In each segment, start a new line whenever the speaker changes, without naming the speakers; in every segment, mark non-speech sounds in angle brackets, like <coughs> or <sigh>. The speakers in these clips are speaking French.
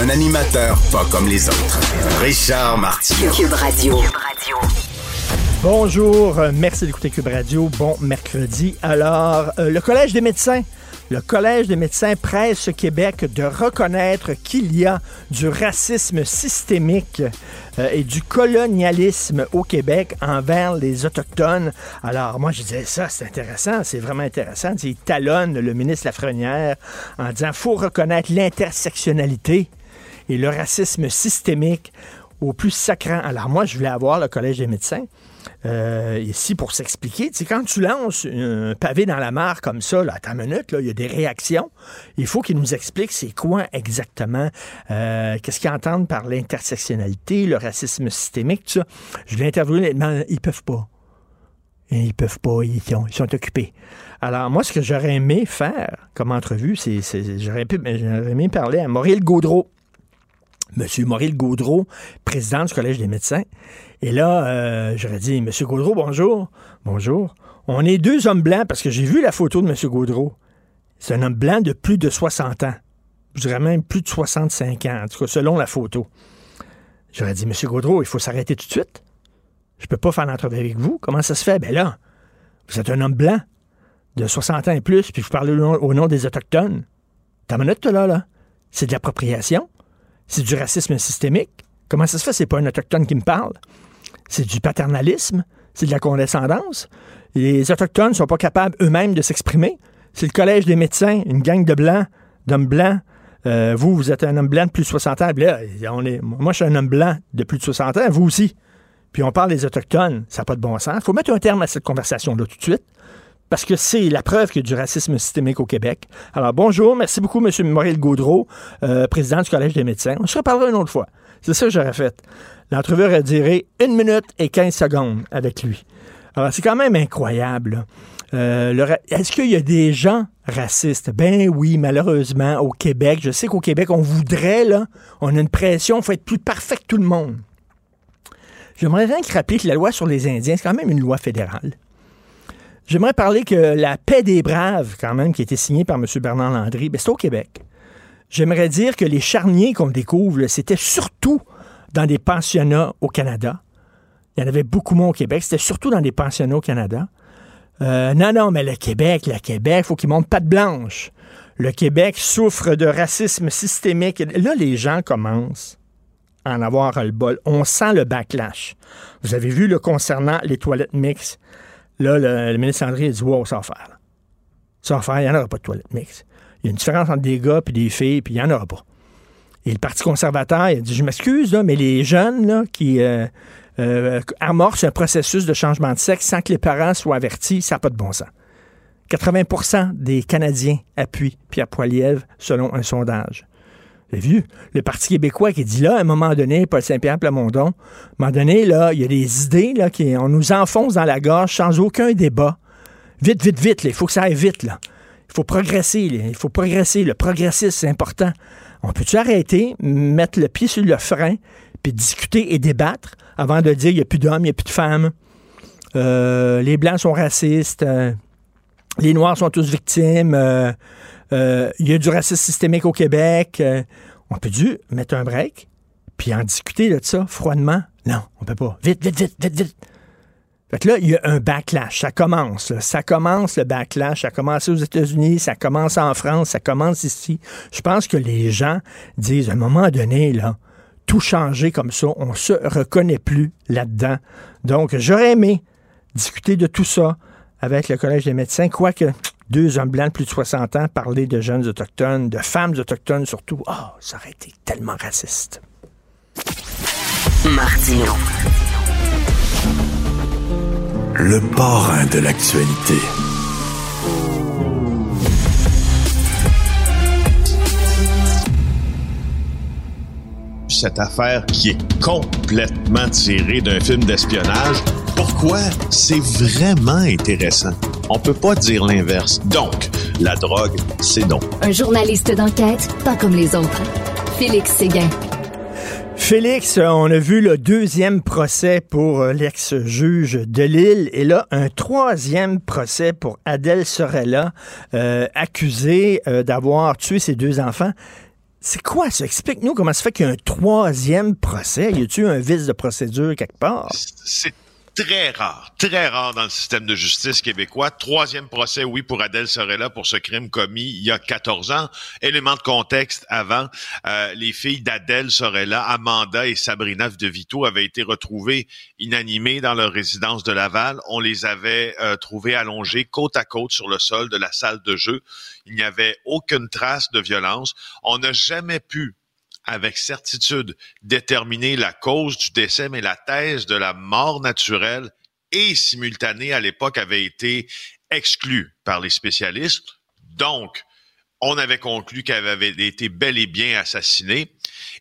Un animateur pas comme les autres. Richard Martineau.
Cube Radio.
Bonjour, merci d'écouter Cube Radio. Bon mercredi. Alors, euh, le Collège des médecins. Le Collège des médecins presse Québec de reconnaître qu'il y a du racisme systémique euh, et du colonialisme au Québec envers les Autochtones. Alors, moi, je disais ça, c'est intéressant, c'est vraiment intéressant. Il talonne le ministre Lafrenière en disant faut reconnaître l'intersectionnalité et le racisme systémique au plus sacrant. Alors, moi, je voulais avoir le Collège des médecins euh, ici pour s'expliquer. Tu sais, quand tu lances un pavé dans la mare comme ça, là, attends une minute, il y a des réactions. Il faut qu'ils nous expliquent c'est quoi exactement, euh, qu'est-ce qu'ils entendent par l'intersectionnalité, le racisme systémique, tout ça. Je l'ai interviewé, mais ils peuvent pas. Ils peuvent pas, ils sont, occupés. Alors, moi, ce que j'aurais aimé faire comme entrevue, c'est, pu- j'aurais aimé parler à Maurice Gaudreau. Monsieur Maurice Gaudreau, président du Collège des médecins. Et là, euh, j'aurais dit, Monsieur Gaudreau, bonjour. Bonjour. On est deux hommes blancs parce que j'ai vu la photo de Monsieur Gaudreau. C'est un homme blanc de plus de 60 ans. Je dirais même plus de 65 ans, en tout cas, selon la photo. J'aurais dit, Monsieur Gaudreau, il faut s'arrêter tout de suite. Je peux pas faire l'entrevue avec vous. Comment ça se fait? Ben là, vous êtes un homme blanc de 60 ans et plus, puis vous parlez au nom, des Autochtones. T'as minute, là, là? C'est de l'appropriation? C'est du racisme systémique. Comment ça se fait? C'est pas un Autochtone qui me parle. C'est du paternalisme. C'est de la condescendance. Les Autochtones ne sont pas capables eux-mêmes de s'exprimer. C'est le Collège des médecins, une gang de blancs, d'hommes blancs. Euh, vous, vous êtes un homme blanc de plus de 60 ans. Moi, je suis un homme blanc de plus de 60 ans. Vous aussi. Puis on parle des Autochtones. Ça n'a pas de bon sens. Il faut mettre un terme à cette conversation-là tout de suite. Parce que c'est la preuve qu'il y a du racisme systémique au Québec. Alors, bonjour. Merci beaucoup, M. Maurice Gaudreau, euh, président du Collège des médecins. On se reparlera une autre fois. C'est ça que j'aurais fait. L'entrevue aurait duré une minute et 15 secondes avec lui. Alors, c'est quand même incroyable. Euh, Est-ce qu'il y a des gens racistes? Ben oui, malheureusement, au Québec. Je sais qu'au Québec, on voudrait, on a une pression, il faut être plus parfait que tout le monde. J'aimerais rien rappeler que la loi sur les Indiens, c'est quand même une loi fédérale. J'aimerais parler que la paix des braves, quand même, qui a été signée par M. Bernard Landry, ben, c'est au Québec. J'aimerais dire que les charniers qu'on découvre, c'était surtout dans des pensionnats au Canada. Il y en avait beaucoup moins au Québec. C'était surtout dans des pensionnats au Canada. Euh, non, non, mais le Québec, le Québec, faut qu'il monte patte blanche. Le Québec souffre de racisme systémique. Là, les gens commencent à en avoir le bol. On sent le backlash. Vous avez vu, le concernant les toilettes mixtes, là, le, ministre André a dit Wow, ça va faire. Ça va faire, il n'y en aura pas de toilettes mixtes. Il y a une différence entre des gars et des filles, puis il n'y en aura pas. Et le Parti conservateur, il a dit Je m'excuse, mais les jeunes qui euh, euh, amorcent un processus de changement de sexe sans que les parents soient avertis, ça n'a pas de bon sens. 80% des Canadiens appuient Pierre Poilievre selon un sondage. Avez vu? Le Parti québécois qui dit là, à un moment donné, Paul Saint-Pierre Plamondon, à un moment donné, il y a des idées là, qui on nous enfonce dans la gorge sans aucun débat. Vite, vite, vite, il faut que ça aille vite. Là. Il faut progresser. Il faut progresser. Le progressisme, c'est important. On peut-tu arrêter, mettre le pied sur le frein, puis discuter et débattre avant de dire il n'y a plus d'hommes, il n'y a plus de femmes, euh, les Blancs sont racistes, euh, les Noirs sont tous victimes, euh, il y a du racisme systémique au Québec. euh, on peut-tu mettre un break, puis en discuter de ça froidement? Non, on peut pas. Vite, vite, vite, vite, vite. Fait que là, il y a un backlash. Ça commence. Ça commence le backlash. Ça a commencé aux États-Unis, ça commence en France, ça commence ici. Je pense que les gens disent, à un moment donné, là, tout changer comme ça, on se reconnaît plus là-dedans. Donc, j'aurais aimé discuter de tout ça avec le Collège des médecins, quoique deux hommes blancs de plus de 60 ans parler de jeunes autochtones, de femmes autochtones surtout. Ah, ça aurait été tellement raciste.
Martino.
Le parrain de l'actualité.
Cette affaire qui est complètement tirée d'un film d'espionnage. Pourquoi? C'est vraiment intéressant? On peut pas dire l'inverse. Donc, la drogue, c'est donc.
Un journaliste d'enquête, pas comme les autres. Félix Séguin.
Félix, on a vu le deuxième procès pour euh, l'ex-juge de Lille et là, un troisième procès pour Adèle Sorella, euh, accusée euh, d'avoir tué ses deux enfants. C'est quoi ça? Explique-nous comment ça fait qu'il y a un troisième procès. Y a-t-il un vice de procédure quelque part?
Très rare, très rare dans le système de justice québécois. Troisième procès, oui, pour Adèle Sorella pour ce crime commis il y a 14 ans. Élément de contexte avant, euh, les filles d'Adèle Sorella, Amanda et Sabrina de Vito avaient été retrouvées inanimées dans leur résidence de Laval. On les avait euh, trouvées allongées côte à côte sur le sol de la salle de jeu. Il n'y avait aucune trace de violence. On n'a jamais pu avec certitude déterminer la cause du décès, mais la thèse de la mort naturelle et simultanée à l'époque avait été exclue par les spécialistes. Donc, on avait conclu qu'elle avait été bel et bien assassinée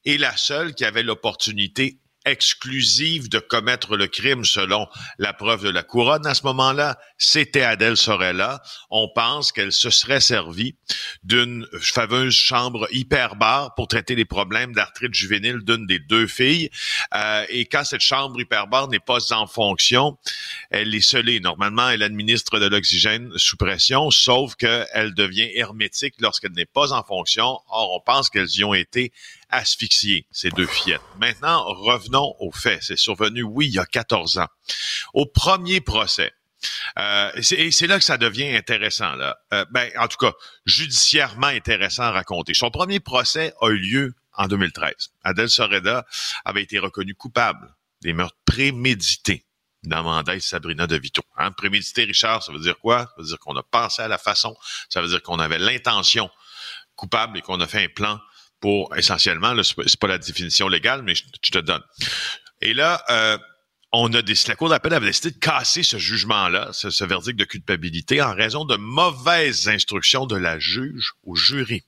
et la seule qui avait l'opportunité exclusive de commettre le crime selon la preuve de la couronne. À ce moment-là, c'était Adèle Sorella. On pense qu'elle se serait servie d'une fameuse chambre hyperbare pour traiter les problèmes d'arthrite juvénile d'une des deux filles. Euh, et quand cette chambre hyperbare n'est pas en fonction, elle est scellée. Normalement, elle administre de l'oxygène sous pression, sauf qu'elle devient hermétique lorsqu'elle n'est pas en fonction. Or, on pense qu'elles y ont été asphyxiées, ces deux fillettes. Maintenant, revenons aux faits. C'est survenu, oui, il y a 14 ans. Au premier procès, euh, et c'est là que ça devient intéressant. Là. Euh, ben, en tout cas, judiciairement intéressant à raconter. Son premier procès a eu lieu en 2013. Adèle Soreda avait été reconnue coupable des meurtres prémédités d'Amanda et Sabrina de Vito. Hein? Prémédité, Richard, ça veut dire quoi? Ça veut dire qu'on a pensé à la façon, ça veut dire qu'on avait l'intention coupable et qu'on a fait un plan pour essentiellement, c'est pas la définition légale, mais je, te donne. Et là, euh, on a décidé, la Cour d'appel avait décidé de casser ce jugement-là, ce, verdict de culpabilité, en raison de mauvaises instructions de la juge au jury.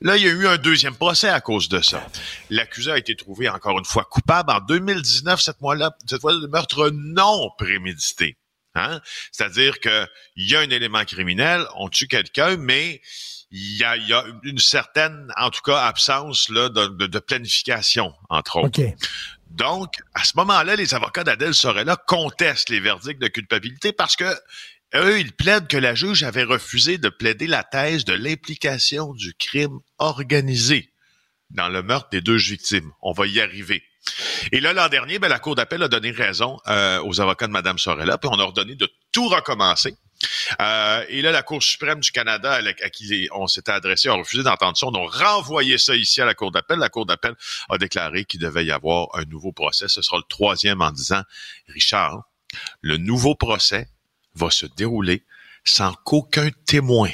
Là, il y a eu un deuxième procès à cause de ça. L'accusé a été trouvé encore une fois coupable en 2019, cette fois-là, cette fois de meurtre non prémédité. Hein? C'est-à-dire qu'il y a un élément criminel, on tue quelqu'un, mais il y a, y a, une certaine, en tout cas, absence là, de, de, planification, entre autres. Donc, à ce moment-là, les avocats d'Adèle Sorella contestent les verdicts de culpabilité parce que eux, ils plaident que la juge avait refusé de plaider la thèse de l'implication du crime organisé dans le meurtre des deux victimes. On va y arriver. Et là, l'an dernier, ben, la Cour d'appel a donné raison euh, aux avocats de Mme Sorella, puis on a ordonné de tout recommencer. Euh, et là, la Cour suprême du Canada, à qui on s'était adressé, a refusé d'entendre ça. On a renvoyé ça ici à la Cour d'appel. La Cour d'appel a déclaré qu'il devait y avoir un nouveau procès. Ce sera le troisième en disant, Richard, le nouveau procès va se dérouler sans qu'aucun témoin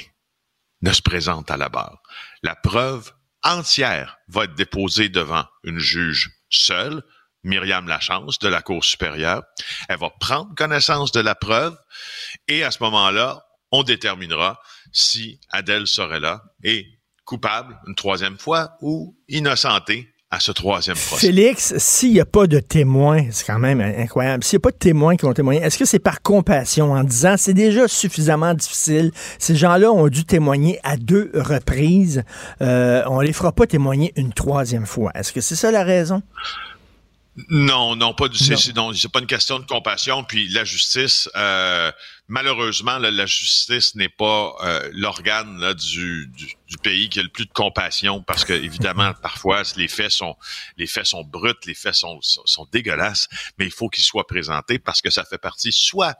ne se présente à la barre. La preuve entière va être déposée devant une juge seule, Myriam Lachance de la Cour supérieure. Elle va prendre connaissance de la preuve et à ce moment-là, on déterminera si Adèle Sorella est coupable une troisième fois ou innocentée à ce troisième procès.
Félix, s'il n'y a pas de témoins, c'est quand même incroyable, s'il n'y a pas de témoins qui vont témoigner, est-ce que c'est par compassion en disant c'est déjà suffisamment difficile, ces gens-là ont dû témoigner à deux reprises, euh, on les fera pas témoigner une troisième fois. Est-ce que c'est ça la raison?
Non, non, pas du. C'est pas une question de compassion. Puis la justice, euh, malheureusement, la justice n'est pas euh, l'organe du, du, du, pays qui a le plus de compassion parce que évidemment, <laughs> parfois les faits sont les faits sont bruts, les faits sont, sont, dégueulasses, mais il faut qu'ils soient présentés parce que ça fait partie soit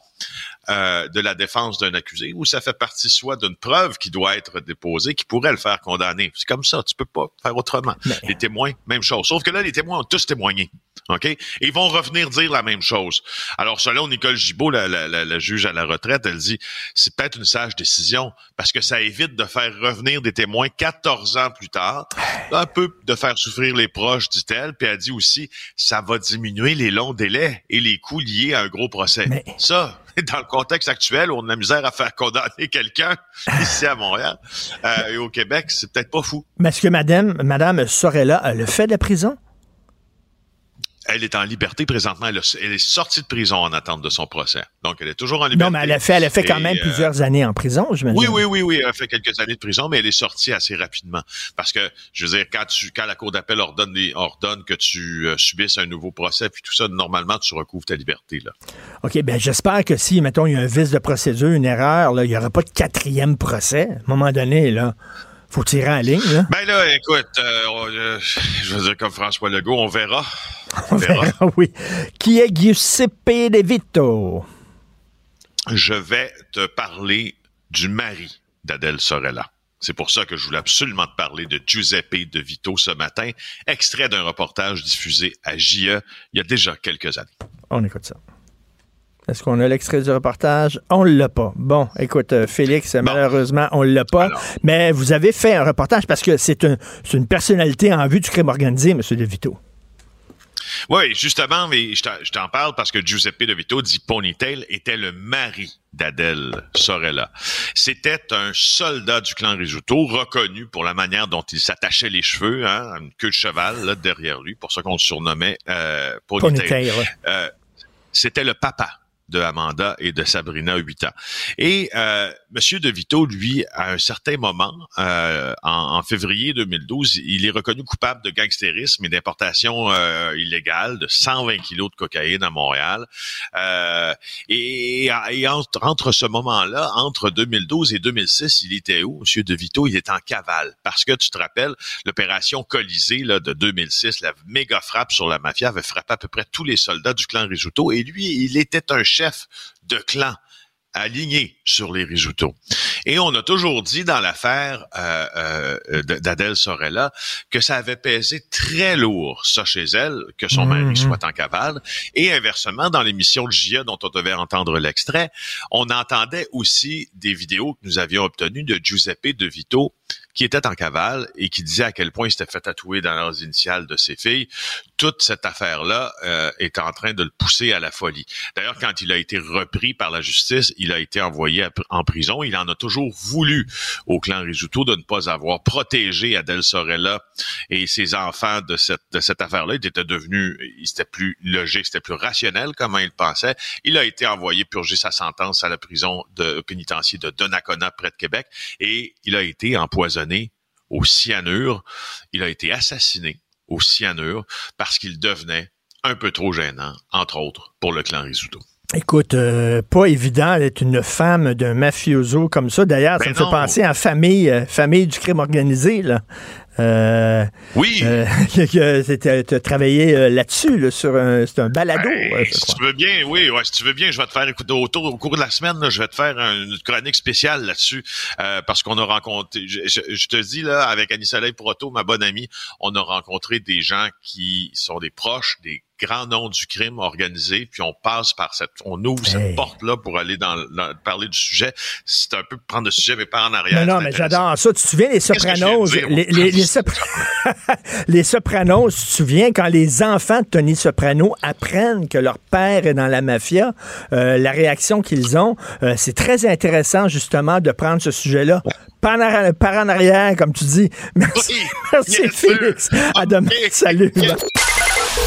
euh, de la défense d'un accusé ou ça fait partie soit d'une preuve qui doit être déposée qui pourrait le faire condamner. C'est comme ça, tu peux pas faire autrement. Les témoins, même chose. Sauf que là, les témoins ont tous témoigné. OK? Et ils vont revenir dire la même chose. Alors, selon Nicole Gibault, la, la, la, juge à la retraite, elle dit c'est peut-être une sage décision parce que ça évite de faire revenir des témoins 14 ans plus tard, un peu de faire souffrir les proches, dit-elle. Puis elle dit aussi ça va diminuer les longs délais et les coûts liés à un gros procès. Mais... Ça, <laughs> dans le contexte actuel où on a la misère à faire condamner quelqu'un <laughs> ici à Montréal euh, et au Québec, c'est peut-être pas fou.
Mais est-ce que Madame, Madame Sorella a le fait de la prison?
Elle est en liberté présentement. Elle, est sortie de prison en attente de son procès. Donc, elle est toujours en liberté.
Non, mais elle a fait, elle a fait quand même euh, plusieurs années en prison, je
Oui, oui, oui, oui. Elle a fait quelques années de prison, mais elle est sortie assez rapidement. Parce que, je veux dire, quand, tu, quand la Cour d'appel ordonne, ordonne que tu euh, subisses un nouveau procès, puis tout ça, normalement, tu recouvres ta liberté. Là.
OK, ben j'espère que si, mettons, il y a un vice de procédure, une erreur, là, il n'y aura pas de quatrième procès. À un moment donné, là. Faut tirer en ligne, là.
Ben là, écoute, euh, je veux dire comme François Legault, on verra. <laughs>
On, verra. oui. Qui est Giuseppe De Vito?
Je vais te parler du mari d'Adèle Sorella. C'est pour ça que je voulais absolument te parler de Giuseppe De Vito ce matin, extrait d'un reportage diffusé à JE il y a déjà quelques années.
On écoute ça. Est-ce qu'on a l'extrait du reportage? On l'a pas. Bon, écoute, euh, Félix, malheureusement, on l'a pas. Mais vous avez fait un reportage parce que c'est une personnalité en vue du crime organisé, M. De Vito.
Oui, justement, mais je t'en parle parce que Giuseppe De Vito dit Ponytail était le mari d'Adèle Sorella. C'était un soldat du clan Risuto, reconnu pour la manière dont il s'attachait les cheveux, hein, une queue de cheval là, derrière lui, pour ça qu'on le surnommait euh, Ponytail. Euh, c'était le papa de Amanda et de Sabrina, 8 ans. Et euh, Monsieur De Vito, lui, à un certain moment, euh, en, février 2012, il est reconnu coupable de gangstérisme et d'importation euh, illégale de 120 kilos de cocaïne à Montréal. Euh, et, entre, ce moment-là, entre 2012 et 2006, il était où, Monsieur De Vito? Il est en cavale. Parce que, tu te rappelles, l'opération Colisée là, de 2006, la méga frappe sur la mafia, avait frappé à peu près tous les soldats du clan Risuto. Et lui, il était un chef de clan aligné sur les. Et on a toujours dit dans l'affaire euh, euh, d'Adèle Sorella que ça avait pesé très lourd, ça chez elle, que son mari mhm. soit en cavale. Et inversement, dans l'émission de JA dont on devait entendre l'extrait, on entendait aussi des vidéos que nous avions obtenues de Giuseppe De Vito qui était en cavale et qui disait à quel point il s'était fait tatouer dans leurs initiales de ses filles. Toute cette affaire-là euh, est en train de le pousser à la folie. D'ailleurs, quand il a été repris par la justice, il a été envoyé en prison. Il en a toujours voulu au clan Risuto de ne pas avoir protégé Adèle Sorella et ses enfants de cette, de cette affaire-là. Il était devenu, il était plus logique, c'était plus rationnel comment il pensait. Il a été envoyé purger sa sentence à la prison de pénitencier de Donnacona près de Québec et il a été empoisonné au cyanure. Il a été assassiné au cyanure parce qu'il devenait un peu trop gênant, entre autres, pour le clan Risuto.
Écoute, euh, pas évident d'être une femme d'un mafioso comme ça. D'ailleurs, ça ben me fait penser à famille, euh, famille du crime organisé. Là.
Euh, oui. Euh, <laughs>
tu as travaillé euh, là-dessus, sur un, c'est un balado.
Ben, si tu veux bien, oui, ouais, si tu veux bien, je vais te faire écouter autour, au cours de la semaine, je vais te faire une chronique spéciale là-dessus, parce qu'on a rencontré, je, te dis là, avec Annie Soleil Proto, ma bonne amie, on a rencontré des gens qui sont des proches, des grands noms du crime organisé, puis on passe par cette, on ouvre cette porte-là pour aller dans, parler du sujet. C'est un peu prendre le sujet, mais pas en arrière.
Non, non, mais j'adore ça. Tu te souviens, les Sopranos, les, les, <laughs> les, Sopranos, tu te souviens, quand les enfants de Tony Soprano apprennent que leur père est dans la mafia, euh, la réaction qu'ils ont, euh, c'est très intéressant, justement, de prendre ce sujet-là. Par en, arrière, comme tu dis. <laughs> Merci, merci Félix. À demain. Salut.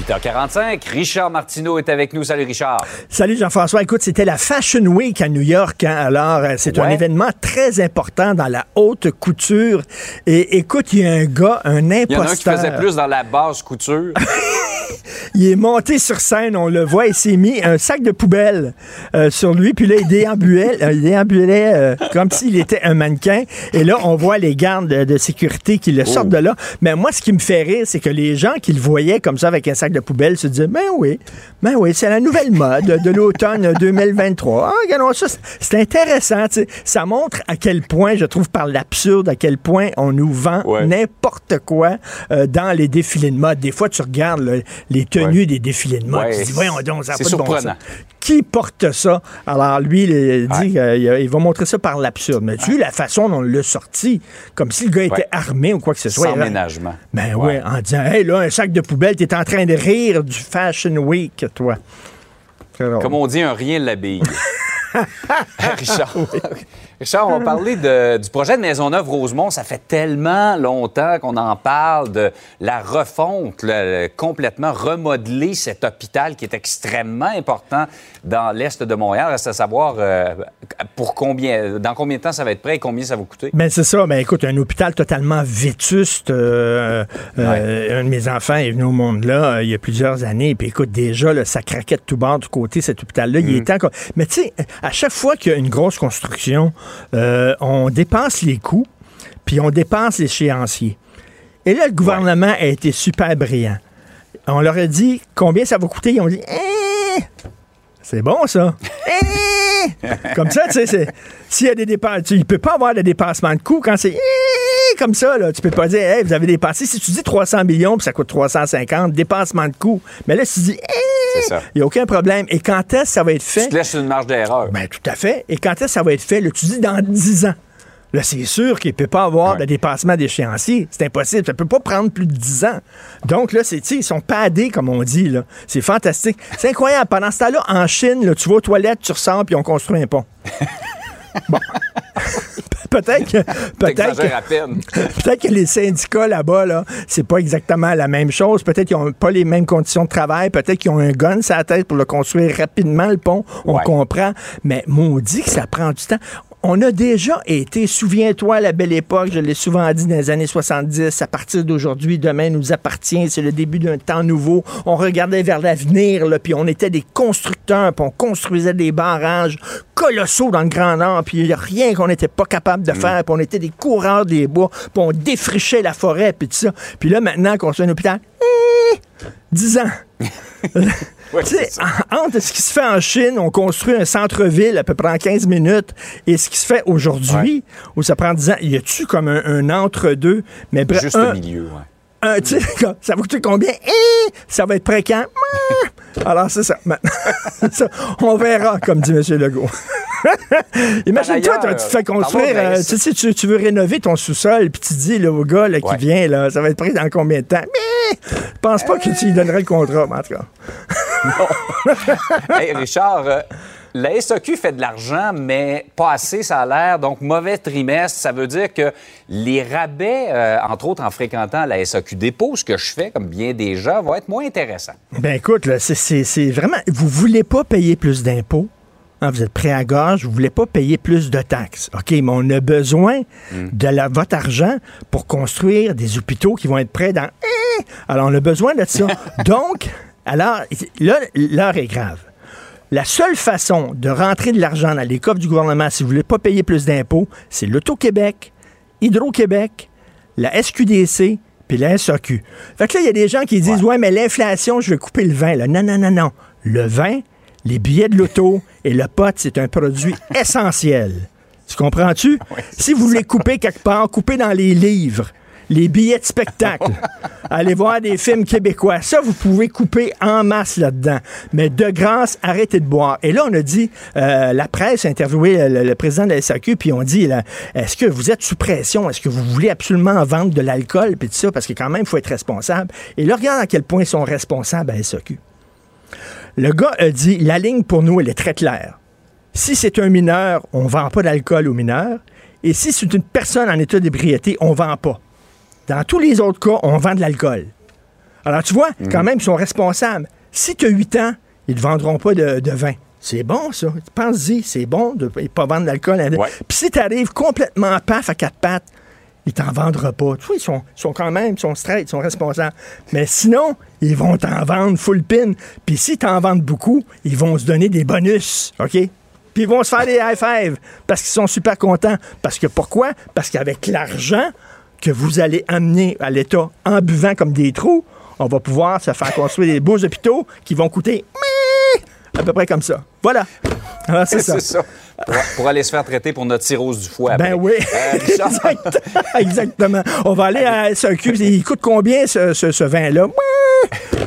8h45, Richard Martineau est avec nous. Salut Richard.
Salut Jean-François. Écoute, c'était la Fashion Week à New York. Hein. Alors, euh, c'est un événement très important dans la haute couture. Et écoute, il y a un gars, un imposteur. Il y en a un qui
faisait plus dans la basse couture. <laughs>
il est monté sur scène, on le voit, il s'est mis un sac de poubelle euh, sur lui, puis là, il déambulait, euh, il déambulait euh, comme s'il était un mannequin. Et là, on voit les gardes de, sécurité qui le sortent oh. de là. Mais moi, ce qui me fait rire, c'est que les gens qui le voyaient comme ça avec un sac de poubelle se disaient, ben oui, ben oui, c'est la nouvelle mode de l'automne <laughs> 2023. Ah, regardons ça, c'est intéressant. Ça montre à quel point, je trouve, par l'absurde, à quel point on nous vend n'importe quoi dans les défilés de mode. Des fois, tu regardes les tenues tenue des défilés de mode.
Ouais,
tu dis, voyons donc, ça n'a pas de bon
surprenant.
sens. Qui porte ça? Alors, lui, il dit qu'il va montrer ça par l'absurde. Mais tu vois la façon dont on l'a sorti, comme si le gars était
Ouais.
armé ou quoi que ce soit.
Sans
Il
ménagement.
Ben oui,
Ouais.
en disant, hey, là, un sac de poubelle, t'es en train de rire du Fashion Week, toi.
Comme on dit, un rien l'habille. <laughs> Richard. Richard, on va parler de- du projet de Maisonneuve-Rosemont. Ça fait tellement longtemps qu'on en parle de la refonte, le- complètement remodeler cet hôpital qui est extrêmement important dans l'Est de Montréal. Reste à savoir euh, pour combien, dans combien de temps ça va être prêt et combien ça va coûter.
Ben c'est ça. Ben écoute, un hôpital totalement vétuste. euh, euh, Un de mes enfants est venu au monde là il y a plusieurs années. Puis écoute, déjà, là, ça craquait de tout bord du côté, cet hôpital-là. Il est temps Mais tu sais, à chaque fois qu'il y a une grosse construction, euh, on dépense les coûts, puis on dépense l'échéancier. Et là, le gouvernement a été super brillant. On leur a dit combien ça va coûter? Ils ont dit Eh! C'est bon, ça. Eh! comme ça, tu sais, s'il y a des dépenses, il ne peut pas avoir de dépassement de coûts quand c'est Eh! Comme ça, là. Tu peux pas dire, hey, vous avez dépensé. Si tu dis 300 millions puis ça coûte 350, dépassement de coûts. Mais là, si tu dis, il n'y a aucun problème. Et quand est-ce que ça va être fait?
Tu te laisses une marge d'erreur.
Ben, tout à fait. Et quand est-ce que ça va être fait? Là, tu dis dans 10 ans. Là, c'est sûr qu'il ne peut pas avoir
Ouais.
de dépassement d'échéancier. C'est impossible. Ça ne peut pas prendre plus de 10 ans. Donc, là, c'est, ils sont padés, comme on dit. Là. C'est fantastique. C'est incroyable. Pendant ce temps-là, en Chine, là, tu vas aux toilettes, tu ressors, puis on construit un pont. <laughs> bon. <laughs> peut-être que, <laughs> peut-être que- les syndicats là-bas, là, c'est pas exactement la même chose. Peut-être qu'ils n'ont pas les mêmes conditions de travail. Peut-être qu'ils ont un gun sur la tête pour le construire rapidement, le pont. On
Ouais.
comprend. Mais maudit que ça prend du temps. On a déjà été, souviens-toi, la belle époque, je l'ai souvent dit dans les années 70, à partir d'aujourd'hui, demain nous appartient, c'est le début d'un temps nouveau. On regardait vers l'avenir, puis on était des constructeurs, puis on construisait des barrages colossaux dans le Grand Nord, puis il n'y a rien qu'on n'était pas capable de faire, puis on était des coureurs des bois, puis on défrichait la forêt, puis tout ça. Puis là, maintenant qu'on fait un hôpital, eh, 10 ans. <laughs>
Ouais,
entre ce qui se fait en Chine, on construit un centre-ville à peu près en 15 minutes, et ce qui se fait aujourd'hui, où ça prend 10 ans, y a-tu comme un, un entre-deux? Mais bref,
Juste
un-
au milieu, ouais.
un, <laughs> ça va coûter combien? Eh, ça va être prêt quand? Alors, c'est <laughs> ça. On verra, comme dit M. Legault. <laughs> Imagine-toi, tu te fais construire, euh, tu sais, tu, tu veux rénover ton sous-sol, puis tu dis là, au gars là, qui
Ouais.
vient, là, ça va être prêt dans combien de temps? Mais je pense pas que tu lui donnerais le contrat, en tout cas. <laughs>
Hey, Richard, euh, la SAQ fait de l'argent, mais pas assez, ça a l'air. Donc, mauvais trimestre, ça veut dire que les rabais, euh, entre autres en fréquentant la SAQ dépôt, ce que je fais, comme bien des gens, vont être moins intéressants.
Ben écoute, c'est- vraiment. Vous voulez pas payer plus d'impôts? hein, vous êtes prêt à gorge, vous voulez pas payer plus de taxes. OK, mais on a besoin de la, votre argent pour construire des hôpitaux qui vont être prêts dans. Eh! Alors, on a besoin de ça. <laughs> Donc, alors, là, l'heure est grave. La seule façon de rentrer de l'argent dans les coffres du gouvernement, si vous voulez pas payer plus d'impôts, c'est l'Auto-Québec, Hydro-Québec, la SQDC, puis la SAQ. Fait que là, il y a des gens qui disent, ouais, mais l'inflation, je vais couper le vin. Là. Non, non, non, non. Le vin, les billets de l'auto et le pot, c'est un produit essentiel. Tu comprends-tu? <laughs> si vous voulez couper quelque part, coupez dans les livres, les billets de spectacle. <laughs> Allez voir des films québécois. Ça, vous pouvez couper en masse là-dedans. Mais de grâce, arrêtez de boire. Et là, on a dit, euh, la presse a interviewé le, le président de la SAQ, puis on dit, est-ce que vous êtes sous pression? Est-ce que vous voulez absolument vendre de l'alcool? Puis tout ça, parce que quand même, il faut être responsable. Et là, regarde à quel point ils sont responsables à la SAQ. Le gars a dit, la ligne pour nous, elle est très claire. Si c'est un mineur, on ne vend pas d'alcool aux mineurs. Et si c'est une personne en état d'ébriété, on ne vend pas. Dans tous les autres cas, on vend de l'alcool. Alors, tu vois, quand même, ils sont responsables. Si tu as 8 ans, ils ne vendront pas de, de vin. C'est bon, ça. Pense-y, c'est bon de ne pas vendre d'alcool.
Ouais.
Puis si tu arrives complètement paf à quatre pattes, ils t'en vendront pas. Tu vois, ils sont, ils sont quand même, ils sont straight, ils sont responsables. Mais sinon, ils vont t'en vendre full pin. Puis si t'en vendent beaucoup, ils vont se donner des bonus, OK? Puis ils vont se faire des high five parce qu'ils sont super contents. Parce que pourquoi? Parce qu'avec l'argent que vous allez amener à l'État en buvant comme des trous, on va pouvoir se faire construire des beaux hôpitaux qui vont coûter à peu près comme ça. Voilà. Alors, c'est <laughs> ça.
Pour, pour aller se faire traiter pour notre cirrhose du foie.
Ben
après.
oui.
Euh, <laughs>
Exact- Exactement. On va aller à SAQ. Il coûte combien ce, ce- ce vin-là? Ouais.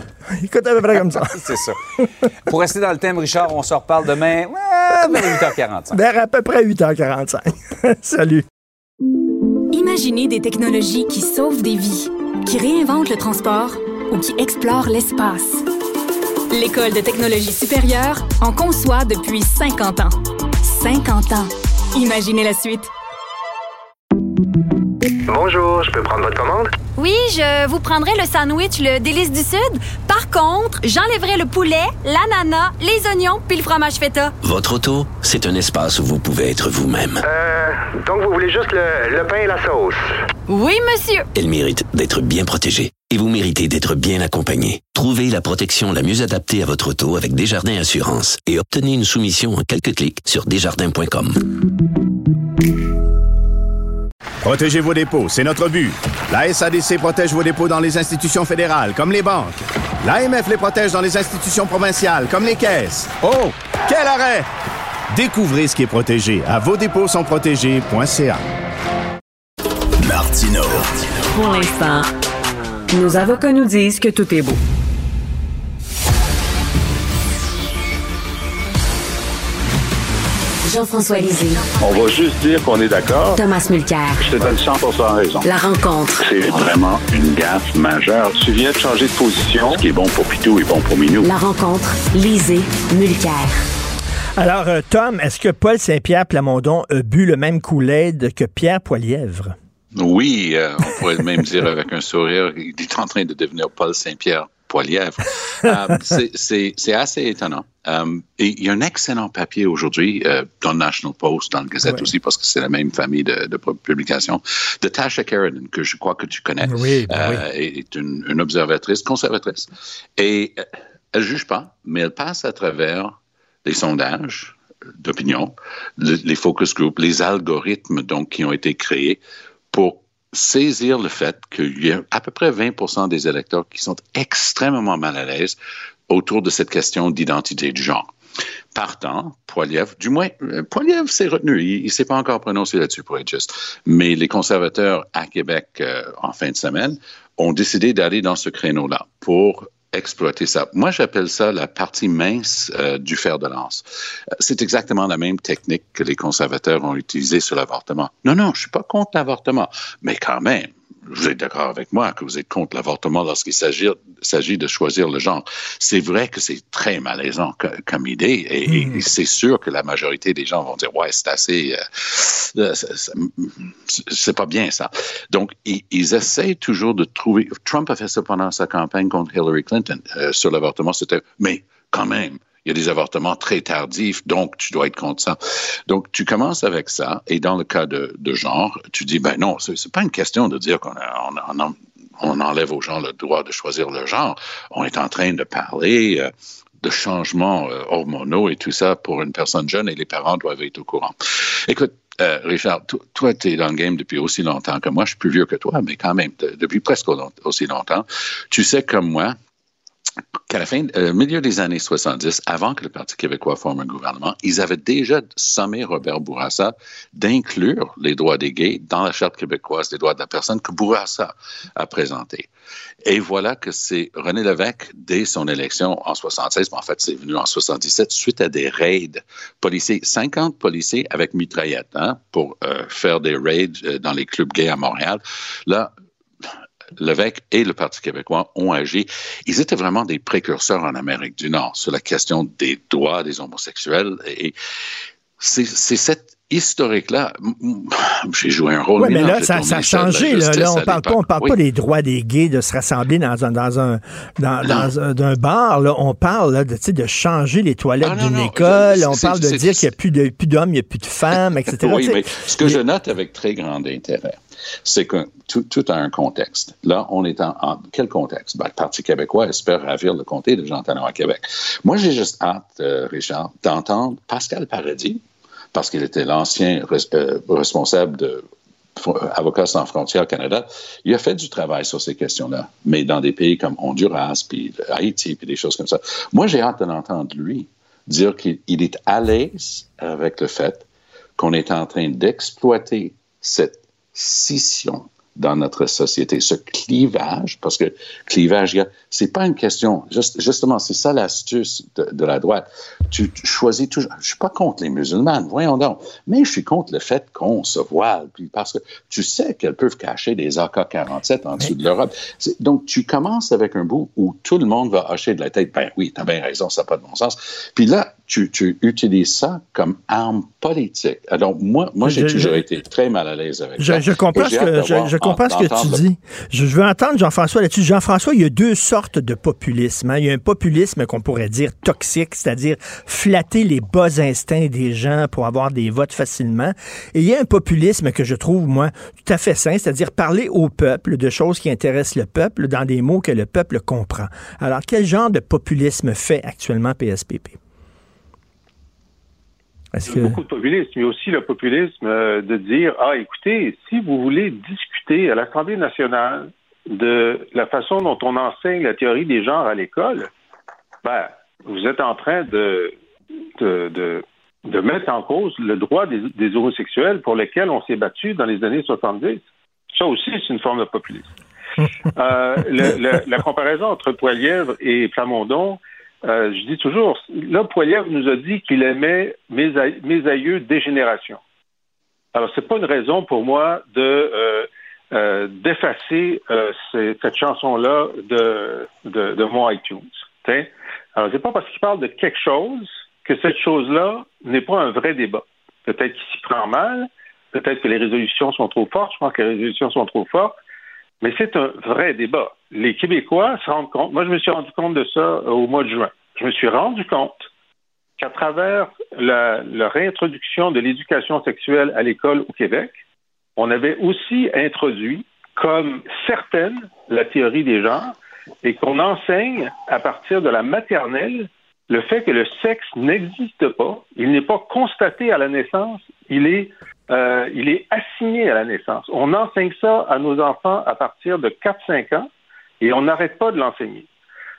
Écoute, à peu près comme ça. <laughs>
C'est ça. Pour rester dans le thème, Richard, on se reparle demain vers 8h45.
Vers à peu près 8h45. Salut.
Imaginez des technologies qui sauvent des vies, qui réinventent le transport ou qui explorent l'espace. L'École de technologie supérieure en conçoit depuis 50 ans. 50 ans. Imaginez la suite.
Bonjour, je peux prendre votre commande?
Oui, je vous prendrai le sandwich, le délice du Sud. Par contre, j'enlèverai le poulet, l'ananas, les oignons puis le fromage feta.
Votre auto, c'est un espace où vous pouvez être vous-même.
Euh, donc vous voulez juste le, le pain et la sauce?
Oui, monsieur.
Elle mérite d'être bien protégée et vous méritez d'être bien accompagné. Trouvez la protection la mieux adaptée à votre auto avec Desjardins Assurance et obtenez une soumission en quelques clics sur desjardins.com.
Protégez vos dépôts, c'est notre but. La SADC protège vos dépôts dans les institutions fédérales, comme les banques. L'AMF les protège dans les institutions provinciales, comme les caisses. Oh, quel arrêt! Découvrez ce qui est protégé à vos dépôts sont protégés.ca.
Martino. Pour l'instant, nos avocats nous disent que tout est beau. Jean-François Lisée.
On va juste dire qu'on est d'accord.
Thomas Mulcair.
Je te donne 100 raison.
La rencontre.
C'est vraiment une gaffe majeure. Tu viens de changer de position. Ce qui est bon pour Pitou est bon pour Minou.
La rencontre. Lisée. Mulcair.
Alors, euh, Tom, est-ce que Paul Saint-Pierre Plamondon a bu le même coulet que Pierre Poilièvre?
Oui, euh, on pourrait même <laughs> dire avec un sourire, il est en train de devenir Paul Saint-Pierre Poilièvre. Euh, c'est assez étonnant. Euh, et il y a un excellent papier aujourd'hui dans le National Post, dans le Gazette aussi, parce que c'est la même famille de, de publications, de Tasha Keranen, que je crois que tu connais,
oui, ben oui.
est une, une, observatrice conservatrice. Et elle ne juge pas, mais elle passe à travers les sondages d'opinion, les focus groups, les algorithmes donc qui ont été créés pour saisir le fait qu'il y a à peu près 20 des électeurs qui sont extrêmement mal à l'aise autour de cette question d'identité du genre. Partant, Poiliev, du moins, Poiliev s'est retenu. Il ne s'est pas encore prononcé là-dessus, pour être juste. Mais les conservateurs à Québec, euh, en fin de semaine, ont décidé d'aller dans ce créneau-là pour exploiter ça. Moi, j'appelle ça la partie mince euh, du fer de lance. C'est exactement la même technique que les conservateurs ont utilisée sur l'avortement. Non, non, je suis pas contre l'avortement, mais quand même, vous êtes d'accord avec moi que vous êtes contre l'avortement lorsqu'il s'agit de choisir le genre. C'est vrai que c'est très malaisant comme idée et, mmh. et c'est sûr que la majorité des gens vont dire ouais c'est assez, euh, c'est pas bien ça. Donc ils, ils essaient toujours de trouver. Trump a fait ça pendant sa campagne contre Hillary Clinton euh, sur l'avortement. C'était mais quand même il y a des avortements très tardifs, donc tu dois être ça. Donc, tu commences avec ça, et dans le cas de, de genre, tu dis, ben non, c'est pas une question de dire qu'on on, on, on, enlève aux gens le droit de choisir le genre. On est en train de parler euh, de changements euh, hormonaux et tout ça pour une personne jeune, et les parents doivent être au courant. Écoute, euh, Richard, toi, tu es dans le game depuis aussi longtemps que moi. Je suis plus vieux que toi, mais quand même, depuis presque aussi longtemps. Tu sais comme moi qu'à la fin, euh, milieu des années 70, avant que le Parti québécois forme un gouvernement, ils avaient déjà sommé Robert Bourassa d'inclure les droits des gays dans la Charte québécoise des droits de la personne que Bourassa a présenté. Et voilà que c'est René Lévesque, dès son élection en 76, mais en fait, c'est venu en 77, suite à des raids policiers, 50 policiers avec mitraillettes, hein, pour euh, faire des raids euh, dans les clubs gays à Montréal. Là, Lévesque et le Parti québécois ont agi. Ils étaient vraiment des précurseurs en Amérique du Nord sur la question des droits des homosexuels. Et c'est cette historique-là, j'ai joué un rôle.
Oui, mais là, ça, ça, a changé. Là, là, on ne parle, pas, on parle oui. pas des droits des gays de se rassembler dans un, dans un, dans, dans un, un, bar. Là. On parle là, de, de changer les toilettes ah, d'une école. Je, on parle de dire qu'il n'y a plus d'hommes, il n'y a plus de femmes, etc. <laughs>
oui, mais ce que je note avec très grand intérêt, c'est que tout, tout, a un contexte. Là, on est en, en quel contexte? Ben, le Parti québécois espère ravir le comté de Jean Talon à Québec. Moi, j'ai juste hâte, euh, Richard, d'entendre Pascal Paradis, parce qu'il était l'ancien euh, responsable de Avocats sans frontières Canada, il a fait du travail sur ces questions-là, mais dans des pays comme Honduras, puis Haïti, puis des choses comme ça. Moi, j'ai hâte de l'entendre, lui, dire qu'il est à l'aise avec le fait qu'on est en train d'exploiter cette scission dans notre société. Ce clivage, parce que clivage, c'est pas une question, juste, justement, c'est ça l'astuce de, de, la droite. Tu, tu, choisis toujours, je suis pas contre les musulmanes, voyons donc, mais je suis contre le fait qu'on se voile, puis parce que tu sais qu'elles peuvent cacher des AK-47 en dessous de l'Europe. Donc, tu commences avec un bout où tout le monde va hocher de la tête, ben oui, t'as bien raison, ça n'a pas de bon sens. Puis là, tu, tu, utilises ça comme arme politique. Alors, moi, moi j'ai toujours été très mal à l'aise avec
je,
ça.
Je comprends, ce que, je, je comprends ce que tu le... dis. Je, veux entendre Jean-François là-dessus. Jean-François, il y a deux sortes de populisme. Hein. Il y a un populisme qu'on pourrait dire toxique, c'est-à-dire flatter les bas instincts des gens pour avoir des votes facilement. Et il y a un populisme que je trouve, moi, tout à fait sain, c'est-à-dire parler au peuple de choses qui intéressent le peuple dans des mots que le peuple comprend. Alors, quel genre de populisme fait actuellement PSPP?
Y a beaucoup de populisme, mais aussi le populisme euh, de dire Ah, écoutez, si vous voulez discuter à l'Assemblée nationale de la façon dont on enseigne la théorie des genres à l'école, ben, vous êtes en train de, de, de, de mettre en cause le droit des, des homosexuels pour lesquels on s'est battu dans les années 70. Ça aussi, c'est une forme de populisme. euh, le, le, la comparaison entre Poilièvre et Plamondon, euh, je dis toujours, là, nous a dit qu'il aimait mes, a mes aïeux dégénération. Alors, c'est pas une raison pour moi de euh, euh, d'effacer cette chanson-là de, de, de, mon iTunes. T'sais? Alors, c'est pas parce qu'il parle de quelque chose que cette chose-là n'est pas un vrai débat. Peut-être qu'il s'y prend mal, peut-être que les résolutions sont trop fortes, je pense que les résolutions sont trop fortes, mais c'est un vrai débat. Les Québécois se rendent compte, moi je me suis rendu compte de ça au mois de juin. Je me suis rendu compte qu'à travers la, réintroduction de l'éducation sexuelle à l'école au Québec, on avait aussi introduit, comme certaines, la théorie des genres et qu'on enseigne à partir de la maternelle le fait que le sexe n'existe pas, il n'est pas constaté à la naissance, il est euh, il est assigné à la naissance. On enseigne ça à nos enfants à partir de 4-5 ans et on n'arrête pas de l'enseigner.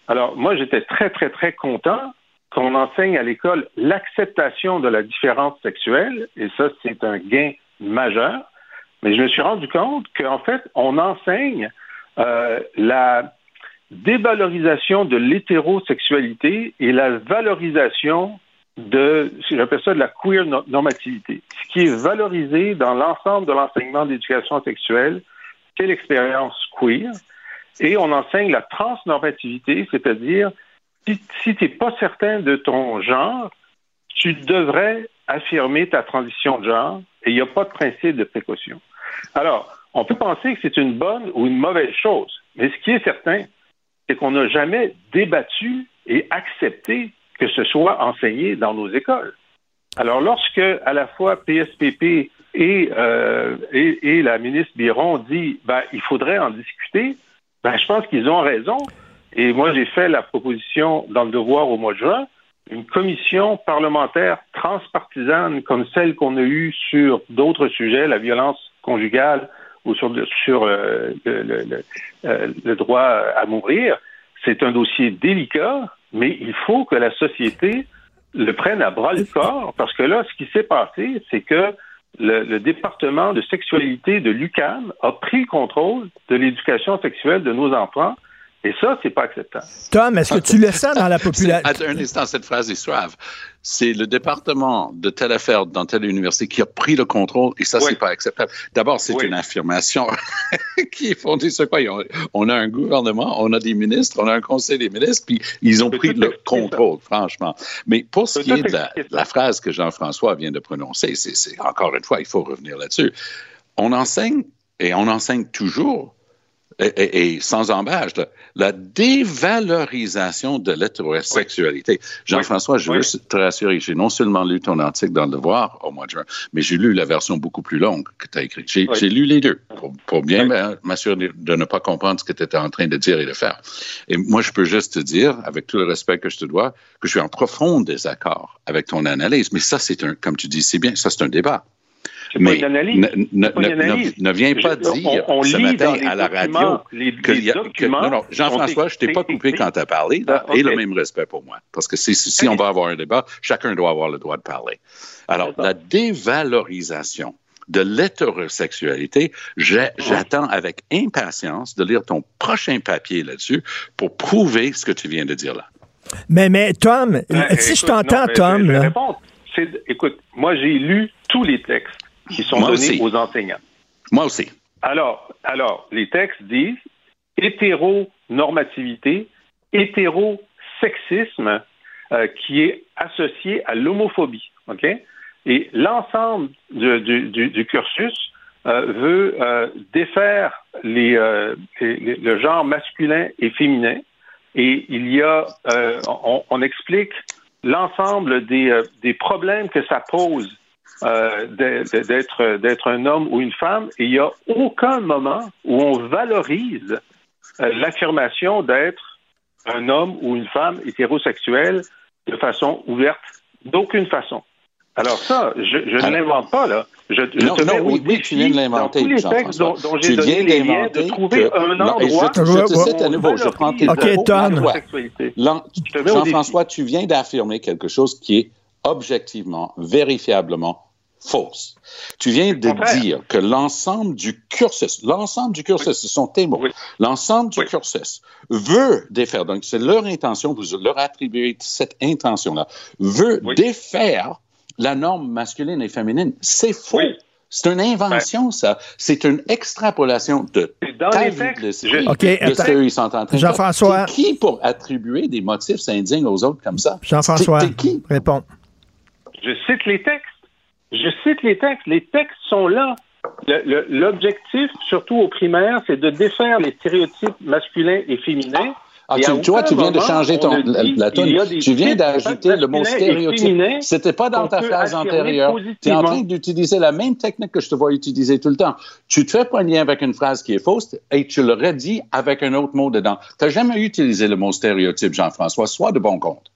Alors, moi, j'étais très, très, très content qu'on enseigne à l'école l'acceptation de la différence sexuelle, et ça, c'est un gain majeur. Mais je me suis rendu compte qu'en fait, on enseigne euh, la dévalorisation de l'hétérosexualité et la valorisation de, j'appelle ça de la queer normativité. Ce qui est valorisé dans l'ensemble de l'enseignement d'éducation sexuelle, c'est l'expérience queer. Et on enseigne la transnormativité, c'est-à-dire, si, si tu n'es pas certain de ton genre, tu devrais affirmer ta transition de genre et il n'y a pas de principe de précaution. Alors, on peut penser que c'est une bonne ou une mauvaise chose, mais ce qui est certain, c'est qu'on n'a jamais débattu et accepté que ce soit enseigné dans nos écoles. Alors, lorsque à la fois PSPP et, euh, et, et la ministre Biron dit ben, il faudrait en discuter, ben, je pense qu'ils ont raison. Et moi, j'ai fait la proposition dans le devoir au mois de juin, une commission parlementaire transpartisane comme celle qu'on a eue sur d'autres sujets, la violence conjugale ou sur, sur euh, le, le, euh, le, droit à mourir. C'est un dossier délicat, mais il faut que la société le prenne à bras le corps, parce que là, ce qui s'est passé, c'est que le, le, département de sexualité de l'UCAM a pris le contrôle de l'éducation sexuelle de nos enfants. Et ça, c'est pas acceptable.
Tom, est-ce que tu le sens dans la population?
Un instant, cette phrase est suave. C'est le département de telle affaire dans telle université qui a pris le contrôle et ça, oui. c'est pas acceptable. D'abord, c'est oui. une affirmation <laughs> qui est fondée sur quoi? On a un gouvernement, on a des ministres, on a un conseil des ministres, puis ils ont pris le contrôle, ça. franchement. Mais pour ce qui est de la, la phrase que Jean-François vient de prononcer, c'est encore une fois, il faut revenir là-dessus. On enseigne et on enseigne toujours et, et, et, sans embâche, là, la dévalorisation de l'hétérosexualité. Oui. Jean-François, je veux oui. te rassurer, j'ai non seulement lu ton article dans Le Devoir au mois de juin, mais j'ai lu la version beaucoup plus longue que tu as écrite. J'ai oui. lu les deux pour, pour bien m'assurer de ne pas comprendre ce que tu étais en train de dire et de faire. Et moi, je peux juste te dire, avec tout le respect que je te dois, que je suis en profond désaccord avec ton analyse. Mais ça, c'est un, comme tu dis, c'est bien, ça, c'est un débat.
Mais ne,
ne, ne, ne, viens pas je, dire on, on ce matin à la radio
les,
que,
les
y a, que non, non, Jean-François, je t'ai pas coupé quand tu as parlé, là, ah, okay. et le même respect pour moi. Parce que si, si on va avoir un débat, chacun doit avoir le droit de parler. Alors, la dévalorisation de l'hétérosexualité. J'attends avec impatience de lire ton prochain papier là-dessus pour prouver ce que tu viens de dire là.
Mais, mais Tom,
Ben,
si je t'entends,
mais
Tom,
je vais
là,
répondre. C'est- Écoute, moi, j'ai lu tous les textes qui sont
Moi
donnés
aussi.
aux enseignants.
Moi aussi.
Alors, alors, les textes disent hétéronormativité, hétérosexisme euh, qui est associé à l'homophobie. OK? Et l'ensemble du, du- du- du cursus euh, veut euh, défaire les, euh, les- les- le genre masculin et féminin. Et il y a, euh, on, on explique l'ensemble des, euh, des problèmes que ça pose euh, d'être d'être un homme ou une femme. Et il n'y a aucun moment où on valorise euh, l'affirmation d'être un homme ou une femme hétérosexuelle de façon ouverte, d'aucune façon. Alors ça, je, je ne l'invente pas, là. Je, je
Non,
te
non,
mets au
oui, oui,
défi,
tu viens de l'inventer,
Dans tous les textes dont,
Jean-François.
dont
Tu
j'ai donné
viens
les liens, de trouver
que-
un
Non, je je te cite à nouveau, je prends tes
valorise
Ok, Tom.
l'homosexualité.
Lan-
Je te mets au défi.
Jean-François, tu viens d'affirmer quelque chose qui est objectivement, vérifiablement fausse. Tu viens de
Contraire.
dire que l'ensemble du cursus, l'ensemble du cursus, ce sont tes mots,
Oui.
l'ensemble du
Oui.
cursus veut défaire, donc c'est leur intention, vous leur attribuez cette intention-là, veut
Oui.
défaire la norme masculine et féminine. C'est faux.
Oui.
C'est une invention, ça. C'est une extrapolation de
dans
ta
les
de
je-
OK,
de ce qu'ils sont en train de faire.
Jean-François.
Qui pour attribuer des motifs indignes aux autres comme ça?
Jean-François, réponds.
Je cite les textes. Je cite les textes. Les textes sont là. L'objectif, surtout au primaire, c'est de défaire les stéréotypes masculins et féminins.
Ah,
Et
tu, vois, tu viens de changer
on
ton, la, Tu viens d'ajouter le mot stéréotype. C'était pas dans ta phrase antérieure. Tu es en train d'utiliser la même technique que je te vois utiliser tout le temps. Tu te fais pas un lien avec une phrase qui est fausse et tu le redis avec un autre mot dedans. Tu n'as jamais utilisé le mot stéréotype, Jean-François. Sois de bon compte.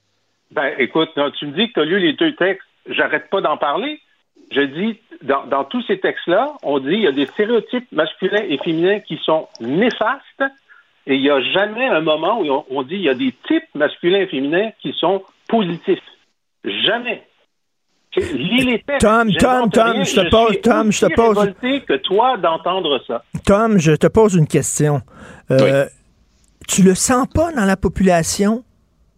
Ben, écoute, non, tu me dis que tu as lu les deux textes. J'arrête pas d'en parler. Je dis, dans, dans tous ces textes-là, on dit il y a des stéréotypes masculins et féminins qui sont néfastes et il n'y a jamais un moment où on, on dit il y a des types masculins et féminins qui sont positifs. Jamais. Lis les textes.
Tom, Tom, Tom,
rien.
je te pose-
suis
Tom, je te pose-
que toi d'entendre ça.
Tom, je te pose une question. Euh, Tu le sens pas dans la population?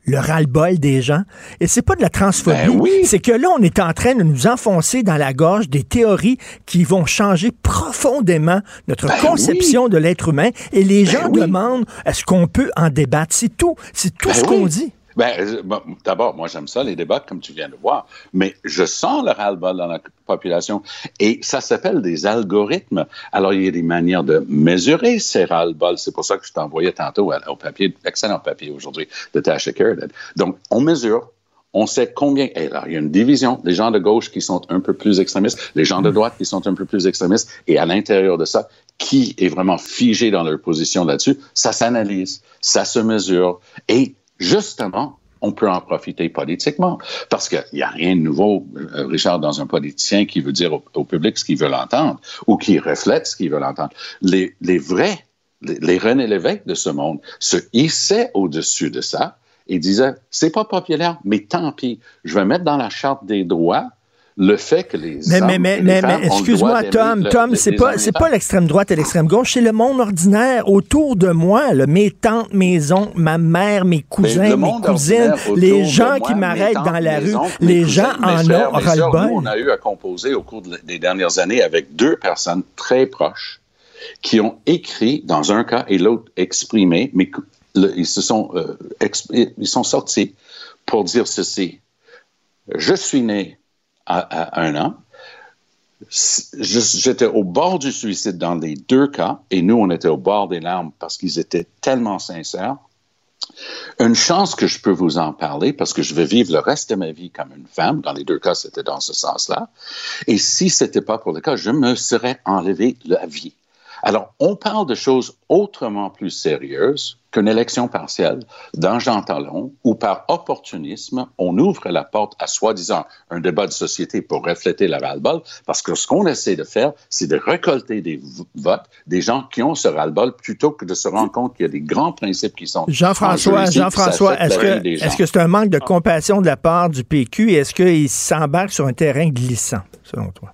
Le ras-le-bol des gens. Et c'est pas de la transphobie.
Ben oui.
C'est que là, on est en train de nous enfoncer dans la gorge des théories qui vont changer profondément notre
Ben
conception de l'être humain. Et les gens
oui.
demandent est-ce qu'on peut en débattre? C'est tout. C'est tout
Ben
ce qu'on dit.
Ben, euh, D'abord, moi, j'aime ça, les débats, comme tu viens de voir, mais je sens le ras-le-bas dans la population et ça s'appelle des algorithmes. Alors, il y a des manières de mesurer ces ras-le-bas. C'est pour ça que je t'envoyais tantôt au papier, excellent papier aujourd'hui de Tasha Sheridan. Donc, on mesure, on sait combien. Et alors, il y a une division. Les gens de gauche qui sont un peu plus extrémistes, les gens de droite qui sont un peu plus extrémistes, et à l'intérieur de ça, qui est vraiment figé dans leur position là-dessus, ça s'analyse, ça se mesure, et justement, on peut en profiter politiquement. Parce qu'il n'y a rien de nouveau, euh, Richard, dans un politicien qui veut dire au, public ce qu'il veut l'entendre ou qui reflète ce qu'il veut l'entendre. Les, les vrais, les, les René Lévesque de ce monde se hissaient au-dessus de ça et disaient, c'est pas populaire, mais tant pis, je vais mettre dans la charte des droits le fait que les
Mais,
hommes
mais, mais,
les
mais, excuse-moi, Tom,
le-
Tom, c'est pas, c'est pas l'extrême droite et l'extrême gauche, c'est le monde ordinaire autour de moi, là, mes tantes, mes oncles, ma mère, mes cousins, mes cousines, les gens
moi,
qui m'arrêtent dans la rue,
oncles,
les
cousins,
gens en
frères,
ont ras-le-bol.
on a eu à composer au cours de- des dernières années avec deux personnes très proches qui ont écrit dans un cas et l'autre exprimé, mais le- ils se sont, euh, ils sont sortis pour dire ceci. Je suis né à, un an. J'étais au bord du suicide dans les deux cas, et nous, on était au bord des larmes parce qu'ils étaient tellement sincères. Une chance que je peux vous en parler parce que je vais vivre le reste de ma vie comme une femme. Dans les deux cas, c'était dans ce sens-là. Et si c'était pas pour le cas, je me serais enlevé la vie. Alors, on parle de choses autrement plus sérieuses qu'une élection partielle dans Jean Talon, où par opportunisme, on ouvre la porte à soi-disant un débat de société pour refléter la ras-le-bol, parce que ce qu'on essaie de faire, c'est de récolter des votes des gens qui ont ce ras-le-bol, plutôt que de se rendre compte qu'il y a des grands principes qui sont
Jean-François, Jean-François, est-ce que est-ce que c'est un manque de compassion de la part du PQ et est-ce qu'il s'embarque sur un terrain glissant, selon toi?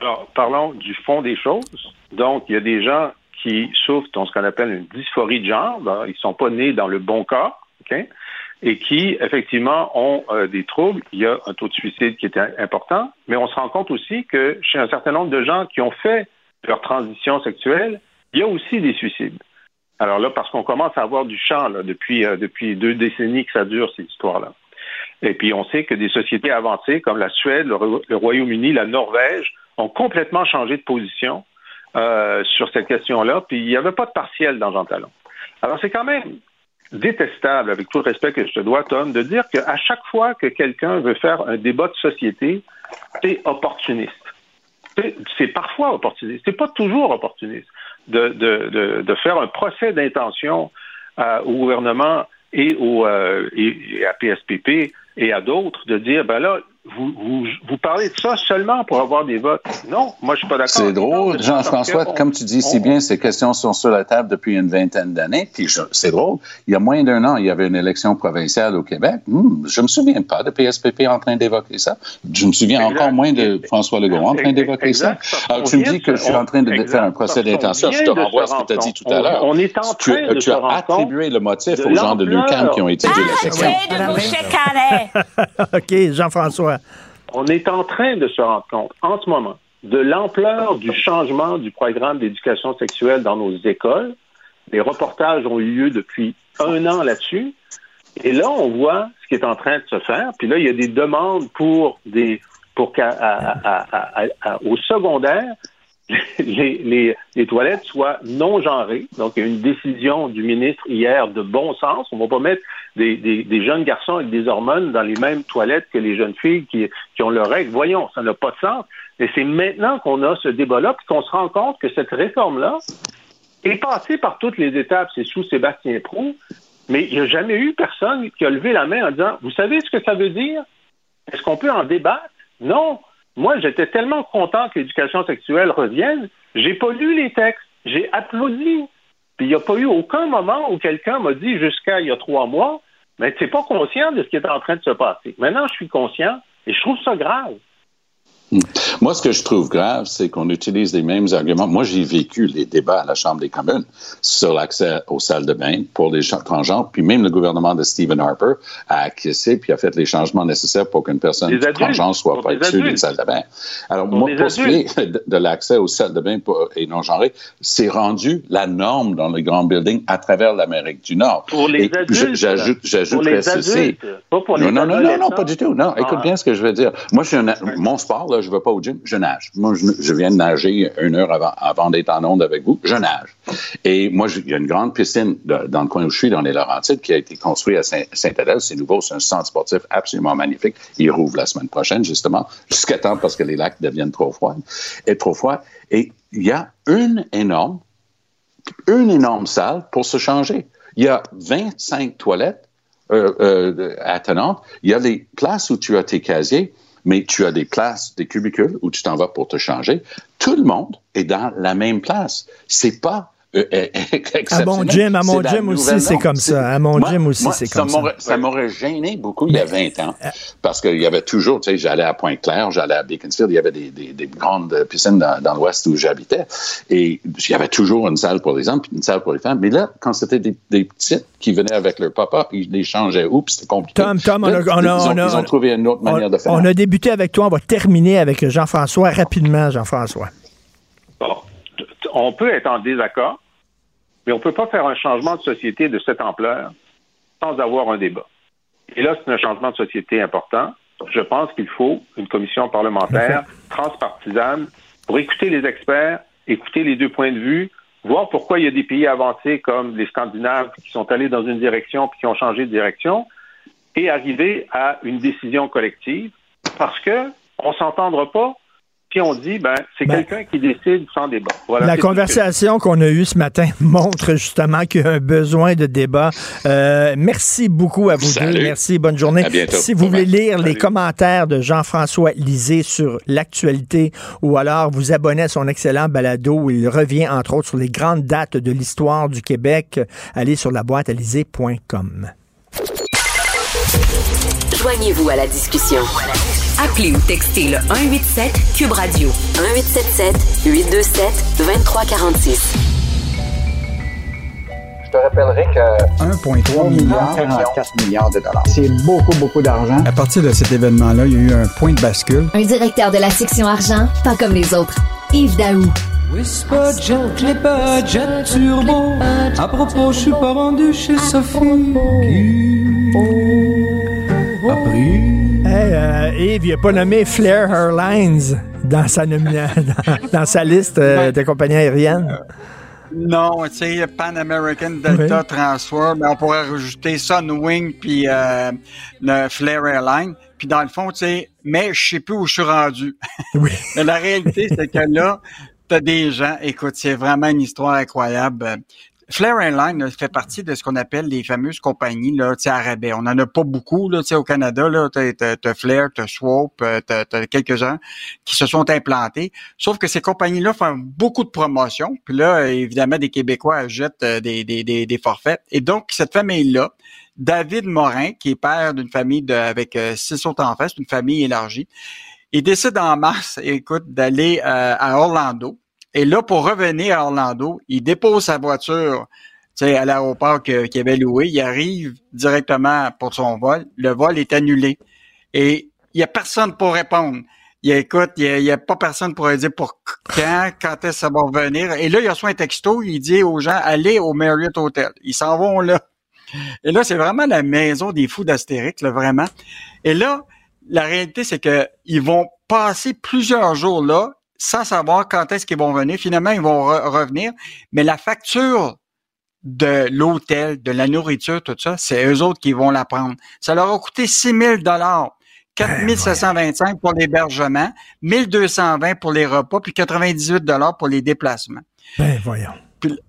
Alors, parlons du fond des choses. Donc, il y a des gens qui souffrent de ce qu'on appelle une dysphorie de genre. Ils ne sont pas nés dans le bon corps? Et qui, effectivement, ont euh, des troubles. Il y a un taux de suicide qui est important, mais on se rend compte aussi que chez un certain nombre de gens qui ont fait leur transition sexuelle, il y a aussi des suicides. Alors là, parce qu'on commence à avoir du champ là, depuis, euh, depuis deux décennies que ça dure, cette histoire-là. Et puis, on sait que des sociétés avancées comme la Suède, le, Royaume-Uni, la Norvège ont complètement changé de position euh, sur cette question-là. Puis, il n'y avait pas de partiel dans Jean Talon. Alors, c'est quand même détestable, avec tout le respect que je te dois, Tom, de dire qu'à chaque fois que quelqu'un veut faire un débat de société, c'est opportuniste. C'est parfois opportuniste. C'est pas toujours opportuniste de, de, de, faire un procès d'intention euh, au gouvernement et, au, euh, et à PSPP et à d'autres de dire, ben là, vous, vous, vous, parlez de ça seulement pour avoir des votes. Non, moi, je suis pas d'accord.
C'est drôle, Jean-François, comme tu dis si bien, ces questions sont sur la table depuis une vingtaine d'années. Puis c'est drôle, il y a moins d'un an, il y avait une élection provinciale au Québec. Hmm, je me souviens pas de PSPP en train d'évoquer ça. Je me souviens encore moins de François Legault en train d'évoquer ça. Alors, tu me dis que je suis en train de faire un procès d'intention. Je te renvoie à ce que tu as dit tout à l'heure.
On est en train de
Tu as attribué le motif aux gens de l'UQAM qui ont étudié la question. <laughs>
OK, Jean-François.
On est en train de se rendre compte en ce moment de l'ampleur du changement du programme d'éducation sexuelle dans nos écoles. Les reportages ont eu lieu depuis un an là-dessus. Et là, on voit ce qui est en train de se faire. Puis là, il y a des demandes pour des pour qu'au secondaire, <laughs> les, les, toilettes soient non genrées. Donc, il y a une décision du ministre hier de bon sens. On ne va pas mettre des, jeunes garçons avec des hormones dans les mêmes toilettes que les jeunes filles qui, qui ont leurs règles. Voyons, ça n'a pas de sens. Et c'est maintenant qu'on a ce débat-là, puis qu'on se rend compte que cette réforme-là est passée par toutes les étapes. C'est sous Sébastien Prou, mais il n'y a jamais eu personne qui a levé la main en disant, vous savez ce que ça veut dire? Est-ce qu'on peut en débattre? Non. Moi, j'étais tellement content que l'éducation sexuelle revienne, j'ai pas lu les textes, j'ai applaudi. Puis il n'y a pas eu aucun moment où quelqu'un m'a dit jusqu'à il y a trois mois, mais tu n'es pas conscient de ce qui est en train de se passer. Maintenant, je suis conscient et je trouve ça grave.
Hmm. Moi, ce que je trouve grave, c'est qu'on utilise les mêmes arguments. Moi, j'ai vécu les débats à la Chambre des communes sur l'accès aux salles de bain pour les transgenres, puis même le gouvernement de Stephen Harper a acquiescé puis a fait les changements nécessaires pour qu'une personne transgenre soit pas issue d'une salle de bain. Alors, moi, pour ce qui est de, l'accès aux salles de bain et non genrées, c'est rendu la norme dans les grands buildings à travers l'Amérique du Nord.
Pour les adultes.
J'ajoute, j'ajouterais ceci.
Pas pour les
non, non, non, non, pas du tout. Non, écoute ah. bien ce que je veux dire. Moi, je suis un, mon sport, là, je ne vais pas au gym, je nage. Moi, je, viens de nager une heure avant, d'être en onde avec vous, je nage. Et moi, il y a une grande piscine dans le coin où je suis, dans les Laurentides, qui a été construite à Saint-Adèle. C'est nouveau, c'est un centre sportif absolument magnifique. Il rouvre la semaine prochaine, justement, jusqu'à temps parce que les lacs deviennent trop froids. Et trop froids. Et il y a une énorme, une énorme salle pour se changer. Il y a 25 toilettes euh, euh, attenantes. Il y a des places où tu as tes casiers mais tu as des places, des cubicules où tu t'en vas pour te changer. Tout le monde est dans la même place. C'est pas euh, euh, <laughs>
à mon gym, à mon gym aussi, c'est comme ça. À mon gym aussi, c'est comme ça.
Ça m'aurait gêné beaucoup il y a 20 ans. Euh, parce qu'il y avait toujours, tu sais, j'allais à Pointe-Claire, j'allais à Beaconsfield, il y avait des, des, grandes piscines dans, l'ouest où j'habitais. Et il y avait toujours une salle pour les hommes puis une salle pour les femmes. Mais là, quand c'était des, petites qui venaient avec leur papa, ils les changeaient où, puis c'était compliqué.
Tom, Tom, on
a,
on a,
ils, ont, trouvé une autre manière de faire.
On a débuté avec toi, on va terminer avec Jean-François rapidement, Jean-François.
Bon. On peut être en désaccord, mais on ne peut pas faire un changement de société de cette ampleur sans avoir un débat. Et là, c'est un changement de société important. Je pense qu'il faut une commission parlementaire transpartisane pour écouter les experts, écouter les deux points de vue, voir pourquoi il y a des pays avancés comme les Scandinaves qui sont allés dans une direction puis qui ont changé de direction et arriver à une décision collective parce que on s'entendra pas puis on dit, ben, c'est ben, quelqu'un qui décide sans débat.
la conversation qu'on a eue ce matin <laughs> montre justement qu'il y a un besoin de débat. Euh, merci beaucoup à vous deux. Merci, bonne journée. Si vous voulez lire les commentaires de Jean-François Lisée sur l'actualité ou alors vous abonner à son excellent balado où il revient entre autres sur les grandes dates de l'histoire du Québec, allez sur la boîte
Joignez-vous à la discussion. Appelez ou textez le 187 Cube Radio 1877 827 2346.
Je te rappellerai que 1,3 milliard, 44 milliards de dollars. C'est beaucoup, beaucoup d'argent.
À partir de cet événement-là, il y a eu un point de bascule.
Un directeur de la section argent, pas comme les autres. Yves Daou.
Whisper gently budget turbo. À propos, je suis pas rendu chez Sophie. Qui a pris.
Hey, euh, Yves, il n'a pas nommé Flair Airlines dans sa, nomina- <laughs> dans, dans sa liste euh, de compagnies aériennes.
Non, tu sais, Pan American Delta
Oui.
Transfer, mais on pourrait rajouter Sunwing puis euh, le Flair Airline. Puis dans le fond, tu sais, mais je sais plus où je suis rendu. <laughs> mais la réalité, c'est que là, t'as des gens, écoute, c'est vraiment une histoire incroyable. Flair Airline là, fait partie de ce qu'on appelle les fameuses compagnies là, tu à rabais. On en a pas beaucoup là, tu au Canada. T'as, t'as, t'as Flair, t'as Swope, euh, t'as, t'as quelques gens qui se sont implantés. Sauf que ces compagnies-là font beaucoup de promotions. Puis là, évidemment, des Québécois achètent euh, des, des, des, forfaits. Et donc, cette famille-là, David Morin, qui est père d'une famille de, avec euh, six autres enfants, c'est une famille élargie, il décide en mars, écoute, d'aller à Orlando. Et là, pour revenir à Orlando, il dépose sa voiture à l'aéroport qu'il avait loué. Il arrive directement pour son vol. Le vol est annulé. Et il y a personne pour répondre. Il a, écoute, il y a, a pas personne pour dire pour quand, quand est-ce que ça va revenir. Et là, il reçoit un texto, il dit aux gens, allez au Marriott Hotel. Ils s'en vont là. Et là, c'est vraiment la maison des fous d'Astérix, là, vraiment. Et là, la réalité, c'est que ils vont passer plusieurs jours là sans savoir quand est-ce qu'ils vont venir. Finalement, ils vont re- revenir. Mais la facture de l'hôtel, de la nourriture, tout ça, c'est eux autres qui vont la prendre. Ça leur a coûté 6 000 dollars. 4 725 pour l'hébergement, 1220 pour les repas, puis 98 dollars pour les déplacements.
Ben, voyons.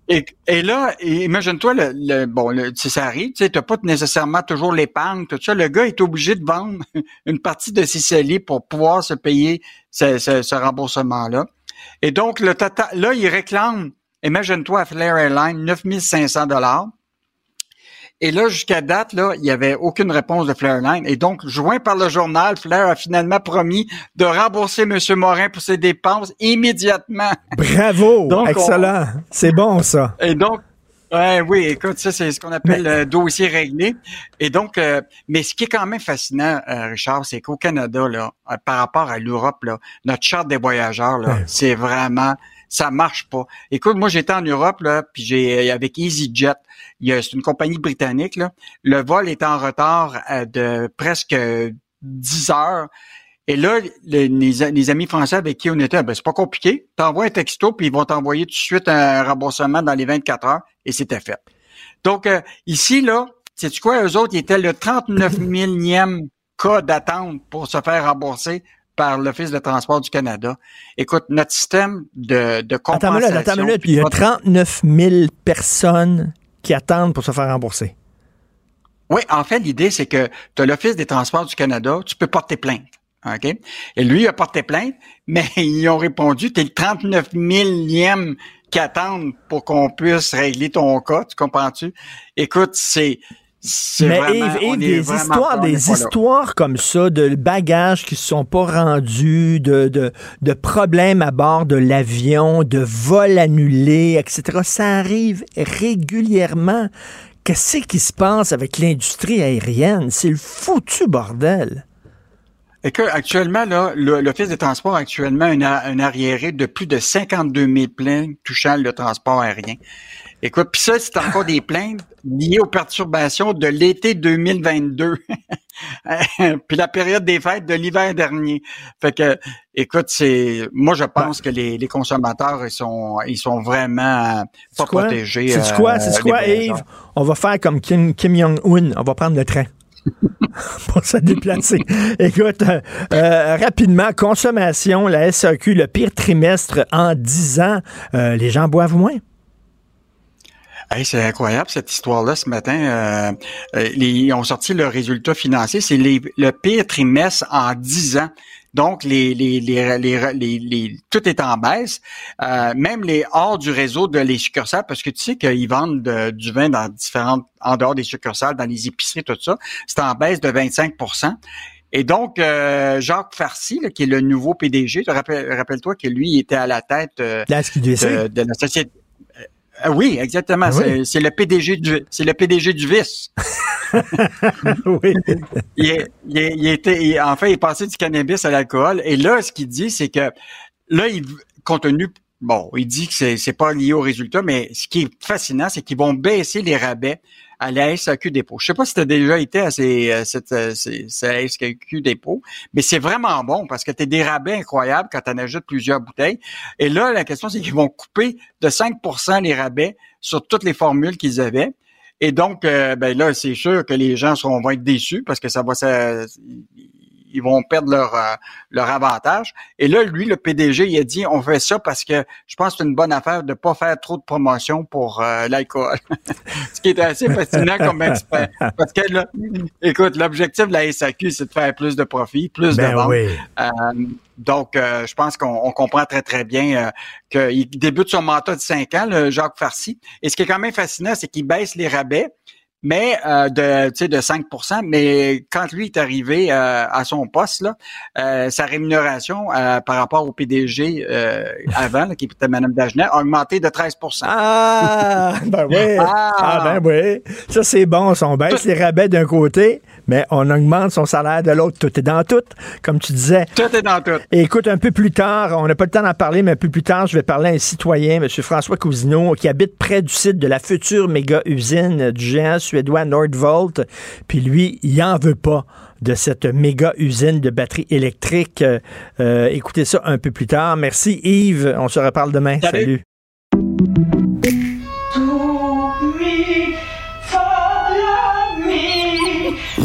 Et, là, et imagine-toi, le, le- bon, le, ça arrive, tu t'as pas nécessairement toujours l'épargne, tout ça. Le gars est obligé de vendre <laughs> une partie de ses pour pouvoir se payer ce, ce- ce remboursement-là. Et donc, le total, là, il réclame, imagine-toi, à Flair Airlines, 9500 dollars. Et là, jusqu'à date, là, il n'y avait aucune réponse de Flair Airlines. Et donc, joint par le journal, Flair a finalement promis de rembourser M. Morin pour ses dépenses immédiatement.
Bravo! <laughs>
Donc, on-
Excellent. C'est bon, ça.
Et donc, oui, écoute, ça, c'est ce qu'on appelle le dossier réglé. Et donc, euh, mais ce qui est quand même fascinant, euh, Richard, c'est qu'au Canada, là, euh, par rapport à l'Europe, là, notre charte des voyageurs, là, c'est vraiment, ça marche pas. Écoute, moi, j'étais en Europe, là, puis j'ai, avec EasyJet, c'est une compagnie britannique, là, le vol est en retard euh, de presque 10 heures. Et là, le- les, les amis français avec qui on était, ben, c'est pas compliqué. T'envoies un texto, puis ils vont t'envoyer tout de suite un remboursement dans les 24 heures, et c'était fait. Donc, euh, ici, là, sais-tu quoi? Eux autres, ils étaient le 39 millième cas d'attente pour se faire rembourser par l'Office de transport du Canada. Écoute, notre système de, de compensation...
attends une minute.
puis
Il y a
notre-
39 000 personnes qui attendent pour se faire rembourser.
Oui, en fait, l'idée, c'est que tu as l'Office des transports du Canada, tu peux porter plainte. OK? Et lui, il a porté plainte, <laughs> mais ils ont répondu, tu es le 39 millième qui attendent pour qu'on puisse régler ton cas, tu comprends-tu? Écoute, c'est...
Mais
vraiment-
Yves, Yves, des histoires,
pas-
des histoires comme ça, de bagages qui ne sont pas rendus, de, de, de problèmes à bord de l'avion, de vols annulés, etc. Ça arrive régulièrement. Qu'est-ce qui se passe avec l'industrie aérienne? C'est le foutu bordel.
Et que actuellement, là, l'Office des transports a actuellement un arriéré de plus de 52 000 plaintes touchant le transport aérien. Écoute, puis ça, c'est encore des plaintes liées aux perturbations de l'été 2022, <laughs> puis la période des fêtes de l'hiver dernier. Fait que, écoute, c'est, moi, je pense que les, les consommateurs, ils sont, ils sont vraiment pas
quoi?
protégés.
C'est quoi,
euh,
c'est
des
quoi. Yves? On va faire comme Kim, Kim Jong-un. On va prendre le train. <laughs> pour se déplacer. Écoute, euh, euh, rapidement, consommation, la SAQ, le pire trimestre en 10 ans, euh, les gens boivent moins?
Hey, c'est incroyable cette histoire-là ce matin. Euh, euh, les- ils ont sorti le résultat financier. C'est le pire trimestre en 10 ans. Donc, les, les, les, les, les- les- tout est en baisse. Euh, même les hors du réseau de les succursales, parce que tu sais qu'ils vendent de- du vin dans différentes, en dehors des succursales, dans les épiceries, tout ça. C'est en baisse de 25% Et donc, euh, Jacques Farcy, là, qui est le nouveau PDG, rappelle- rappelle-toi que lui il était à la tête euh,
La SQDC.
de, de la société. Euh, oui, exactement.
Ah oui.
C'est- le PDG du, c'est le PDG du vice. <laughs>
oui.
il, est- il est- il était, il- en fait, il est passé du cannabis à l'alcool. Et là, ce qu'il dit, c'est que là, il, compte tenu, bon, il dit que c'est, c'est pas lié au résultat, mais ce qui est fascinant, c'est qu'ils vont baisser les rabais à la SAQ dépôt. Je sais pas si tu as déjà été à ces, à cette, euh, ces- ces SAQ dépôt, mais c'est vraiment bon parce que tu as des rabais incroyables quand tu en ajoutes plusieurs bouteilles. Et là, la question, c'est qu'ils vont couper de 5% les rabais sur toutes les formules qu'ils avaient. Et donc, euh, ben là, c'est sûr que les gens seront, vont être déçus parce que ça va, ça, ils vont perdre leur euh, leur avantage. Et là, lui, le PDG, il a dit, on fait ça parce que je pense que c'est une bonne affaire de pas faire trop de promotion pour euh, l'alcool. <laughs> Ce qui est assez fascinant comme expert. Parce que là, écoute, l'objectif de la SAQ, c'est de faire plus de profit, plus
Ben
de ventes.
oui.
Euh, donc, euh, je pense qu'on on comprend très, très bien euh, qu'il débute son mandat de 5 ans, le Jacques Farcy. Et ce qui est quand même fascinant, c'est qu'il baisse les rabais, mais euh, de, tu sais, de 5% Mais quand lui est arrivé euh, à son poste, là, euh, sa rémunération euh, par rapport au PDG euh, avant, là, qui était Mme Dagenet, a augmenté de 13%
Ah, <laughs> ben oui.
Ah.
Ah, ben oui. Ça, c'est bon. On baisse les rabais d'un côté, mais on augmente son salaire de l'autre. Tout est dans tout, comme tu disais.
Tout est dans tout.
Et écoute, un peu plus tard, on n'a pas le temps d'en parler, mais un peu plus tard, je vais parler à un citoyen, M. François Cousineau, qui habite près du site de la future méga-usine du géant suédois Nordvolt. Puis lui, il en veut pas de cette méga usine de batteries électriques. Euh, euh, écoutez ça un peu plus tard. Merci Yves. On se reparle demain.
Salut.
Salut.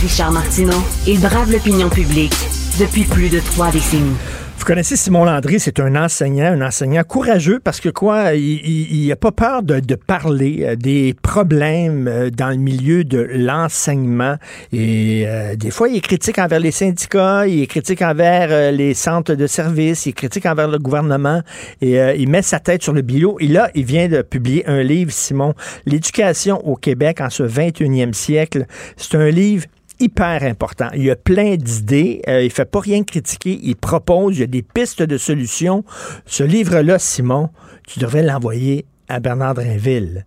Richard Martineau, il brave l'opinion publique depuis plus de trois décennies.
Vous connaissez Simon Landry, c'est un enseignant, un enseignant courageux parce que quoi, il n'a pas peur de, parler euh, des problèmes euh, dans le milieu de l'enseignement. Et euh, des fois, il est critique envers les syndicats, il est critique envers les centres de services, il est critique envers le gouvernement et il met sa tête sur le bilot. Et là, il vient de publier un livre, Simon, L'éducation au Québec en ce 21e siècle. C'est un livre hyper important. Il y a plein d'idées. Euh, il fait pas rien critiquer. Il propose. Il y a des pistes de solutions. Ce livre-là, Simon, tu devrais l'envoyer à Bernard Drinville.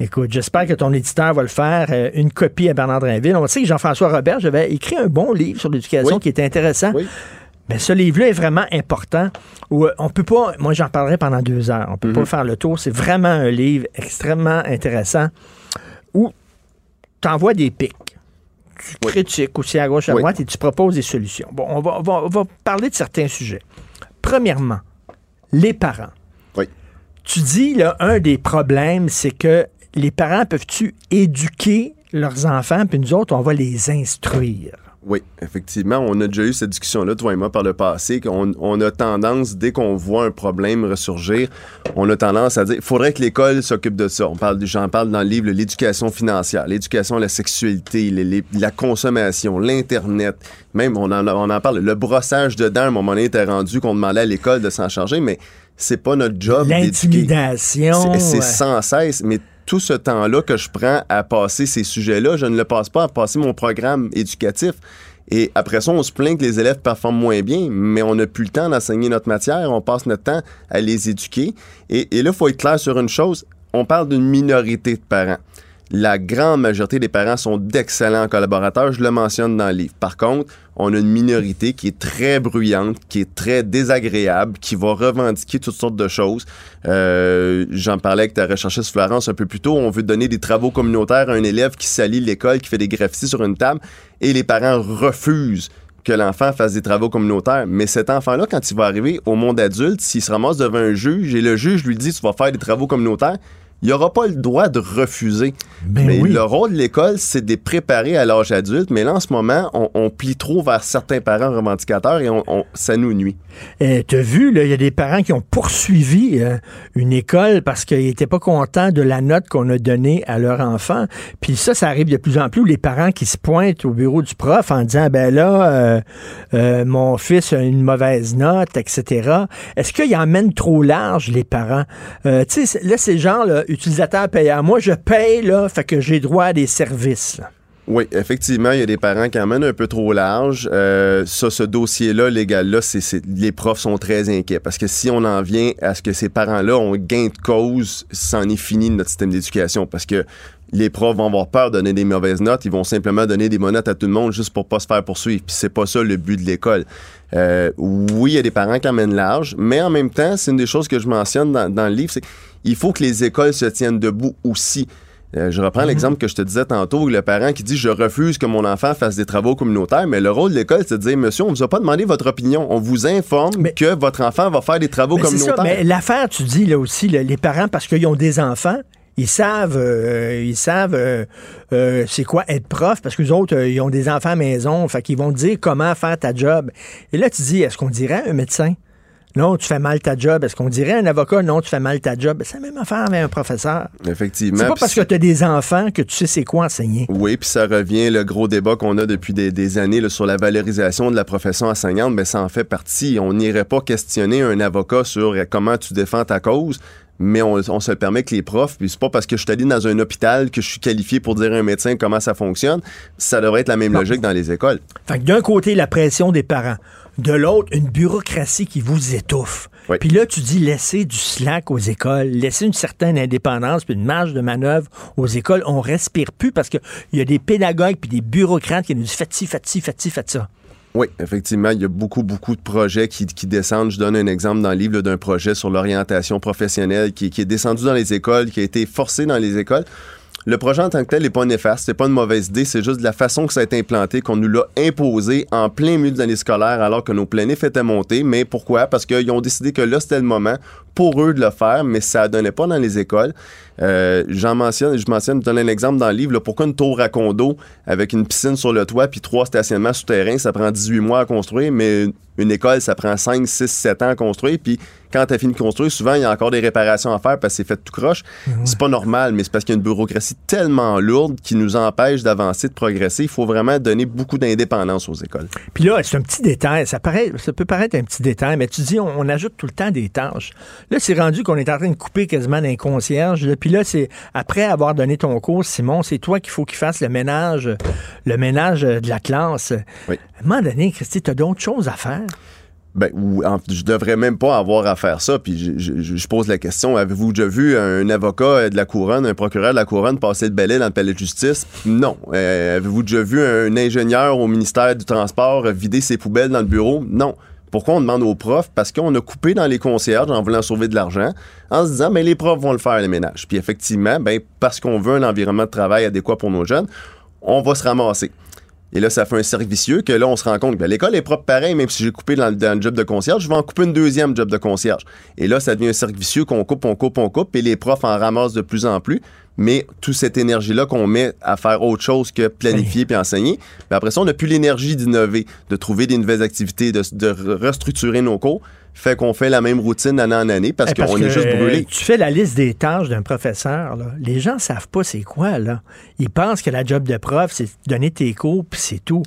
Écoute, j'espère que ton éditeur va le faire. euh, une copie à Bernard Drinville. On sait que Jean-François Robert, j'avais écrit un bon livre sur l'éducation qui était intéressant. Mais ce livre-là est vraiment important. Où euh, on peut pas, moi j'en parlerai pendant deux heures. On peut pas faire le tour. C'est vraiment un livre extrêmement intéressant où tu envoies des pics tu critiques aussi à gauche, à
Oui.
droite et tu proposes des solutions. Bon, on va, on va- on va parler de certains sujets. Premièrement, les parents.
Oui.
Tu dis, là, un des problèmes, c'est que les parents peuvent-tu éduquer leurs enfants, puis nous autres, on va les instruire?
Oui, effectivement, on a déjà eu cette discussion-là, toi et moi, par le passé, qu'on on a tendance, dès qu'on voit un problème ressurgir, on a tendance à dire, il faudrait que l'école s'occupe de ça. On parle, j'en parle dans le livre, l'éducation financière, l'éducation à la sexualité, les- les- la consommation, l'Internet, même, on en, on en parle, le brossage de dents, à un moment donné, était rendu qu'on demandait à l'école de s'en charger, mais c'est pas notre job.
L'intimidation.
C'est- sans cesse, mais tout ce temps-là que je prends à passer ces sujets-là, je ne le passe pas à passer mon programme éducatif. Et après ça, on se plaint que les élèves performent moins bien, mais on n'a plus le temps d'enseigner notre matière, on passe notre temps à les éduquer. Et, là, il faut être clair sur une chose, on parle d'une minorité de parents. La grande majorité des parents sont d'excellents collaborateurs, je le mentionne dans le livre. Par contre, on a une minorité qui est très bruyante, qui est très désagréable, qui va revendiquer toutes sortes de choses. Euh, J'en parlais avec ta recherchiste Florence un peu plus tôt. On veut donner des travaux communautaires à un élève qui salit l'école, qui fait des graffitis sur une table, et les parents refusent que l'enfant fasse des travaux communautaires. Mais cet enfant-là, quand il va arriver au monde adulte, s'il se ramasse devant un juge et le juge lui dit tu vas faire des travaux communautaires, il n'aura pas le droit de refuser.
Ben
mais
oui.
le rôle de l'école, c'est de les préparer à l'âge adulte. Mais là, en ce moment, on, on plie trop vers certains parents revendicateurs et on, on- ça nous nuit.
Euh, T'as vu, il y a des parents qui ont poursuivi euh, une école parce qu'ils n'étaient pas contents de la note qu'on a donnée à leur enfant. Puis ça, ça arrive de plus en plus, les parents qui se pointent au bureau du prof en disant, ben là, euh, euh, mon fils a une mauvaise note, etc. Est-ce qu'ils emmènent trop large, les parents? Tu sais, là, c'est genre, là, utilisateur payant. Moi, je paye, là, fait que j'ai droit à des services.
Oui, effectivement, il y a des parents qui emmènent un peu trop large. Euh, ça, ce dossier-là, légal-là, c'est- les profs sont très inquiets parce que si on en vient à ce que ces parents-là ont gain de cause, c'en est fini de notre système d'éducation parce que les profs vont avoir peur de donner des mauvaises notes, ils vont simplement donner des bonnes notes à tout le monde juste pour pas se faire poursuivre. Puis c'est pas ça le but de l'école. Euh, oui, il y a des parents qui emmènent large, mais en même temps, c'est une des choses que je mentionne dans, dans le livre, c'est qu'il faut que les écoles se tiennent debout aussi. Euh, je reprends l'exemple que je te disais tantôt, le parent qui dit je refuse que mon enfant fasse des travaux communautaires, mais le rôle de l'école, c'est de dire monsieur, on vous a pas demandé votre opinion, on vous informe que votre enfant va faire des travaux
Mais c'est ça,
communautaires.
mais l'affaire, tu dis là aussi, là, les parents, parce qu'ils ont des enfants, ils savent, euh, ils savent euh, c'est quoi être prof, parce que les autres, ils ont des enfants à maison, fait qu'ils vont te dire comment faire ta job. Et là, tu dis, est-ce qu'on dirait à un médecin? Non, tu fais mal ta job. Est-ce qu'on dirait à un avocat? Non, tu fais mal ta job? C'est la même affaire avec un professeur.
Effectivement.
C'est pas parce que tu as des enfants que tu sais c'est quoi enseigner.
Oui, puis ça revient, le gros débat qu'on a depuis des, des années là, sur la valorisation de la profession enseignante, mais ça en fait partie. On n'irait pas questionner un avocat sur euh, comment tu défends ta cause, mais on, on se le permet que les profs, puis c'est pas parce que je suis allé dans un hôpital que je suis qualifié pour dire à un médecin comment ça fonctionne. Ça devrait être la même logique dans les écoles.
Fait que d'un côté, la pression des parents. De l'autre, une bureaucratie qui vous étouffe. Puis là, tu dis laisser du slack aux écoles, laisser une certaine indépendance puis une marge de manœuvre aux écoles. On respire plus parce qu'il y a des pédagogues puis des bureaucrates qui nous disent faites ci, faites ci, faites ci, faites ça.
Oui, effectivement, il y a beaucoup, beaucoup de projets qui, qui descendent. Je donne un exemple dans le livre d'un projet sur l'orientation professionnelle qui, qui est descendu dans les écoles, qui a été forcé dans les écoles. Le projet en tant que tel n'est pas néfaste, c'est pas une mauvaise idée, c'est juste de la façon que ça a été implanté, qu'on nous l'a imposé en plein milieu de l'année scolaire alors que nos planifs étaient montés. Mais pourquoi? Parce qu'ils ont décidé que là, c'était le moment pour eux de le faire, mais ça ne donnait pas dans les écoles. Euh, j'en mentionne, je mentionne, je donne un exemple dans le livre, là, pourquoi une tour à condo avec une piscine sur le toit puis trois stationnements souterrains, ça prend 18 mois à construire, mais une école, ça prend 5, 6, 7 ans à construire, puis quand tu as fini de construire, souvent, il y a encore des réparations à faire parce que c'est fait tout croche. C'est pas normal, mais c'est parce qu'il y a une bureaucratie tellement lourde qui nous empêche d'avancer, de progresser. Il faut vraiment donner beaucoup d'indépendance aux écoles.
Puis là, c'est un petit détail. Ça, paraît, ça peut paraître un petit détail, mais tu dis, on, on ajoute tout le temps des tâches. Là, c'est rendu qu'on est en train de couper quasiment d'un concierge. Puis là, c'est après avoir donné ton cours, Simon, c'est toi qu'il faut qu'il fasse le ménage, le ménage de la classe. À un moment donné, Christy, tu as d'autres choses à faire?
Ben, ou, je devrais même pas avoir à faire ça. Puis je, pose la question avez-vous déjà vu un avocat de la couronne, un procureur de la couronne passer le balai dans le palais de justice? Non. Euh, avez-vous déjà vu un ingénieur au ministère du Transport vider ses poubelles dans le bureau? Non. Pourquoi on demande aux profs? Parce qu'on a coupé dans les concierges en voulant sauver de l'argent, en se disant, ben, les profs vont le faire, les ménages. Puis effectivement, ben, parce qu'on veut un environnement de travail adéquat pour nos jeunes, on va se ramasser. Et là, ça fait un cercle vicieux que là, on se rend compte que ben, l'école est propre pareil, même si j'ai coupé dans le, dans le job de concierge, je vais en couper une deuxième job de concierge. Et là, ça devient un cercle vicieux qu'on coupe, on coupe, on coupe, et les profs en ramassent de plus en plus. Mais toute cette énergie-là qu'on met à faire autre chose que planifier puis enseigner, ben après ça, on n'a plus l'énergie d'innover, de trouver des nouvelles activités, de, de restructurer nos cours. Fait qu'on fait la même routine d'année en année parce
Eh,
qu'on est juste brûlé.
euh, Tu fais la liste des tâches d'un professeur. Là. Les gens savent pas c'est quoi. là. Ils pensent que la job de prof, c'est donner tes cours, puis c'est tout.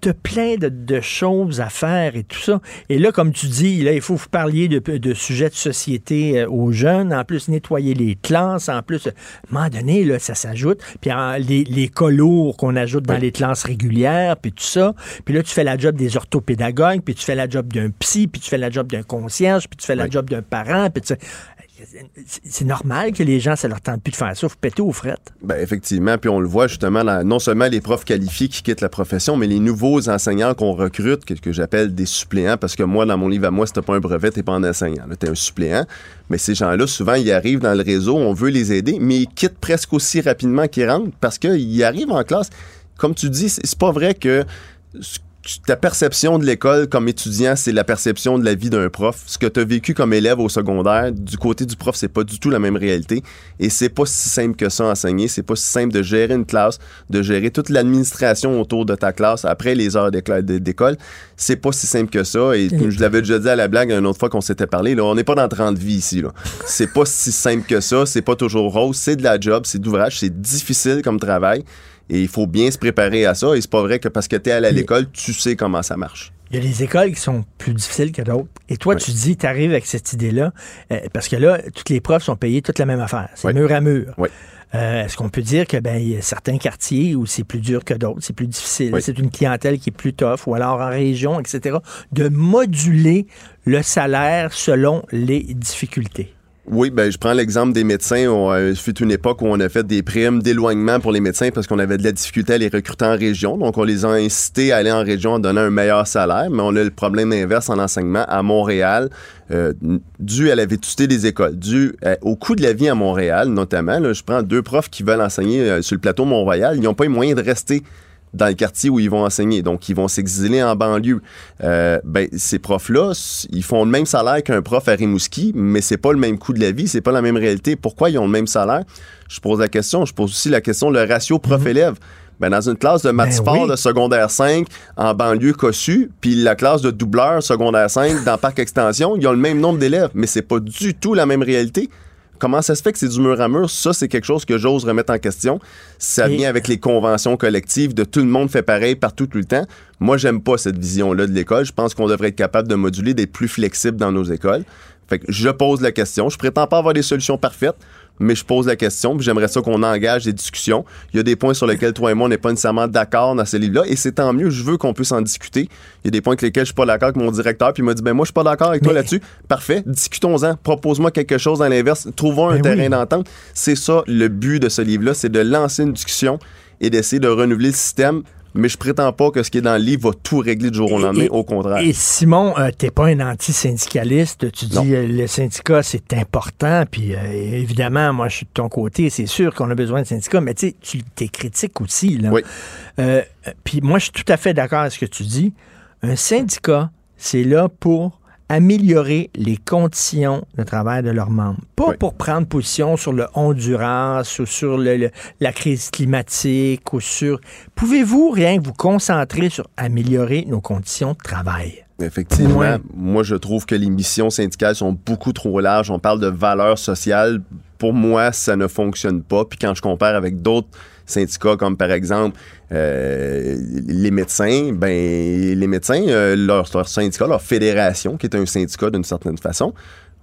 Tu as plein de, de choses à faire et tout ça. Et là, comme tu dis, là, il faut que vous parliez de, de sujets de société euh, aux jeunes, en plus nettoyer les classes, en plus, à un moment donné, là, ça s'ajoute. Puis en- les, les cas lourds qu'on ajoute dans les classes régulières, puis tout ça. Puis là, tu fais la job des orthopédagogues, puis tu fais la job d'un psy, puis tu fais la job d'un concierge, puis tu fais la job d'un parent, puis tu sais, c'est- normal que les gens, ça leur tente plus de faire ça. Faut péter aux frettes.
Ben, effectivement, puis on le voit justement, non seulement les profs qualifiés qui quittent la profession, mais les nouveaux enseignants qu'on recrute, que, j'appelle des suppléants, parce que moi, dans mon livre à moi, c'était pas un brevet, t'es pas un enseignant, t'es un suppléant. Mais ces gens-là, souvent, ils arrivent dans le réseau, on veut les aider, mais ils quittent presque aussi rapidement qu'ils rentrent parce qu'ils arrivent en classe. Comme tu dis, c'est pas vrai que ta perception de l'école comme étudiant, c'est la perception de la vie d'un prof. Ce que tu as vécu comme élève au secondaire, du côté du prof, c'est pas du tout la même réalité. Et c'est pas si simple que ça enseigner. C'est pas si simple de gérer une classe, de gérer toute l'administration autour de ta classe après les heures d'école. C'est pas si simple que ça. Et comme je l'avais déjà dit à la blague une autre fois qu'on s'était parlé, là, on n'est pas dans 30 vies ici. C'est pas si simple que ça. C'est pas toujours rose. C'est de la job, c'est d'ouvrage, c'est difficile comme travail. Et il faut bien se préparer à ça. Et c'est pas vrai que parce que tu es allé à l'école, tu sais comment ça marche.
Il y a des écoles qui sont plus difficiles que d'autres. Et toi, tu dis, tu arrives avec cette idée-là, euh, parce que là, toutes les profs sont payés toute la même affaire. C'est mur à mur. Euh, est-ce qu'on peut dire que ben il y a certains quartiers où c'est plus dur que d'autres, c'est plus difficile, c'est une clientèle qui est plus tough, ou alors en région, etc., de moduler le salaire selon les difficultés?
Oui, ben je prends l'exemple des médecins. On fait une époque où on a fait des primes d'éloignement pour les médecins parce qu'on avait de la difficulté à les recruter en région. Donc, on les a incités à aller en région en donnant un meilleur salaire. Mais on a le problème inverse en enseignement à Montréal, euh, dû à la vétusté des écoles, dû euh, au coût de la vie à Montréal, notamment. Je prends deux profs qui veulent enseigner euh, sur le plateau Mont-Royal. Ils n'ont pas les moyens de rester dans le quartier où ils vont enseigner. Donc, ils vont s'exiler en banlieue. Euh, ben, ces profs-là, ils font le même salaire qu'un prof à Rimouski, mais c'est pas le même coût de la vie, c'est pas la même réalité. Pourquoi ils ont le même salaire? Je pose la question. Je pose aussi la question, le ratio prof-élève. Ben, dans une classe de maths
Ben
sport
oui.
de secondaire 5 en banlieue cossu, puis la classe de doubleur secondaire 5 dans Parc Extension, ils ont le même nombre d'élèves, mais c'est pas du tout la même réalité. Comment ça se fait que c'est du mur à mur? Ça, c'est quelque chose que j'ose remettre en question. Ça
Et-
vient avec les conventions collectives de tout le monde fait pareil partout tout le temps. Moi, j'aime pas cette vision-là de l'école. Je pense qu'on devrait être capable de moduler, d'être plus flexible dans nos écoles. Fait que je pose la question. Je prétends pas avoir des solutions parfaites, mais je pose la question. puis J'aimerais ça qu'on engage des discussions. Il y a des points sur lesquels toi et moi, on n'est pas nécessairement d'accord dans ce livre-là, et c'est tant mieux. Je veux qu'on puisse en discuter. Il y a des points avec lesquels je suis pas d'accord avec mon directeur, puis il m'a dit, ben moi, je suis pas d'accord avec toi là-dessus. Parfait, discutons-en. Propose-moi quelque chose dans l'inverse. Trouvons un
Ben
terrain d'entente. C'est ça le but de ce livre-là, c'est de lancer une discussion et d'essayer de renouveler le système. Mais je prétends pas que ce qui est dans le livre va tout régler du jour au lendemain. au contraire.
Et Simon, euh, t'es pas un anti-syndicaliste. Tu dis euh, le syndicat, c'est important. Puis euh, évidemment, moi, je suis de ton côté. C'est sûr qu'on a besoin de syndicats, mais tu sais, tu t'es critique aussi. Là. Euh, euh, puis moi, je suis tout à fait d'accord avec ce que tu dis. Un syndicat, c'est là pour améliorer les conditions de travail de leurs membres. Pas pour prendre position sur le Honduras ou sur le- le- la crise climatique ou sur... Pouvez-vous rien que vous concentrer sur améliorer nos conditions de travail?
Effectivement, moi je trouve que les missions syndicales sont beaucoup trop larges. On parle de valeurs sociales. Pour moi, ça ne fonctionne pas. Puis quand je compare avec d'autres syndicats, comme par exemple euh, les médecins, ben les médecins, euh, leur, leur syndicat, leur fédération, qui est un syndicat d'une certaine façon,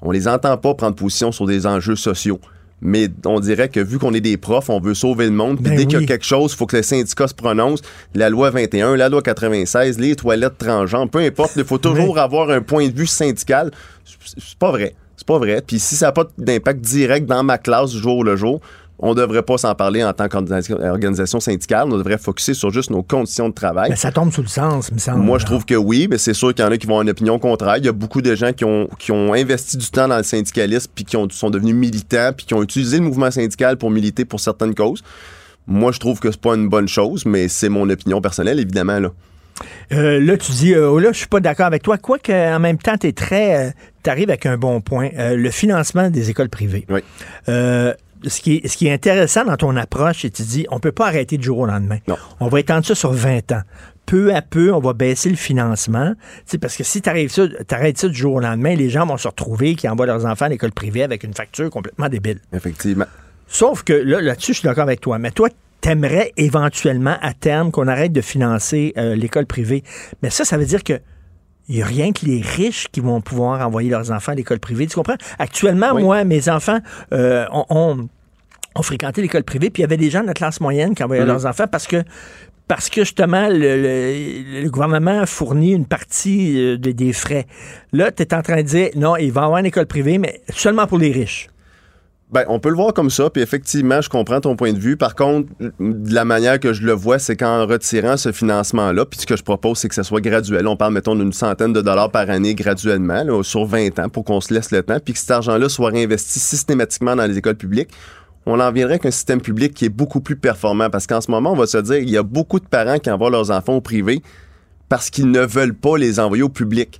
on les entend pas prendre position sur des enjeux sociaux. Mais on dirait que vu qu'on est des profs, on veut sauver le monde. Puis
Ben
dès qu'il y a quelque chose, il faut que le syndicat se prononce. La loi 21, la loi 96, les toilettes transgenres, peu importe, il faut <laughs> toujours avoir un point de vue syndical. C'est pas vrai. C'est pas vrai. Puis si ça n'a pas d'impact direct dans ma classe du jour le jour, on devrait pas s'en parler en tant qu'organisation syndicale. On devrait focuser sur juste nos conditions de travail.
Ça tombe sous le sens, me semble.
Moi, je trouve que oui, mais c'est sûr qu'il y en a qui vont avoir une opinion contraire. Il y a beaucoup de gens qui ont, qui ont investi du temps dans le syndicalisme, puis qui ont, sont devenus militants, puis qui ont utilisé le mouvement syndical pour militer pour certaines causes. Moi, je trouve que c'est pas une bonne chose, mais c'est mon opinion personnelle, évidemment. Là.
Euh, là, tu dis, euh, oh là, je suis pas d'accord avec toi. Quoique, en même temps, tu es très. tu arrives avec un bon point. Euh, le financement des écoles privées.
Oui.
Ce qui, est, ce qui est intéressant dans ton approche, c'est que tu dis, on peut pas arrêter du jour au lendemain. On va étendre ça sur 20 ans. Peu à peu, on va baisser le financement. Parce que si tu ça, arrêtes ça du jour au lendemain, les gens vont se retrouver qui envoient leurs enfants à l'école privée avec une facture complètement débile.
Effectivement.
Sauf que là, là-dessus, je suis d'accord avec toi. Mais toi, t'aimerais éventuellement, à terme, qu'on arrête de financer euh, l'école privée. Mais ça, ça veut dire que il n'y a rien que les riches qui vont pouvoir envoyer leurs enfants à l'école privée. Tu comprends? Actuellement, moi, mes enfants euh, ont, ont- ont fréquenté l'école privée, puis il y avait des gens de la classe moyenne qui envoyaient
Mhm.
leurs enfants parce que parce que justement, le, le- le gouvernement fournit une partie euh, de- des frais. Là, tu es en train de dire, non, il va avoir une école privée, mais seulement pour les riches.
Ben, on peut le voir comme ça, puis effectivement, je comprends ton point de vue. Par contre, de la manière que je le vois, c'est qu'en retirant ce financement-là, puis ce que je propose, c'est que ça soit graduel. On parle, mettons, d'une centaine de dollars par année graduellement, sur 20 ans, pour qu'on se laisse le temps, puis que cet argent-là soit réinvesti systématiquement dans les écoles publiques. On en viendrait qu'un système public qui est beaucoup plus performant, parce qu'en ce moment, on va se dire, il y a beaucoup de parents qui envoient leurs enfants au privé, parce qu'ils ne veulent pas les envoyer au public.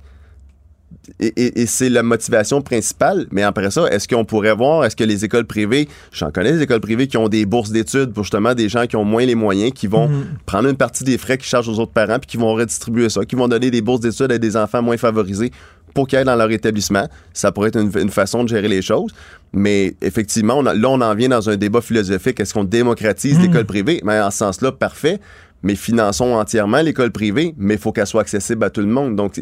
Et, et- et c'est la motivation principale. Mais après ça, est-ce qu'on pourrait voir, est-ce que les écoles privées, j'en connais des écoles privées qui ont des bourses d'études pour justement des gens qui ont moins les moyens, qui vont
Mhm.
prendre une partie des frais qu'ils chargent aux autres parents, puis qui vont redistribuer ça, qui vont donner des bourses d'études à des enfants moins favorisés pour qu'ils aillent dans leur établissement? Ça pourrait être une, une façon de gérer les choses. Mais effectivement, on a- là, on en vient dans un débat philosophique. Est-ce qu'on démocratise
Mhm.
l'école privée? Mais en ce sens-là, parfait. Mais finançons entièrement l'école privée, mais il faut qu'elle soit accessible à tout le monde. Donc,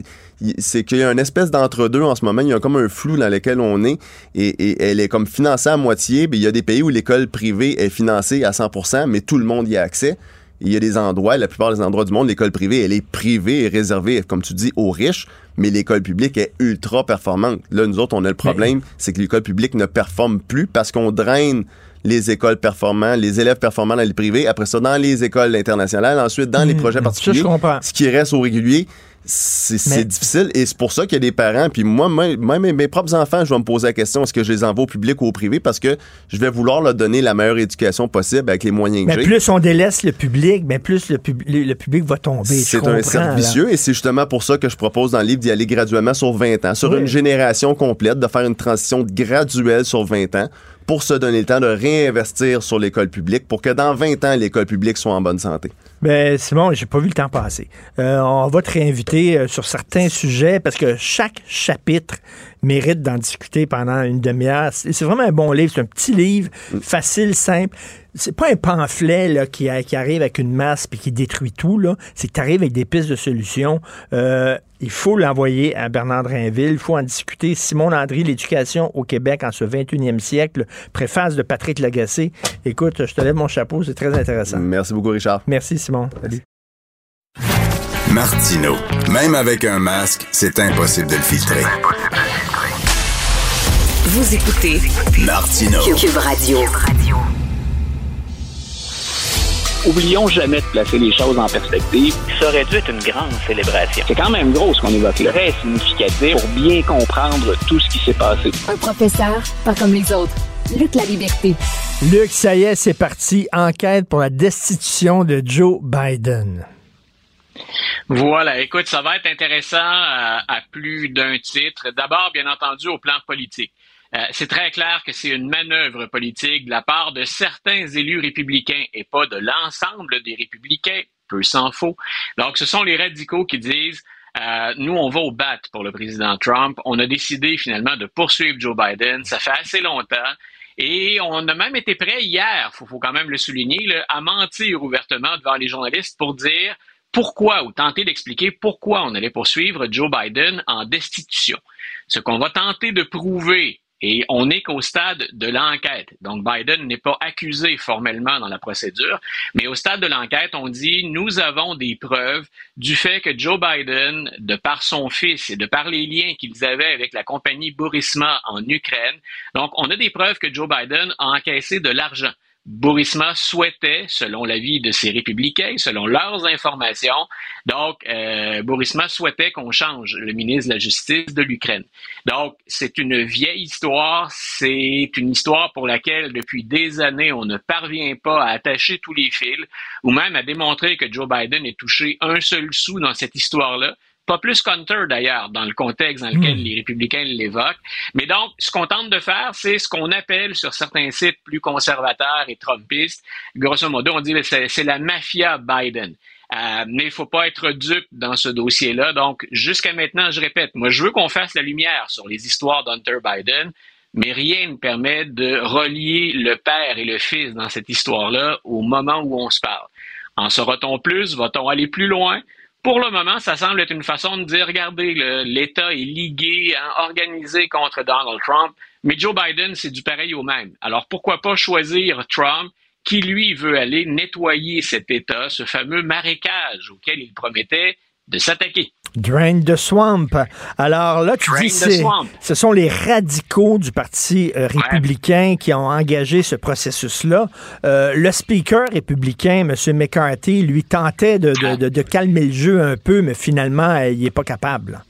c'est qu'il y a une espèce d'entre-deux en ce moment. Il y a comme un flou dans lequel on est et, et elle est comme financée à moitié. Puis il y a des pays où l'école privée est financée à 100% mais tout le monde y a accès. Il y a des endroits, la plupart des endroits du monde, l'école privée, elle est privée et réservée, comme tu dis, aux riches, mais l'école publique est ultra performante. Là, nous autres, on a le problème, c'est que l'école publique ne performe plus parce qu'on draine les écoles performantes, les élèves performants dans les privés, après ça, dans les écoles internationales, ensuite dans les
Hmm,
projets particuliers.
je comprends.
Ce qui reste au régulier, c'est difficile et c'est pour ça qu'il y a des parents. Puis moi, moi, mes, mes propres enfants, je vais me poser la question est-ce que je les envoie au public ou au privé? Parce que je vais vouloir leur donner la meilleure éducation possible avec les moyens que
Mais
j'ai.
plus on délaisse le public, mais plus le, pub- le public va tomber.
C'est un cercle vicieux et c'est justement pour ça que je propose dans le livre d'y aller graduellement sur 20 ans, sur
Oui.
une génération complète, de faire une transition graduelle sur 20 ans pour se donner le temps de réinvestir sur l'école publique pour que dans 20 ans, l'école publique soit en bonne santé.
Ben, Simon, j'ai pas vu le temps passer. Euh, on va te réinviter euh, sur certains sujets parce que chaque chapitre mérite d'en discuter pendant une demi-heure. C'est vraiment un bon livre. C'est un petit livre, facile, simple. C'est pas un pamphlet là, qui, a- qui arrive avec une masse puis qui détruit tout. C'est que tu arrives avec des pistes de solutions. Euh, il faut l'envoyer à Bernard Drinville. Il faut en discuter. Simon Landry, l'éducation au Québec en ce 21e siècle. Préface de Patrick Lagacé. Écoute, je te lève mon chapeau. C'est très intéressant.
Merci beaucoup, Richard.
Merci, Simon. Salut.
Martino. Même avec un masque, c'est impossible de le filtrer.
Vous écoutez
Martino.
Cube Radio.
Oublions jamais de placer les choses en perspective. Ça aurait dû être une grande célébration. C'est quand même gros ce qu'on évoque là. Très significatif pour bien comprendre tout ce qui s'est passé.
Un professeur, pas comme les autres. Luc la liberté.
Luc, ça y est, c'est parti. Enquête pour la destitution de Joe Biden.
Voilà, écoute, ça va être intéressant à, à plus d'un titre. D'abord, bien entendu, au plan politique. Euh, c'est très clair que c'est une manœuvre politique de la part de certains élus républicains et pas de l'ensemble des républicains, peu s'en faut. Donc, ce sont les radicaux qui disent euh, nous, on va au bat pour le président Trump. On a décidé finalement de poursuivre Joe Biden. Ça fait assez longtemps. Et on a même été prêt hier, faut, faut quand même le souligner, à mentir ouvertement devant les journalistes pour dire pourquoi ou tenter d'expliquer pourquoi on allait poursuivre Joe Biden en destitution. Ce qu'on va tenter de prouver, et on n'est qu'au stade de l'enquête. Donc Biden n'est pas accusé formellement dans la procédure, mais au stade de l'enquête, on dit nous avons des preuves du fait que Joe Biden, de par son fils et de par les liens qu'ils avaient avec la compagnie Burisma en Ukraine, donc on a des preuves que Joe Biden a encaissé de l'argent. Burisma souhaitait, selon l'avis de ses républicains, selon leurs informations, donc euh, Burisma souhaitait qu'on change le ministre de la Justice de l'Ukraine. Donc c'est une vieille histoire, c'est une histoire pour laquelle depuis des années on ne parvient pas à attacher tous les fils ou même à démontrer que Joe Biden ait touché un seul sou dans cette histoire-là. Pas plus qu'Hunter d'ailleurs, dans le contexte dans lequel les républicains l'évoquent. Mais donc, ce qu'on tente de faire, c'est ce qu'on appelle sur certains sites plus conservateurs et trumpistes, grosso modo, on dit c'est la mafia Biden. Euh, mais il faut pas être dupe dans ce dossier-là. Donc, jusqu'à maintenant, je répète, moi, je veux qu'on fasse la lumière sur les histoires d'Hunter Biden, mais rien ne permet de relier le père et le fils dans cette histoire-là au moment où on se parle. En saura-t-on plus? Va-t-on aller plus loin? Pour le moment, ça semble être une façon de dire, regardez, l'État est ligué, hein, organisé contre Donald Trump, mais Joe Biden, c'est du pareil au même. Alors pourquoi pas choisir Trump qui, lui, veut aller nettoyer cet État, ce fameux marécage auquel il promettait de s'attaquer.
Drain the Swamp. Alors là, tu
Drain
dis c'est, ce sont les radicaux du Parti euh, républicain qui ont engagé ce processus-là. Euh, le speaker républicain, M. McCarthy, lui tentait de, de- de- de calmer le jeu un peu, mais finalement, il n'est pas capable.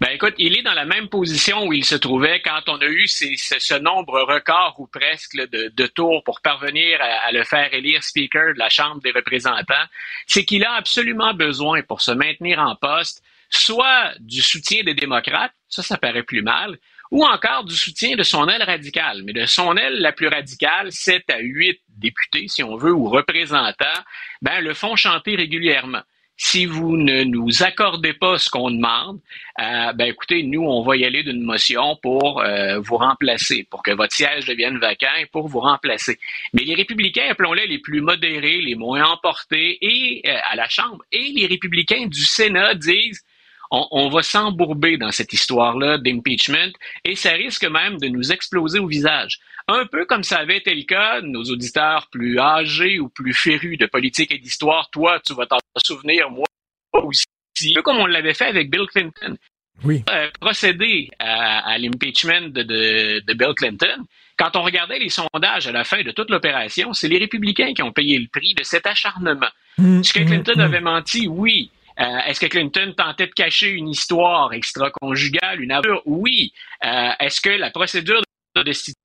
Ben écoute, il est dans la même position où il se trouvait quand on a eu ces- ce, nombre record ou presque de, de tours pour parvenir à, à le faire élire Speaker de la Chambre des représentants. C'est qu'il a absolument besoin pour se maintenir en poste, soit du soutien des démocrates, ça, ça paraît plus mal, ou encore du soutien de son aile radicale. Mais de son aile la plus radicale, 7 à 8 députés, si on veut, ou représentants, ben, le font chanter régulièrement si vous ne nous accordez pas ce qu'on demande, euh, ben écoutez, nous, on va y aller d'une motion pour euh, vous remplacer, pour que votre siège devienne vacant et pour vous remplacer. Mais les républicains, appelons-les les plus modérés, les moins emportés, et euh, à la Chambre, et les républicains du Sénat disent on, on va s'embourber dans cette histoire-là d'impeachment et ça risque même de nous exploser au visage. Un peu comme ça avait été le cas nos auditeurs plus âgés ou plus férus de politique et d'histoire. Toi, tu vas t'en souvenir, moi aussi. Un peu comme on l'avait fait avec Bill Clinton.
Oui.
Euh, procéder à, à l'impeachment de, de, de Bill Clinton, quand on regardait les sondages à la fin de toute l'opération, c'est les républicains qui ont payé le prix de cet acharnement. Est-ce que Clinton avait menti? Oui. Euh, Est-ce que Clinton tentait de cacher une histoire extra-conjugale, une aventure? Oui. Euh, Est-ce que la procédure de destitution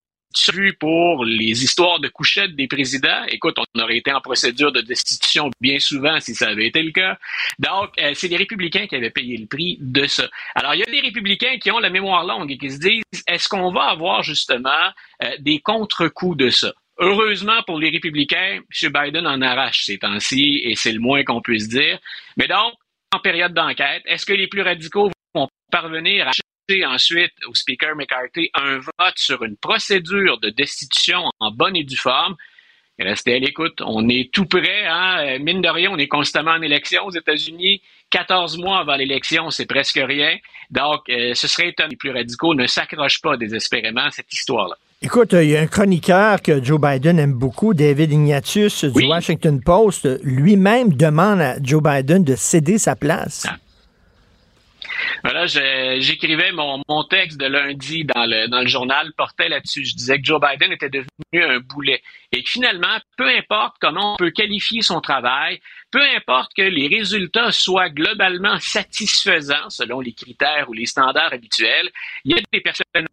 pour les histoires de couchettes des présidents, écoute, on aurait été en procédure de destitution bien souvent si ça avait été le cas. Donc, euh, c'est les républicains qui avaient payé le prix de ça. Alors, il y a des républicains qui ont la mémoire longue et qui se disent, est-ce qu'on va avoir justement euh, des contre-coups de ça? Heureusement pour les républicains, M. Biden en arrache ces temps-ci et c'est le moins qu'on puisse dire. Mais donc, en période d'enquête, est-ce que les plus radicaux vont parvenir à ensuite au Speaker McCarthy un vote sur une procédure de destitution en bonne et due forme? Restez à l'écoute. On est tout près, hein? Euh, Mine de rien, on est constamment en élection aux États-Unis. 14 mois avant l'élection, c'est presque rien. Donc, euh, ce serait étonnant les plus radicaux ne s'accrochent pas désespérément à cette histoire-là.
Écoute, il y a un chroniqueur que Joe Biden aime beaucoup, David Ignatius du Washington Post. Lui-même demande à Joe Biden de céder sa place.
Voilà, je- j'écrivais mon, mon texte de lundi dans le, dans le journal, portait là-dessus. Je disais que Joe Biden était devenu un boulet et que finalement, peu importe comment on peut qualifier son travail, peu importe que les résultats soient globalement satisfaisants selon les critères ou les standards habituels, il y a des personnes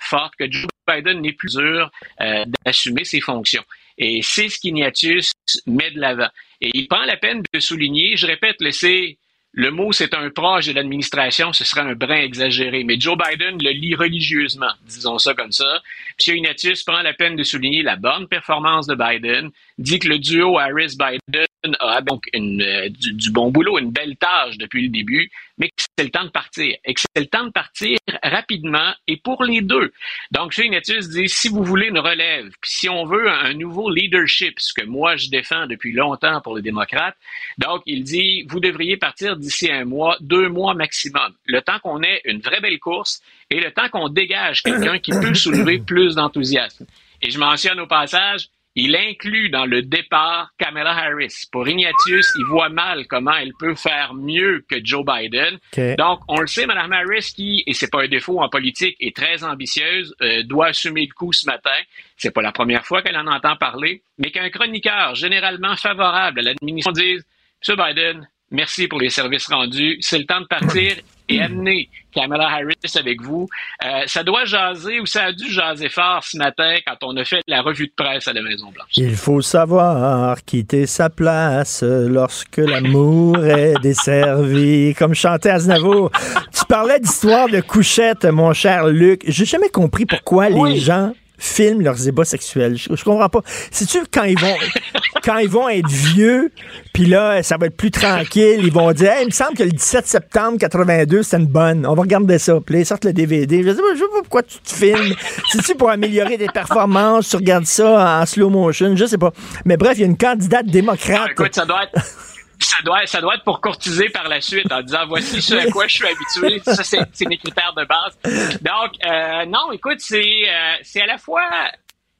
fortes que Joe Biden n'est plus dur euh, d'assumer ses fonctions. Et c'est ce qu'Ignatius met de l'avant. Et il prend la peine de souligner, je répète, laisser le mot, c'est un proche de l'administration, ce serait un brin exagéré. Mais Joe Biden le lit religieusement, disons ça comme ça. M. Ignatius prend la peine de souligner la bonne performance de Biden, dit que le duo Harris-Biden a donc euh, du bon boulot, une belle tâche depuis le début, mais que c'est le temps de partir. Et que c'est le temps de partir rapidement et pour les deux. Donc, M. Ignatius dit, si vous voulez une relève, puis si on veut un nouveau leadership, ce que moi je défends depuis longtemps pour les démocrates, donc il dit, vous devriez partir d'ici un mois, deux mois maximum. Le temps qu'on ait une vraie belle course et le temps qu'on dégage quelqu'un qui peut soulever <coughs> plus d'enthousiasme. Et je mentionne au passage, il inclut dans le départ Kamala Harris. Pour Ignatius, il voit mal comment elle peut faire mieux que Joe Biden. Donc, on le sait, Mme Harris, qui, et c'est pas un défaut en politique, est très ambitieuse, euh, doit assumer le coup ce matin. C'est pas la première fois qu'elle en entend parler, mais qu'un chroniqueur généralement favorable à l'administration dise, M. Biden, merci pour les services rendus, c'est le temps de partir et amener Kamala Harris avec vous. Euh, ça doit jaser ou ça a dû jaser fort ce matin quand on a fait la revue de presse à la Maison-Blanche.
Il faut savoir quitter sa place lorsque l'amour <laughs> est desservi, comme chantait Aznavour. Tu parlais d'histoire de couchette, mon cher Luc. J'ai jamais compris pourquoi les gens filment leurs ébats sexuels. Je, je comprends pas. C'est-tu quand ils vont <laughs> quand ils vont être vieux, puis là, ça va être plus tranquille, ils vont dire, Hey, il me semble que le 17 septembre 82, c'était une bonne. On va regarder ça. Puis là, ils sortent le DVD. Je sais pas, je sais pas pourquoi tu te filmes. C'est-tu pour améliorer tes performances? Tu regardes ça en slow motion? Je sais pas. Mais bref, il y a une candidate démocrate.
Ah, écoute, ça doit être. Ça doit, ça doit être pour courtiser par la suite en disant voici ce à quoi je suis habitué. Ça, c'est mes critères de base. Donc, euh, non, écoute, c'est euh, c'est à la fois.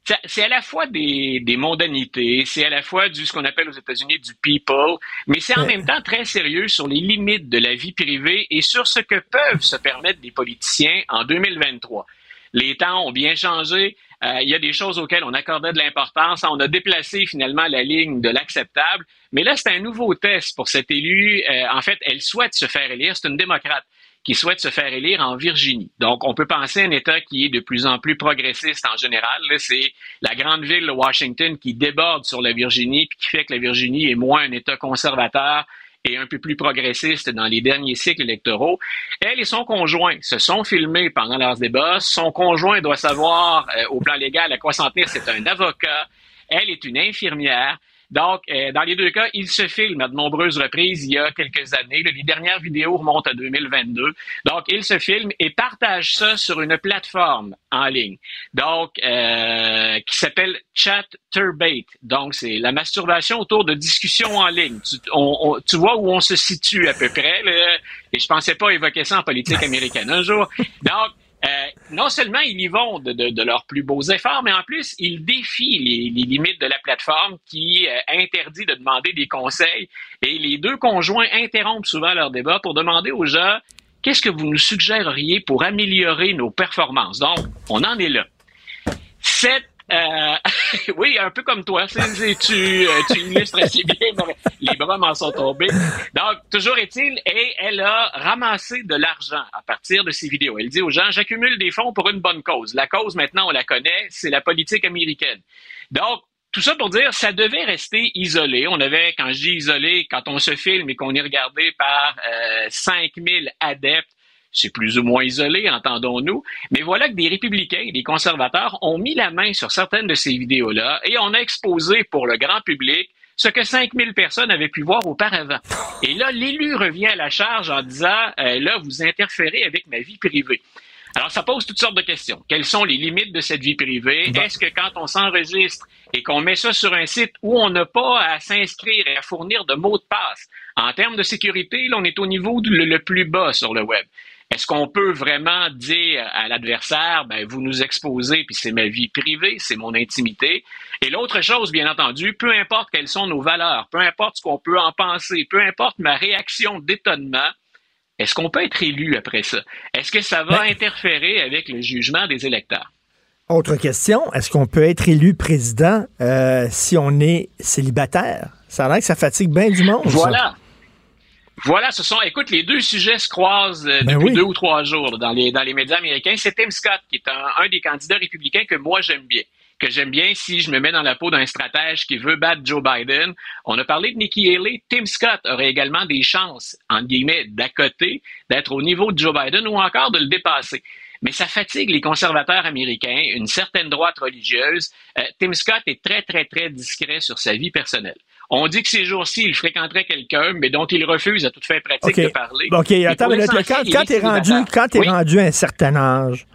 c'est- C'est à la fois des, des mondanités, c'est à la fois du ce qu'on appelle aux États-Unis du people, mais c'est en même temps très sérieux sur les limites de la vie privée et sur ce que peuvent se permettre des politiciens en 2023. Les temps ont bien changé. Euh, il y a des choses auxquelles on accordait de l'importance. On a déplacé finalement la ligne de l'acceptable. Mais là, c'est un nouveau test pour cet élu. Euh, en fait, elle souhaite se faire élire. C'est une démocrate qui souhaite se faire élire en Virginie. Donc, on peut penser à un État qui est de plus en plus progressiste en général. C'est la grande ville de Washington qui déborde sur la Virginie, puis qui fait que la Virginie est moins un État conservateur et un peu plus progressiste dans les derniers cycles électoraux. Elle et son conjoint se sont filmés pendant leurs débats. Son conjoint doit savoir, euh, au plan légal, à quoi s'en tenir. C'est un avocat. Elle est une infirmière. Donc, euh, dans les deux cas, il se filme à de nombreuses reprises il y a quelques années. Les dernières vidéos remontent à 2022. Donc, il se filme et partage ça sur une plateforme en ligne. Donc, euh, qui s'appelle Chat Turbate. Donc, c'est la masturbation autour de discussions en ligne. Tu, tu, vois où on se situe à peu près. Là, et je pensais pas évoquer ça en politique américaine un jour. Donc, euh, non seulement ils y vont de, de, de, leurs plus beaux efforts, mais en plus, ils défient les, les limites de la plateforme qui euh, interdit de demander des conseils. Et les deux conjoints interrompent souvent leur débat pour demander aux gens qu'est-ce que vous nous suggéreriez pour améliorer nos performances? Donc, on en est là. Euh, <laughs> oui, un peu comme toi. tu, euh, tu illustres assez bien. Les bras m'en sont tombés. Donc, toujours est-il, et elle a ramassé de l'argent à partir de ces vidéos. Elle dit aux gens, j'accumule des fonds pour une bonne cause. La cause, maintenant, on la connaît, c'est la politique américaine. Donc, tout ça pour dire, ça devait rester isolé. On avait, quand je dis isolé, quand on se filme et qu'on est regardé par euh, 5000 adeptes c'est plus ou moins isolé, entendons-nous. Mais voilà que des républicains et des conservateurs ont mis la main sur certaines de ces vidéos-là et on a exposé pour le grand public ce que 5000 personnes avaient pu voir auparavant. Et là, l'élu revient à la charge en disant, euh, là, vous interférez avec ma vie privée. Alors, ça pose toutes sortes de questions. Quelles sont les limites de cette vie privée? Est-ce que quand on s'enregistre et qu'on met ça sur un site où on n'a pas à s'inscrire et à fournir de mots de passe, en termes de sécurité, là, on est au niveau le plus bas sur le web. Est-ce qu'on peut vraiment dire à l'adversaire, ben, vous nous exposez, puis c'est ma vie privée, c'est mon intimité? Et l'autre chose, bien entendu, peu importe quelles sont nos valeurs, peu importe ce qu'on peut en penser, peu importe ma réaction d'étonnement, est-ce qu'on peut être élu après ça? Est-ce que ça va ben- interférer avec le jugement des électeurs?
Autre question, est-ce qu'on peut être élu président euh, si on est célibataire? Ça a l'air que ça fatigue bien du monde.
Voilà. Voilà, ce sont, écoute, les deux sujets se croisent euh, ben depuis deux ou trois jours dans, les, dans les médias américains. C'est Tim Scott, qui est un, des candidats républicains que moi j'aime bien que j'aime bien si je me mets dans la peau d'un stratège qui veut battre Joe Biden. On a parlé de Nikki Haley. Tim Scott aurait également des chances, entre guillemets, d'à côté, d'être au niveau de Joe Biden ou encore de le dépasser. Mais ça fatigue les conservateurs américains, une certaine droite religieuse. Euh, Tim Scott est très, très, très discret sur sa vie personnelle. On dit que ces jours-ci, il fréquenterait quelqu'un, mais dont il refuse à toute fin pratique de parler.
OK, attends, mais quand, quand tu es rendu, quand es rendu à un certain âge,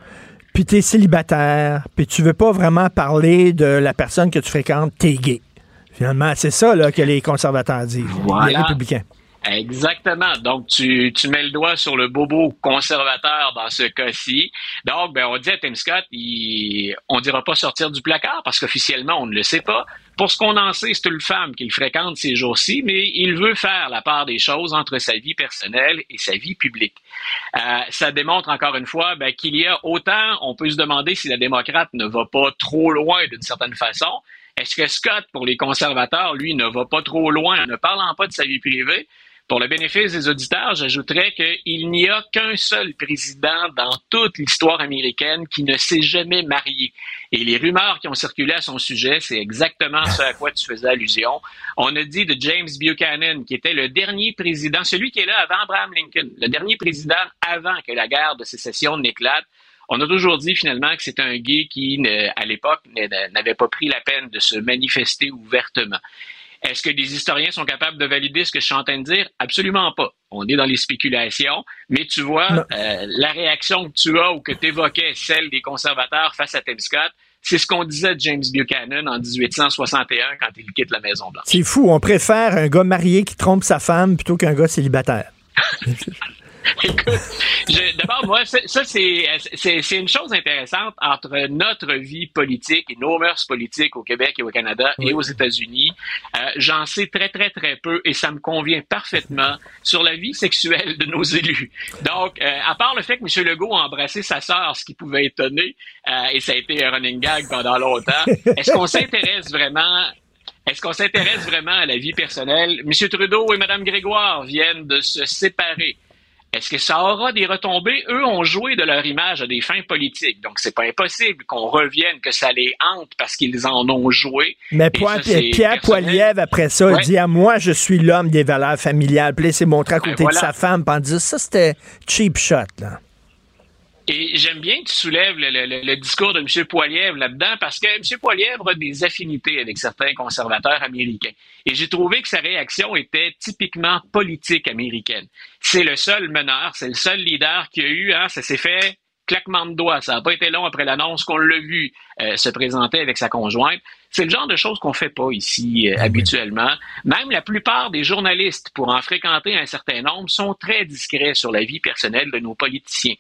puis tu es célibataire, puis tu veux pas vraiment parler de la personne que tu fréquentes, t'es gay. Finalement, c'est ça là, que les conservateurs disent, les républicains.
Exactement. Donc, tu, tu mets le doigt sur le bobo conservateur dans ce cas-ci. Donc, ben, on dit à Tim Scott, il, on dira pas sortir du placard parce qu'officiellement, on ne le sait pas. Pour ce qu'on en sait, c'est une femme qu'il fréquente ces jours-ci, mais il veut faire la part des choses entre sa vie personnelle et sa vie publique. Euh, ça démontre encore une fois ben, qu'il y a autant, on peut se demander si la démocrate ne va pas trop loin d'une certaine façon. Est-ce que Scott, pour les conservateurs, lui, ne va pas trop loin en ne parlant pas de sa vie privée? Pour le bénéfice des auditeurs, j'ajouterais qu'il n'y a qu'un seul président dans toute l'histoire américaine qui ne s'est jamais marié. Et les rumeurs qui ont circulé à son sujet, c'est exactement ce à quoi tu faisais allusion. On a dit de James Buchanan, qui était le dernier président, celui qui est là avant Abraham Lincoln, le dernier président avant que la guerre de sécession n'éclate. On a toujours dit finalement que c'est un gay qui, à l'époque, n'avait pas pris la peine de se manifester ouvertement. Est-ce que des historiens sont capables de valider ce que je suis en train de dire? Absolument pas. On est dans les spéculations, mais tu vois, euh, la réaction que tu as ou que tu évoquais, celle des conservateurs face à Tim Scott, c'est ce qu'on disait de James Buchanan en 1861 quand il quitte la Maison-Blanche.
C'est fou, on préfère un gars marié qui trompe sa femme plutôt qu'un gars célibataire. <laughs> <laughs>
Écoute, d'abord, moi, ça, c'est une chose intéressante entre notre vie politique et nos mœurs politiques au Québec et au Canada et aux États-Unis. Euh, j'en sais très, très, très peu et ça me convient parfaitement sur la vie sexuelle de nos élus. Donc, euh, à part le fait que M. Legault a embrassé sa sœur, ce qui pouvait étonner, euh, et ça a été un running gag pendant longtemps, est-ce qu'on s'intéresse vraiment est-ce qu'on s'intéresse vraiment à la vie personnelle? M. Trudeau et Mme Grégoire viennent de se séparer. Est-ce que ça aura des retombées? Eux ont joué de leur image à des fins politiques. Donc, c'est pas impossible qu'on revienne, que ça les hante parce qu'ils en ont joué.
Mais Pierre, Poilievre, après ça, dit à moi, je suis l'homme des valeurs familiales. Puis s'est montré à ben côté de sa femme, dit, ça, c'était cheap shot, là.
Et j'aime bien que tu soulèves le, discours de M. Poilievre là-dedans parce que M. Poilievre a des affinités avec certains conservateurs américains. Et j'ai trouvé que sa réaction était typiquement politique américaine. C'est le seul meneur, c'est le seul leader qui a eu, hein, ça s'est fait claquement de doigts. Ça n'a pas été long après l'annonce qu'on l'a vu euh, se présenter avec sa conjointe. C'est le genre de choses qu'on fait pas ici euh, ah habituellement. Même la plupart des journalistes, pour en fréquenter un certain nombre, sont très discrets sur la vie personnelle de nos politiciens.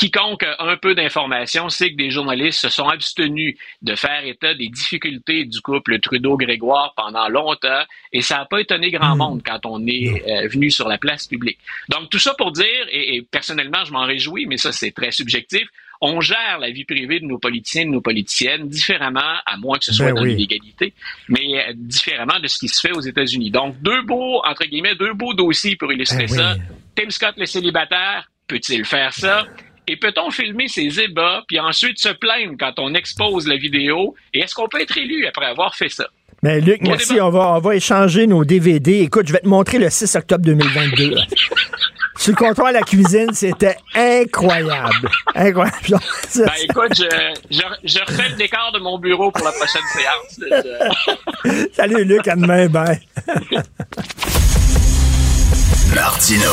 Quiconque a un peu d'informations sait que des journalistes se sont abstenus de faire état des difficultés du couple Trudeau-Grégoire pendant longtemps et ça n'a pas étonné grand hmm. monde quand on est euh, venu sur la place publique. Donc tout ça pour dire, et, personnellement je m'en réjouis, mais ça c'est très subjectif, on gère la vie privée de nos politiciens et de nos politiciennes différemment, à moins que ce soit ben dans l'illégalité, mais euh, différemment de ce qui se fait aux États-Unis. Donc, deux beaux, entre guillemets, deux beaux dossiers pour illustrer ben ça. Tim Scott, le célibataire, peut-il faire ça? Et peut-on filmer ces ébats, puis ensuite se plaindre quand on expose la vidéo? Et est-ce qu'on peut être élu après avoir fait ça?
Mais Luc, merci. On va, on va échanger nos DVD. Écoute, je vais te montrer le 6 octobre 2022. <laughs> Sur le comptoir à la cuisine, c'était incroyable. Incroyable.
ben écoute, je, je, refais le décor de mon bureau pour la prochaine séance. <laughs>
Salut Luc, à demain, bye.
Martino.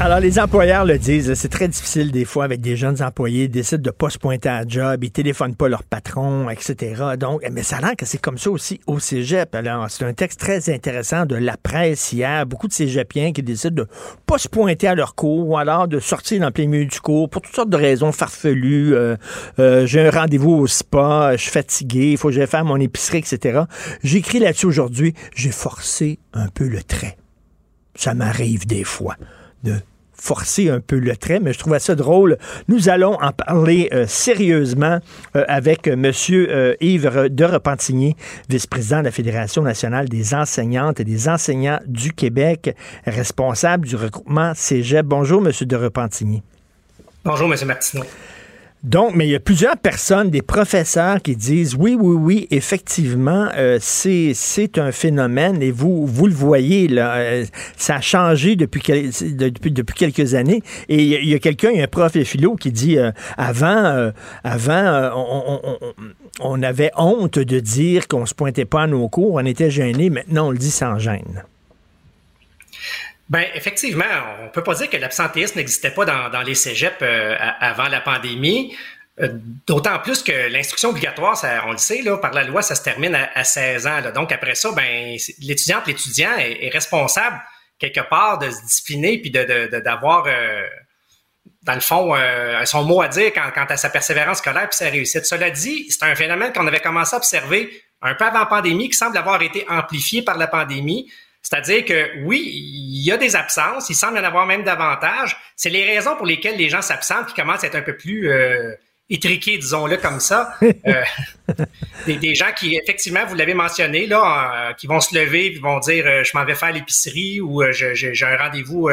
Alors, les employeurs le disent, c'est très difficile des fois avec des jeunes employés, ils décident de pas se pointer à la job, ils téléphonent pas leur patron, etc. Donc, mais ça a l'air que c'est comme ça aussi au cégep. Alors, c'est un texte très intéressant de la presse hier. Beaucoup de cégepiens qui décident de pas se pointer à leur cours ou alors de sortir dans le plein milieu du cours pour toutes sortes de raisons farfelues. Euh, euh, j'ai un rendez-vous au spa, je suis fatigué, il faut que j'aille faire mon épicerie, etc. J'ai écrit là-dessus aujourd'hui, j'ai forcé un peu le trait. Ça m'arrive des fois de forcer un peu le trait, mais je trouvais ça drôle. Nous allons en parler euh, sérieusement euh, avec euh, M. Yves de Repentigny, vice-président de la Fédération nationale des enseignantes et des enseignants du Québec, responsable du regroupement Cégep. Bonjour, M. de Repentigny.
Bonjour, M. Martineau.
Donc, mais il y a plusieurs personnes, des professeurs qui disent oui, oui, oui, effectivement, euh, c'est un phénomène et vous vous le voyez là, euh, ça a changé depuis, depuis, depuis quelques années. Et il y a, quelqu'un, un prof de philo qui dit euh, avant, avant, on, on, on, avait honte de dire qu'on se pointait pas à nos cours, on était gêné. Maintenant, on le dit sans gêne.
Ben effectivement, on peut pas dire que l'absentéisme n'existait pas dans, les cégeps euh, avant la pandémie. Euh, d'autant plus que l'instruction obligatoire, on le sait, là, par la loi, ça se termine à, 16 ans. Donc après ça, ben l'étudiante, l'étudiant est, responsable quelque part de se discipliner puis de, d'avoir euh, dans le fond, son mot à dire quant, à sa persévérance scolaire puis sa réussite. Cela dit, c'est un phénomène qu'on avait commencé à observer un peu avant la pandémie, qui semble avoir été amplifié par la pandémie. C'est-à-dire que oui, il y a des absences, il semble y en avoir même davantage. C'est les raisons pour lesquelles les gens s'absentent qui commencent à être un peu plus euh, étriqués, disons-le comme ça. <laughs> Euh, des, gens qui, effectivement, vous l'avez mentionné, là, euh, qui vont se lever et vont dire euh, je m'en vais faire l'épicerie ou j'ai un rendez-vous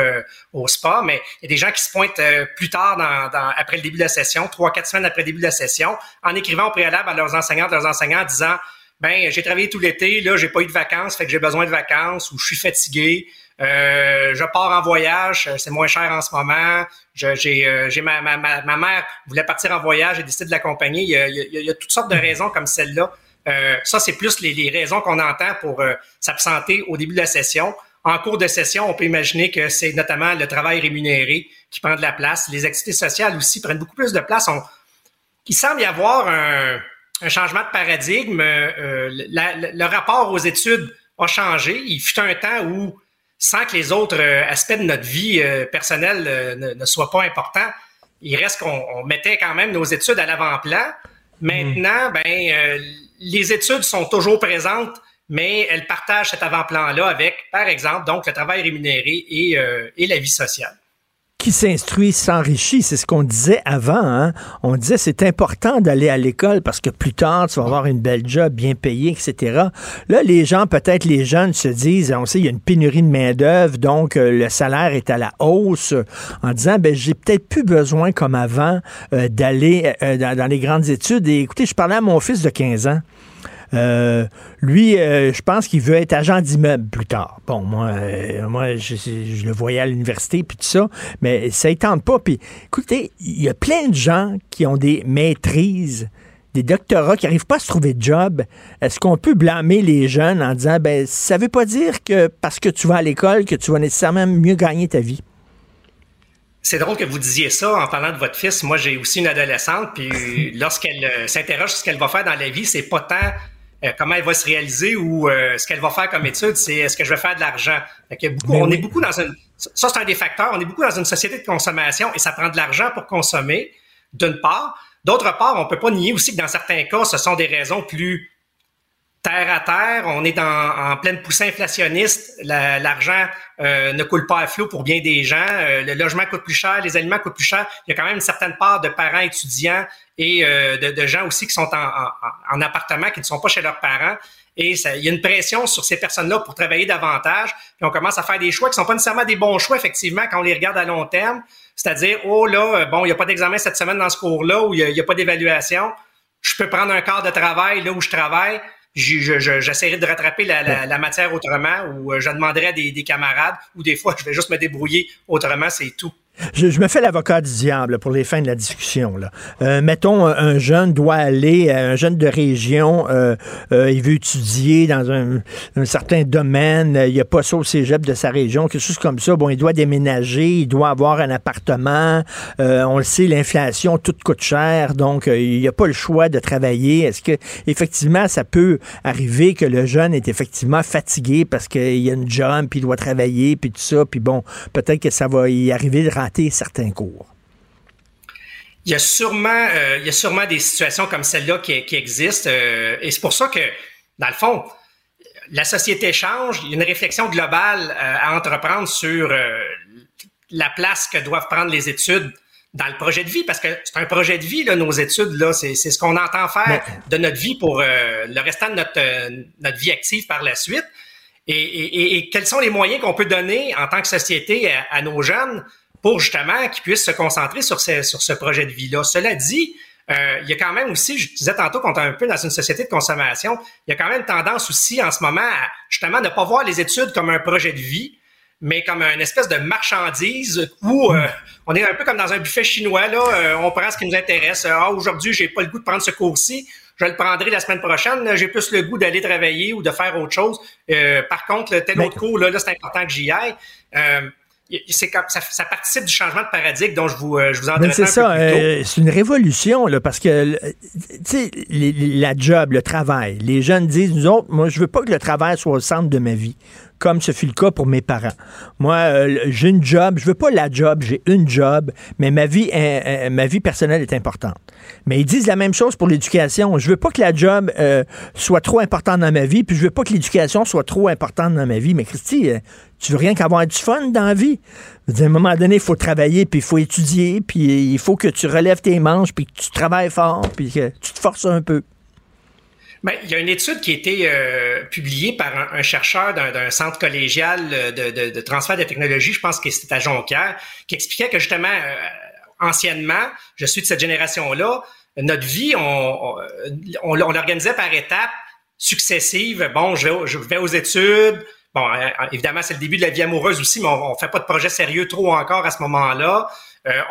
au spa, mais il y a des gens qui se pointent plus tard dans, après le début de la session, trois, quatre semaines après le début de la session, en écrivant au préalable à leurs enseignantes, leurs enseignants, en disant ben j'ai travaillé tout l'été, là j'ai pas eu de vacances, fait que j'ai besoin de vacances ou je suis fatigué. Euh, je pars en voyage, euh, c'est moins cher en ce moment. J'ai euh, ma, ma, ma, mère voulait partir en voyage, j'ai décidé de l'accompagner. Il, il, y a toutes sortes de raisons comme celle-là. Euh, ça, c'est plus les, les, raisons qu'on entend pour s'absenter au début de la session. En cours de session, on peut imaginer que c'est notamment le travail rémunéré qui prend de la place. Les activités sociales aussi prennent beaucoup plus de place. On, il semble y avoir un, un changement de paradigme. Euh, le rapport aux études a changé. Il fut un temps où, sans que les autres euh, aspects de notre vie euh, personnelle ne, soient pas importants, il reste qu'on mettait quand même nos études à l'avant-plan. Maintenant, mm. ben, les études sont toujours présentes, mais elles partagent cet avant-plan-là avec, par exemple, donc le travail rémunéré et, et la vie sociale.
Qui s'instruit s'enrichit. C'est ce qu'on disait avant. Hein? On disait c'est important d'aller à l'école parce que plus tard, tu vas avoir une belle job bien payée, etc. Là, les gens, peut-être les jeunes, se disent, on sait, il y a une pénurie de main-d'œuvre, donc euh, le salaire est à la hausse, en disant, ben, j'ai peut-être plus besoin, comme avant, euh, d'aller euh, dans, dans les grandes études. Et écoutez, je parlais à mon fils de 15 ans. Euh, lui, euh, je pense qu'il veut être agent d'immeuble plus tard. Bon, moi, euh, moi je, le voyais à l'université, puis tout ça, mais ça ne tente pas. Puis, écoutez, il y a plein de gens qui ont des maîtrises des doctorats qui n'arrivent pas à se trouver de job, est-ce qu'on peut blâmer les jeunes en disant, ben, ça veut pas dire que parce que tu vas à l'école, que tu vas nécessairement mieux gagner ta vie?
C'est drôle que vous disiez ça en parlant de votre fils. Moi, j'ai aussi une adolescente, puis <laughs> lorsqu'elle s'interroge sur ce qu'elle va faire dans la vie, c'est pas tant euh, comment elle va se réaliser ou euh, ce qu'elle va faire comme étude, c'est est-ce que je vais faire de l'argent? on est beaucoup dans une, ça c'est un des facteurs. On est beaucoup dans une société de consommation et ça prend de l'argent pour consommer, d'une part. D'autre part, on peut pas nier aussi que dans certains cas, ce sont des raisons plus terre à terre. On est en pleine poussée inflationniste. L'argent euh, ne coule pas à flot pour bien des gens. le logement coûte plus cher, les aliments coûtent plus cher. Il y a quand même une certaine part de parents étudiants et euh, de, gens aussi qui sont en, appartement, qui ne sont pas chez leurs parents. Et ça, il y a une pression sur ces personnes-là pour travailler davantage. Puis on commence à faire des choix qui sont pas nécessairement des bons choix, effectivement, quand on les regarde à long terme. C'est-à-dire, oh là, euh, bon, il n'y a pas d'examen cette semaine dans ce cours-là, ou il n'y a, pas d'évaluation. Je peux prendre un quart de travail là où je travaille. J'essaierai de rattraper la, matière autrement, ou euh, je demanderai des camarades, ou des fois, je vais juste me débrouiller autrement, c'est tout.
Je, me fais l'avocat du diable pour les fins de la discussion. Là. Euh, mettons, un jeune doit aller, un jeune de région, euh, euh, il veut étudier dans un, certain domaine, il n'y a pas ça au cégep de sa région, quelque chose comme ça. Bon, il doit déménager, il doit avoir un appartement. on le sait, l'inflation, tout coûte cher, donc il n'y a pas le choix de travailler. Est-ce que, effectivement, ça peut arriver que le jeune est effectivement fatigué parce qu'il y a une job, puis il doit travailler, puis tout ça, puis bon, peut-être que ça va y arriver de certains cours?
Il y a sûrement, euh, il y a sûrement des situations comme celle-là qui, existent. Euh, et c'est pour ça que, dans le fond, la société change. Il y a une réflexion globale euh, à entreprendre sur la place que doivent prendre les études dans le projet de vie, parce que c'est un projet de vie, là, nos études, là, c'est, ce qu'on entend faire de notre vie pour le restant de notre, notre vie active par la suite. Et, quels sont les moyens qu'on peut donner en tant que société à nos jeunes pour justement qu'ils puissent se concentrer sur, ce, sur ce projet de vie-là. Cela dit, euh, il y a quand même aussi, je disais tantôt qu'on est un peu dans une société de consommation, il y a quand même tendance aussi en ce moment à justement ne pas voir les études comme un projet de vie, mais comme une espèce de marchandise où euh, on est un peu comme dans un buffet chinois, là, euh, on prend ce qui nous intéresse. Ah, aujourd'hui, j'ai pas le goût de prendre ce cours-ci, je le prendrai la semaine prochaine. J'ai plus le goût d'aller travailler ou de faire autre chose. par contre, tel autre cours, là, là c'est important que j'y aille c'est ça, ça, participe du changement de paradigme dont je vous, euh, je vous en
C'est ça, euh, c'est une révolution, là, parce que, tu sais, la job, le travail, les jeunes disent, nous autres, moi, je veux pas que le travail soit au centre de ma vie comme ce fut le cas pour mes parents. Moi, euh, j'ai une job, je veux pas la job, j'ai une job, mais ma vie, ma vie personnelle est importante. Mais ils disent la même chose pour l'éducation. Je veux pas que la job euh, soit trop importante dans ma vie, puis je veux pas que l'éducation soit trop importante dans ma vie. Mais Christy, euh, tu veux rien qu'avoir du fun dans la vie? À un moment donné, il faut travailler, puis il faut étudier, puis il faut que tu relèves tes manches, puis que tu travailles fort, puis que tu te forces un peu.
Ben, il y a une étude qui a été euh, publiée par un, chercheur d'un centre collégial de, de, transfert de technologie, je pense que c'était à Jonquière, qui expliquait que justement, euh, anciennement, je suis de cette génération-là, notre vie, on, on, l'organisait par étapes successives. Bon, je vais, je vais aux études. Bon, euh, évidemment, c'est le début de la vie amoureuse aussi, mais on, on fait pas de projet sérieux trop encore à ce moment-là.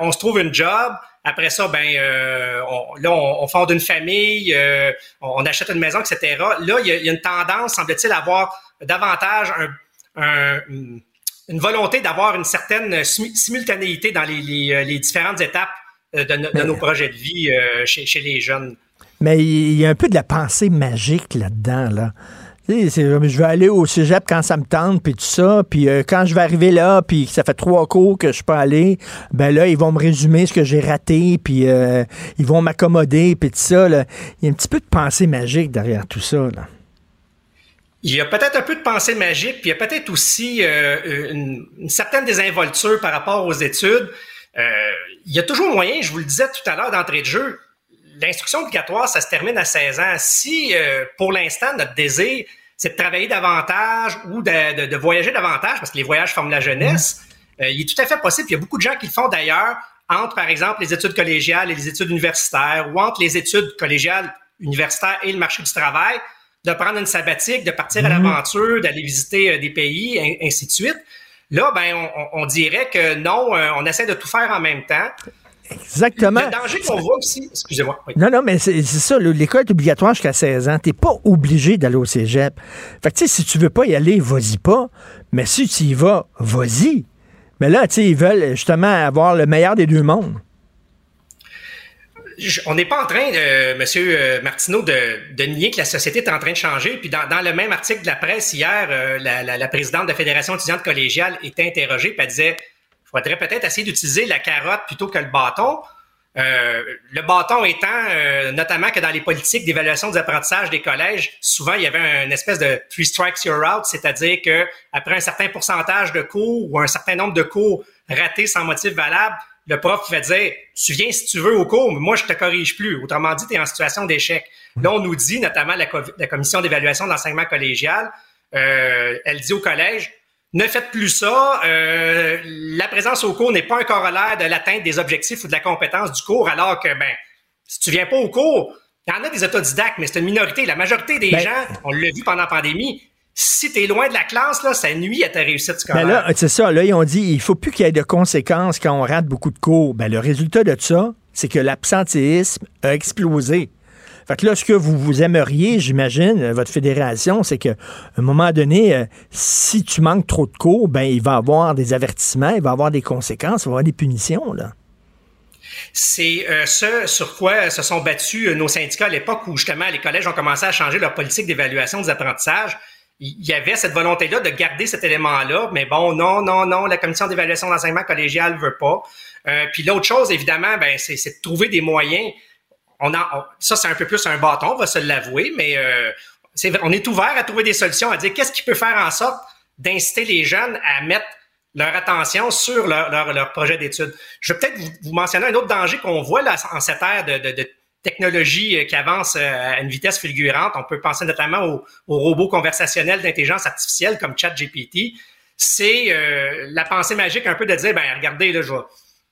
on se trouve une job. Après ça, ben euh, on, là, on, fonde une famille, euh, on, achète une maison, etc. Là, il y a, une tendance, semble-t-il, à avoir davantage une volonté d'avoir une certaine simultanéité dans les, euh, différentes étapes de, nos projets de vie chez, chez, les jeunes.
Mais il y a un peu de la pensée magique là-dedans, là je vais aller au cégep quand ça me tente, puis tout ça. Puis euh, quand je vais arriver là, puis ça fait trois cours que je peux aller, ben là, ils vont me résumer ce que j'ai raté, puis euh, ils vont m'accommoder, puis tout ça. Il y a un petit peu de pensée magique derrière tout ça. Là.
il y a peut-être un peu de pensée magique, puis il y a peut-être aussi euh, une, certaine désinvolture par rapport aux études. Il y a toujours moyen, je vous le disais tout à l'heure d'entrée de jeu, l'instruction obligatoire, ça se termine à 16 ans. Si, pour l'instant, notre désir, c'est de travailler davantage ou de, de, de, voyager davantage, parce que les voyages forment la jeunesse, euh, il est tout à fait possible. Il y a beaucoup de gens qui le font d'ailleurs entre, par exemple, les études collégiales et les études universitaires, ou entre les études collégiales, universitaires et le marché du travail, de prendre une sabbatique, de partir à l'aventure, d'aller visiter euh, des pays, ainsi de suite. Là, ben, on, on dirait que non, euh, on essaie de tout faire en même temps.
Exactement.
Le danger qu'on voit aussi, excusez-moi. Oui.
Non, non, mais c'est ça, l'école est obligatoire jusqu'à 16 ans. T'es pas obligé d'aller au cégep. Fait que, tu sais, si tu veux pas y aller, vas-y pas. Mais si tu y vas, vas-y. Mais là, tu sais, ils veulent justement avoir le meilleur des deux mondes.
on n'est pas en train, de, Monsieur euh, Martineau, de, de, nier que la société est en train de changer. Puis dans, dans le même article de la presse hier, euh, la, la, la, présidente de la Fédération étudiante collégiale était interrogée, puis elle disait faudrait peut-être essayer d'utiliser la carotte plutôt que le bâton. Euh, le bâton étant, euh, notamment que dans les politiques d'évaluation des apprentissages des collèges, souvent il y avait une espèce de three strikes you're out, c'est-à-dire que après un certain pourcentage de cours ou un certain nombre de cours ratés sans motif valable, le prof va dire tu viens si tu veux au cours, mais moi je te corrige plus. Autrement dit, tu es en situation d'échec. Là, on nous dit, notamment la, la commission d'évaluation de l'enseignement collégial, euh, elle dit au collège ne faites plus ça. Euh, la présence au cours n'est pas un corollaire de l'atteinte des objectifs ou de la compétence du cours, alors que, ben, si tu viens pas au cours, il y en a des autodidactes, mais c'est une minorité. La majorité des ben, gens, on l'a vu pendant la pandémie, si tu es loin de la classe, là, ça nuit à ta réussite scolaire.
Ben là, c'est ça. Là, ils ont dit il faut plus qu'il y ait de conséquences quand on rate beaucoup de cours. Ben, le résultat de ça, c'est que l'absentéisme a explosé. Fait que là, ce que vous, vous aimeriez, j'imagine, euh, votre fédération, c'est qu'à un moment donné, euh, si tu manques trop de cours, ben il va y avoir des avertissements, il va y avoir des conséquences, il va y avoir des punitions, là.
C'est euh, ce sur quoi se sont battus nos syndicats à l'époque où justement les collèges ont commencé à changer leur politique d'évaluation des apprentissages. Il y avait cette volonté-là de garder cet élément-là, mais bon, non, non, non, la commission d'évaluation d'enseignement collégial veut pas. Puis l'autre chose, évidemment, ben, c'est de trouver des moyens on on, ça, c'est un peu plus un bâton, on va se l'avouer, mais euh, on est ouvert à trouver des solutions, à dire qu'est-ce qui peut faire en sorte d'inciter les jeunes à mettre leur attention sur leur, leur, leur projet d'études. Je vais peut-être vous, mentionner un autre danger qu'on voit là, en cette ère de, de, de technologie qui avance euh, à une vitesse fulgurante. On peut penser notamment aux, robots conversationnels d'intelligence artificielle comme ChatGPT. C'est euh, la pensée magique un peu de dire, ben regardez, là, je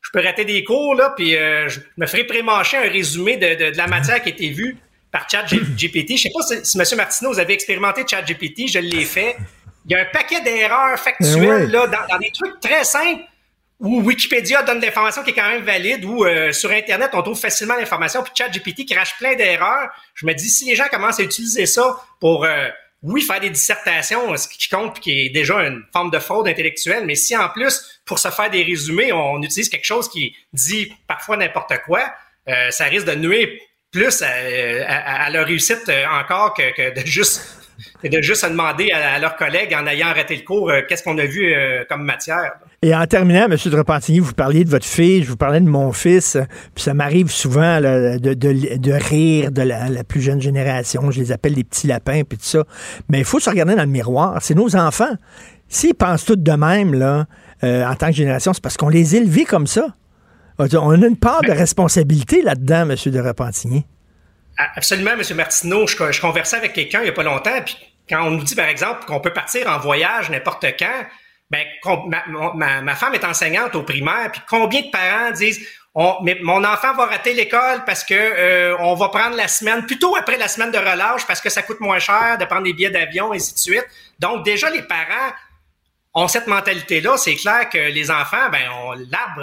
je peux rater des cours, là, puis euh, je me ferai prémâcher un résumé de, de, de, la matière qui a été vue par ChatGPT. Je sais pas si, si M. Martineau, vous avez expérimenté ChatGPT, je l'ai fait. Il y a un paquet d'erreurs factuelles oui. là, dans, dans, des trucs très simples où Wikipédia donne l'information qui est quand même valide, ou euh, sur Internet, on trouve facilement l'information, puis ChatGPT crache plein d'erreurs. Je me dis, si les gens commencent à utiliser ça pour... Euh, oui, faire des dissertations, ce qui compte, qui est déjà une forme de fraude intellectuelle, mais si en plus, pour se faire des résumés, on utilise quelque chose qui dit parfois n'importe quoi, euh, ça risque de nuire plus à, à, à leur réussite encore que, que de juste de juste demander à, à, leurs collègues en ayant arrêté le cours euh, qu'est-ce qu'on a vu euh, comme matière?
Et en terminant, M. de Repentigny, vous parliez de votre fille, je vous parlais de mon fils, puis ça m'arrive souvent là, de, de, de, rire de la, la, plus jeune génération, je les appelle les petits lapins, puis tout ça. Mais il faut se regarder dans le miroir, c'est nos enfants. S'ils pensent tous de même, là, euh, en tant que génération, c'est parce qu'on les élevait comme ça. On a une part de responsabilité là-dedans, M. de Repentigny.
Absolument, M. Martineau. Je, je conversais avec quelqu'un il n'y a pas longtemps, puis quand on nous dit, par exemple, qu'on peut partir en voyage n'importe quand, ben, ma, ma, femme est enseignante au primaire, puis combien de parents disent mon enfant va rater l'école parce que euh, on va prendre la semaine, plutôt après la semaine de relâche, parce que ça coûte moins cher de prendre des billets d'avion, et ainsi de suite. Donc, déjà, les parents ont cette mentalité-là, c'est clair que les enfants, ben, l'arbre,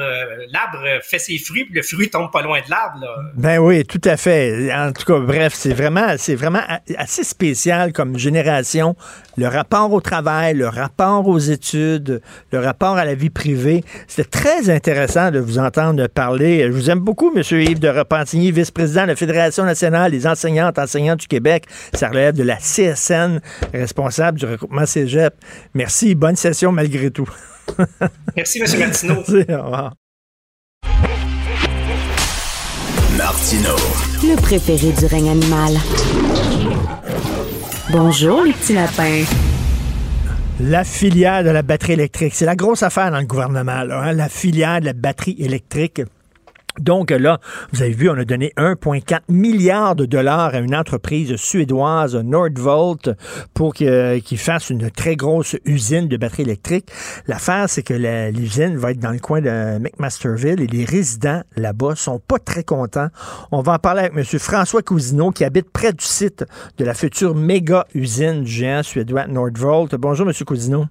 l'arbre fait ses fruits, puis le fruit tombe pas loin de l'arbre.
Ben oui, tout à fait. En tout cas, bref, c'est vraiment, c'est vraiment assez spécial comme génération. Le rapport au travail, le rapport aux études, le rapport à la vie privée. C'était très intéressant de vous entendre parler. Je vous aime beaucoup, M. Yves de Repentigny, vice-président de la Fédération nationale des enseignantes enseignants du Québec. Ça relève de la CSN, responsable du regroupement Cégep. Merci, bonne session malgré tout. <laughs>
Merci, M. Martineau.
Merci, au revoir.
Martineau.
Le préféré du règne animal. Bonjour, les petits lapins.
La filière de la batterie électrique, c'est la grosse affaire dans le gouvernement, là, hein, la filière de la batterie électrique. Donc là, vous avez vu, on a donné 1,4 milliard de dollars à une entreprise suédoise, Nordvolt, pour qu'il fasse une très grosse usine de batteries électriques. L'affaire, c'est que l'usine va être dans le coin de McMasterville et les résidents là-bas sont pas très contents. On va en parler avec M. François Cousineau qui habite près du site de la future méga usine du géant suédois Nordvolt. Bonjour, M. Cousineau.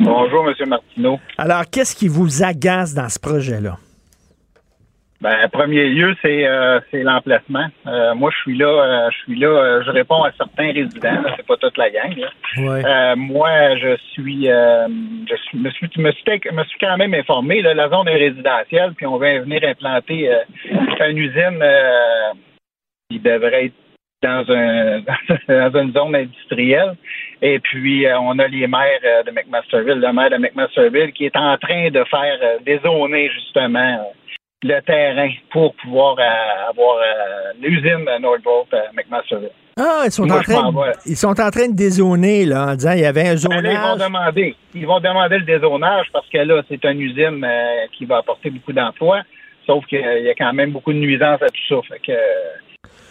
Bonjour, M. Martineau.
Alors, qu'est-ce qui vous agace dans ce projet-là?
Ben, premier lieu, c'est euh, c'est l'emplacement. Euh, moi, je suis là, euh, je suis là, je réponds à certains résidents. C'est pas toute la gang. moi, je suis, je suis, me suis, me suis, me suis quand même informé. Là, la zone est résidentielle, puis on va venir implanter une usine qui devrait être dans un <laughs> dans une zone industrielle. Et puis on a les maires de McMasterville, le maire de McMasterville, qui est en train de faire dézoner justement le terrain pour pouvoir euh, avoir euh, l'usine Nordvolt à McMasterville.
Ah, ils sont, en train, de, ils sont en train de dézoner, là, en disant qu'il y avait un zonage.
Ben ils vont demander. Ils vont demander le dézonage parce que là, c'est une usine euh, qui va apporter beaucoup d'emplois. Sauf qu'il y a quand même beaucoup de nuisances à tout ça. Fait que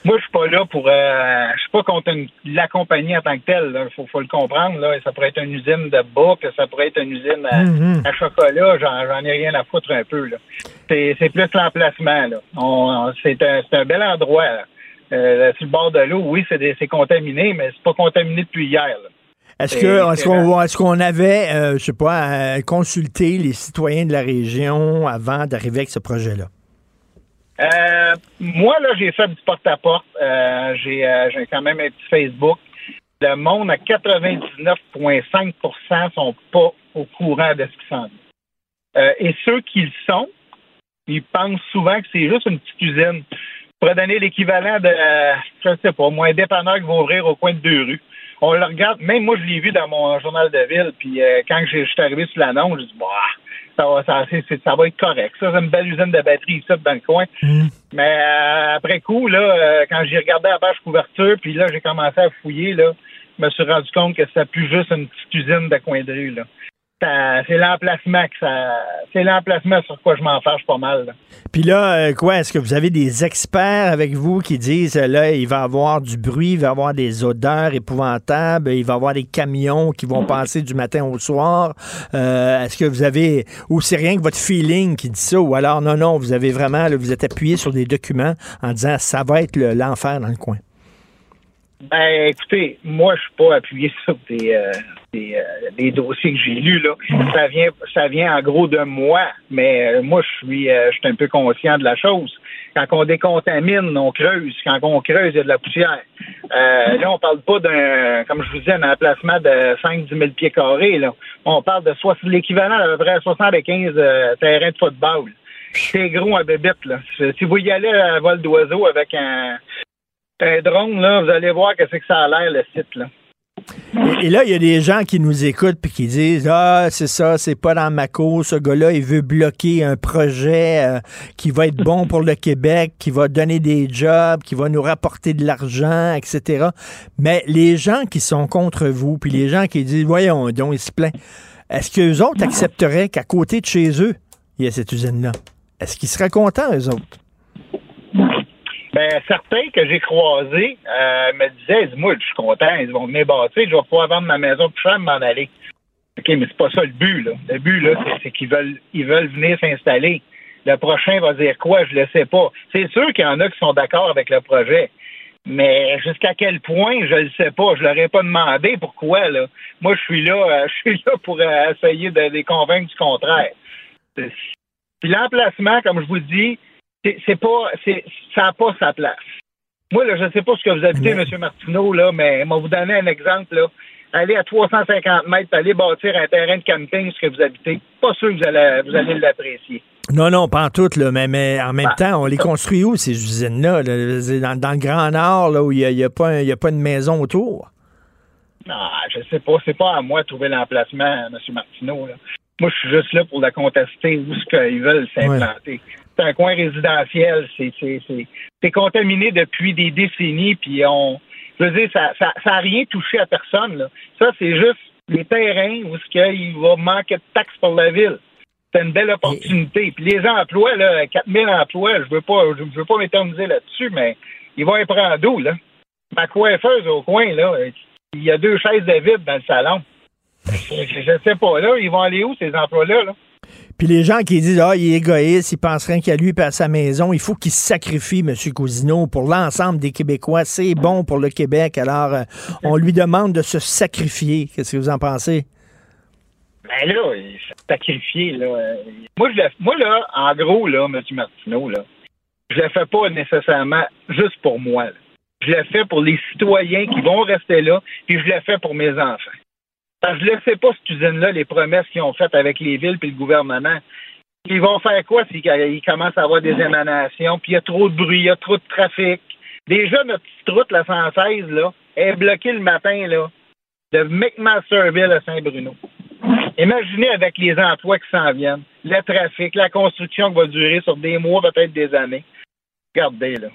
moi, je suis pas là pour. Euh, je suis pas contre la compagnie en tant que telle. Il faut, le comprendre. Là. Ça pourrait être une usine de que ça pourrait être une usine à,
Mhm.
chocolat. J'en ai rien à foutre un peu. C'est plus l'emplacement. C'est un, un bel endroit. Là. Euh, sur le bord de l'eau, oui, c'est contaminé, mais c'est pas contaminé depuis hier.
Est-ce que est-ce qu'on est qu'on avait, euh, je sais pas, à consulter les citoyens de la région avant d'arriver avec ce projet-là?
Euh, moi, là, j'ai fait du porte-à-porte. Euh, j'ai, euh, j'ai quand même un petit Facebook. Le monde à 99,5% sont pas au courant de ce qui s'en vient. Et ceux qui le sont, ils pensent souvent que c'est juste une petite usine. Pour donner l'équivalent de, je sais pas, moi, un dépanneur qui va ouvrir au coin de deux rues. On le regarde, même moi, je l'ai vu dans mon journal de ville, puis quand je suis arrivé sur l'annonce, je dis, bah, ça va, ça, c'est- ça va être correct. Ça, c'est une belle usine de batterie ici, dans le coin. Mais euh, après coup, là, euh, quand j'ai regardé la page couverture, puis là, j'ai commencé à fouiller, là, je me suis rendu compte que c'était plus juste une petite usine de coin de rue, là. C'est l'emplacement que ça. C'est l'emplacement sur quoi je m'en fâche pas mal. là.
Puis là, euh, quoi, est-ce que vous avez des experts avec vous qui disent, euh, là, il va y avoir du bruit, il va y avoir des odeurs épouvantables, il va y avoir des camions qui vont passer du matin au soir? Euh, est-ce que vous avez, ou c'est rien que votre feeling qui dit ça, ou alors, non, non, vous avez vraiment, là, vous êtes appuyé sur des documents en disant, ça va être le- l'enfer dans le coin?
Ben, écoutez, moi, je suis pas appuyé <laughs> sur des, euh, des, euh, des dossiers que j'ai lus, là. Ça vient, ça vient en gros de moi, mais euh, moi, je suis, euh, je suis un peu conscient de la chose. Quand on décontamine, on creuse. Quand on creuse, il y a de la poussière. Là, on parle pas d'un, comme je vous disais, un emplacement de 5-10 000 pieds carrés, là. On parle de l'équivalent à peu près 75 euh, terrains de football. C'est gros à bébite, là. Si vous y allez à vol d'oiseau avec un, un drone, là, vous allez voir que c'est que ça a l'air, le site, là.
Et, et là, il y a des gens qui nous écoutent puis qui disent Ah, c'est ça, c'est pas dans ma cour. Ce gars-là, il veut bloquer un projet euh, qui va être bon pour le Québec, qui va donner des jobs, qui va nous rapporter de l'argent, etc. Mais les gens qui sont contre vous, puis les gens qui disent Voyons donc, ils se plaignent, est-ce qu'eux autres accepteraient qu'à côté de chez eux, il y a cette usine-là? Est-ce qu'ils seraient contents, eux autres?
Ben, certains que j'ai croisés euh, me disaient, moi, je suis content, ils vont venir bâtir, je vais pouvoir vendre ma maison plus cher et m'en aller. OK, mais c'est pas ça le but, là. Le but, là, c'est- qu'ils veulent ils veulent venir s'installer. Le prochain va dire quoi, je le sais pas. C'est sûr qu'il y en a qui sont d'accord avec le projet. Mais jusqu'à quel point, je le sais pas. Je leur ai pas demandé pourquoi, là. Moi, je suis là, euh, <laughs> je suis là pour euh, essayer de les convaincre du contraire. Puis l'emplacement, comme je vous dis, c'est pas, ça n'a pas sa place. Moi, là, je ne sais pas ce que vous habitez, M. Martineau, là, mais va vous donner un exemple, là. Allez à 350 mètres, allez bâtir un terrain de camping, ce que vous habitez. Pas sûr que vous allez, vous allez l'apprécier.
Non, non, pas en tout, là, mais, mais en même temps, on les construit où, ces usines-là? Dans, dans le Grand Nord, là, où il n'y a, y a pas un- il y a pas une maison autour?
Non, je sais pas. C'est pas à moi de trouver l'emplacement, M. Martineau. là. Moi, je suis juste là pour la contester où ce qu'ils veulent s'implanter. C'est un coin résidentiel. C'est, c'est, c'est, c'est contaminé depuis des décennies, puis on, Je veux dire, ça n'a ça, rien touché à personne. Là. Ça, c'est juste les terrains où il va manquer de taxes pour la ville. C'est une belle opportunité. Puis les emplois, là, 4000 emplois, je veux pas, je veux pas m'éterniser là-dessus, mais ils vont être prendre d'où, là? Ma coiffeuse au coin, là, il y a deux chaises de vide dans le salon. Je, ne sais pas, là, ils vont aller où, ces emplois-là, là?
Puis les gens qui disent Ah, il est égoïste, il pense rien qu'à lui et à sa maison, il faut qu'il sacrifie, M. Cousineau, pour l'ensemble des Québécois. C'est bon pour le Québec. Alors, euh, on lui demande de se sacrifier. Qu'est-ce que vous en pensez?
Ben là, il s'est sacrifié, là. Moi, je moi, là, en gros, là, M. Martineau, là, je le fais pas nécessairement juste pour moi. Je le fais pour les citoyens qui vont rester là, puis je le fais pour mes enfants. Parce que je ne sais pas, cette usine-là, les promesses qu'ils ont faites avec les villes et le gouvernement. Ils vont faire quoi s'ils commencent à avoir des émanations, puis il y a trop de bruit, il y a trop de trafic. Déjà, notre petite route, la 116, là, est bloquée le matin, là, de McMasterville à Saint-Bruno. Imaginez avec les emplois qui s'en viennent, le trafic, la construction qui va durer sur des mois, peut-être des années. Regardez, là.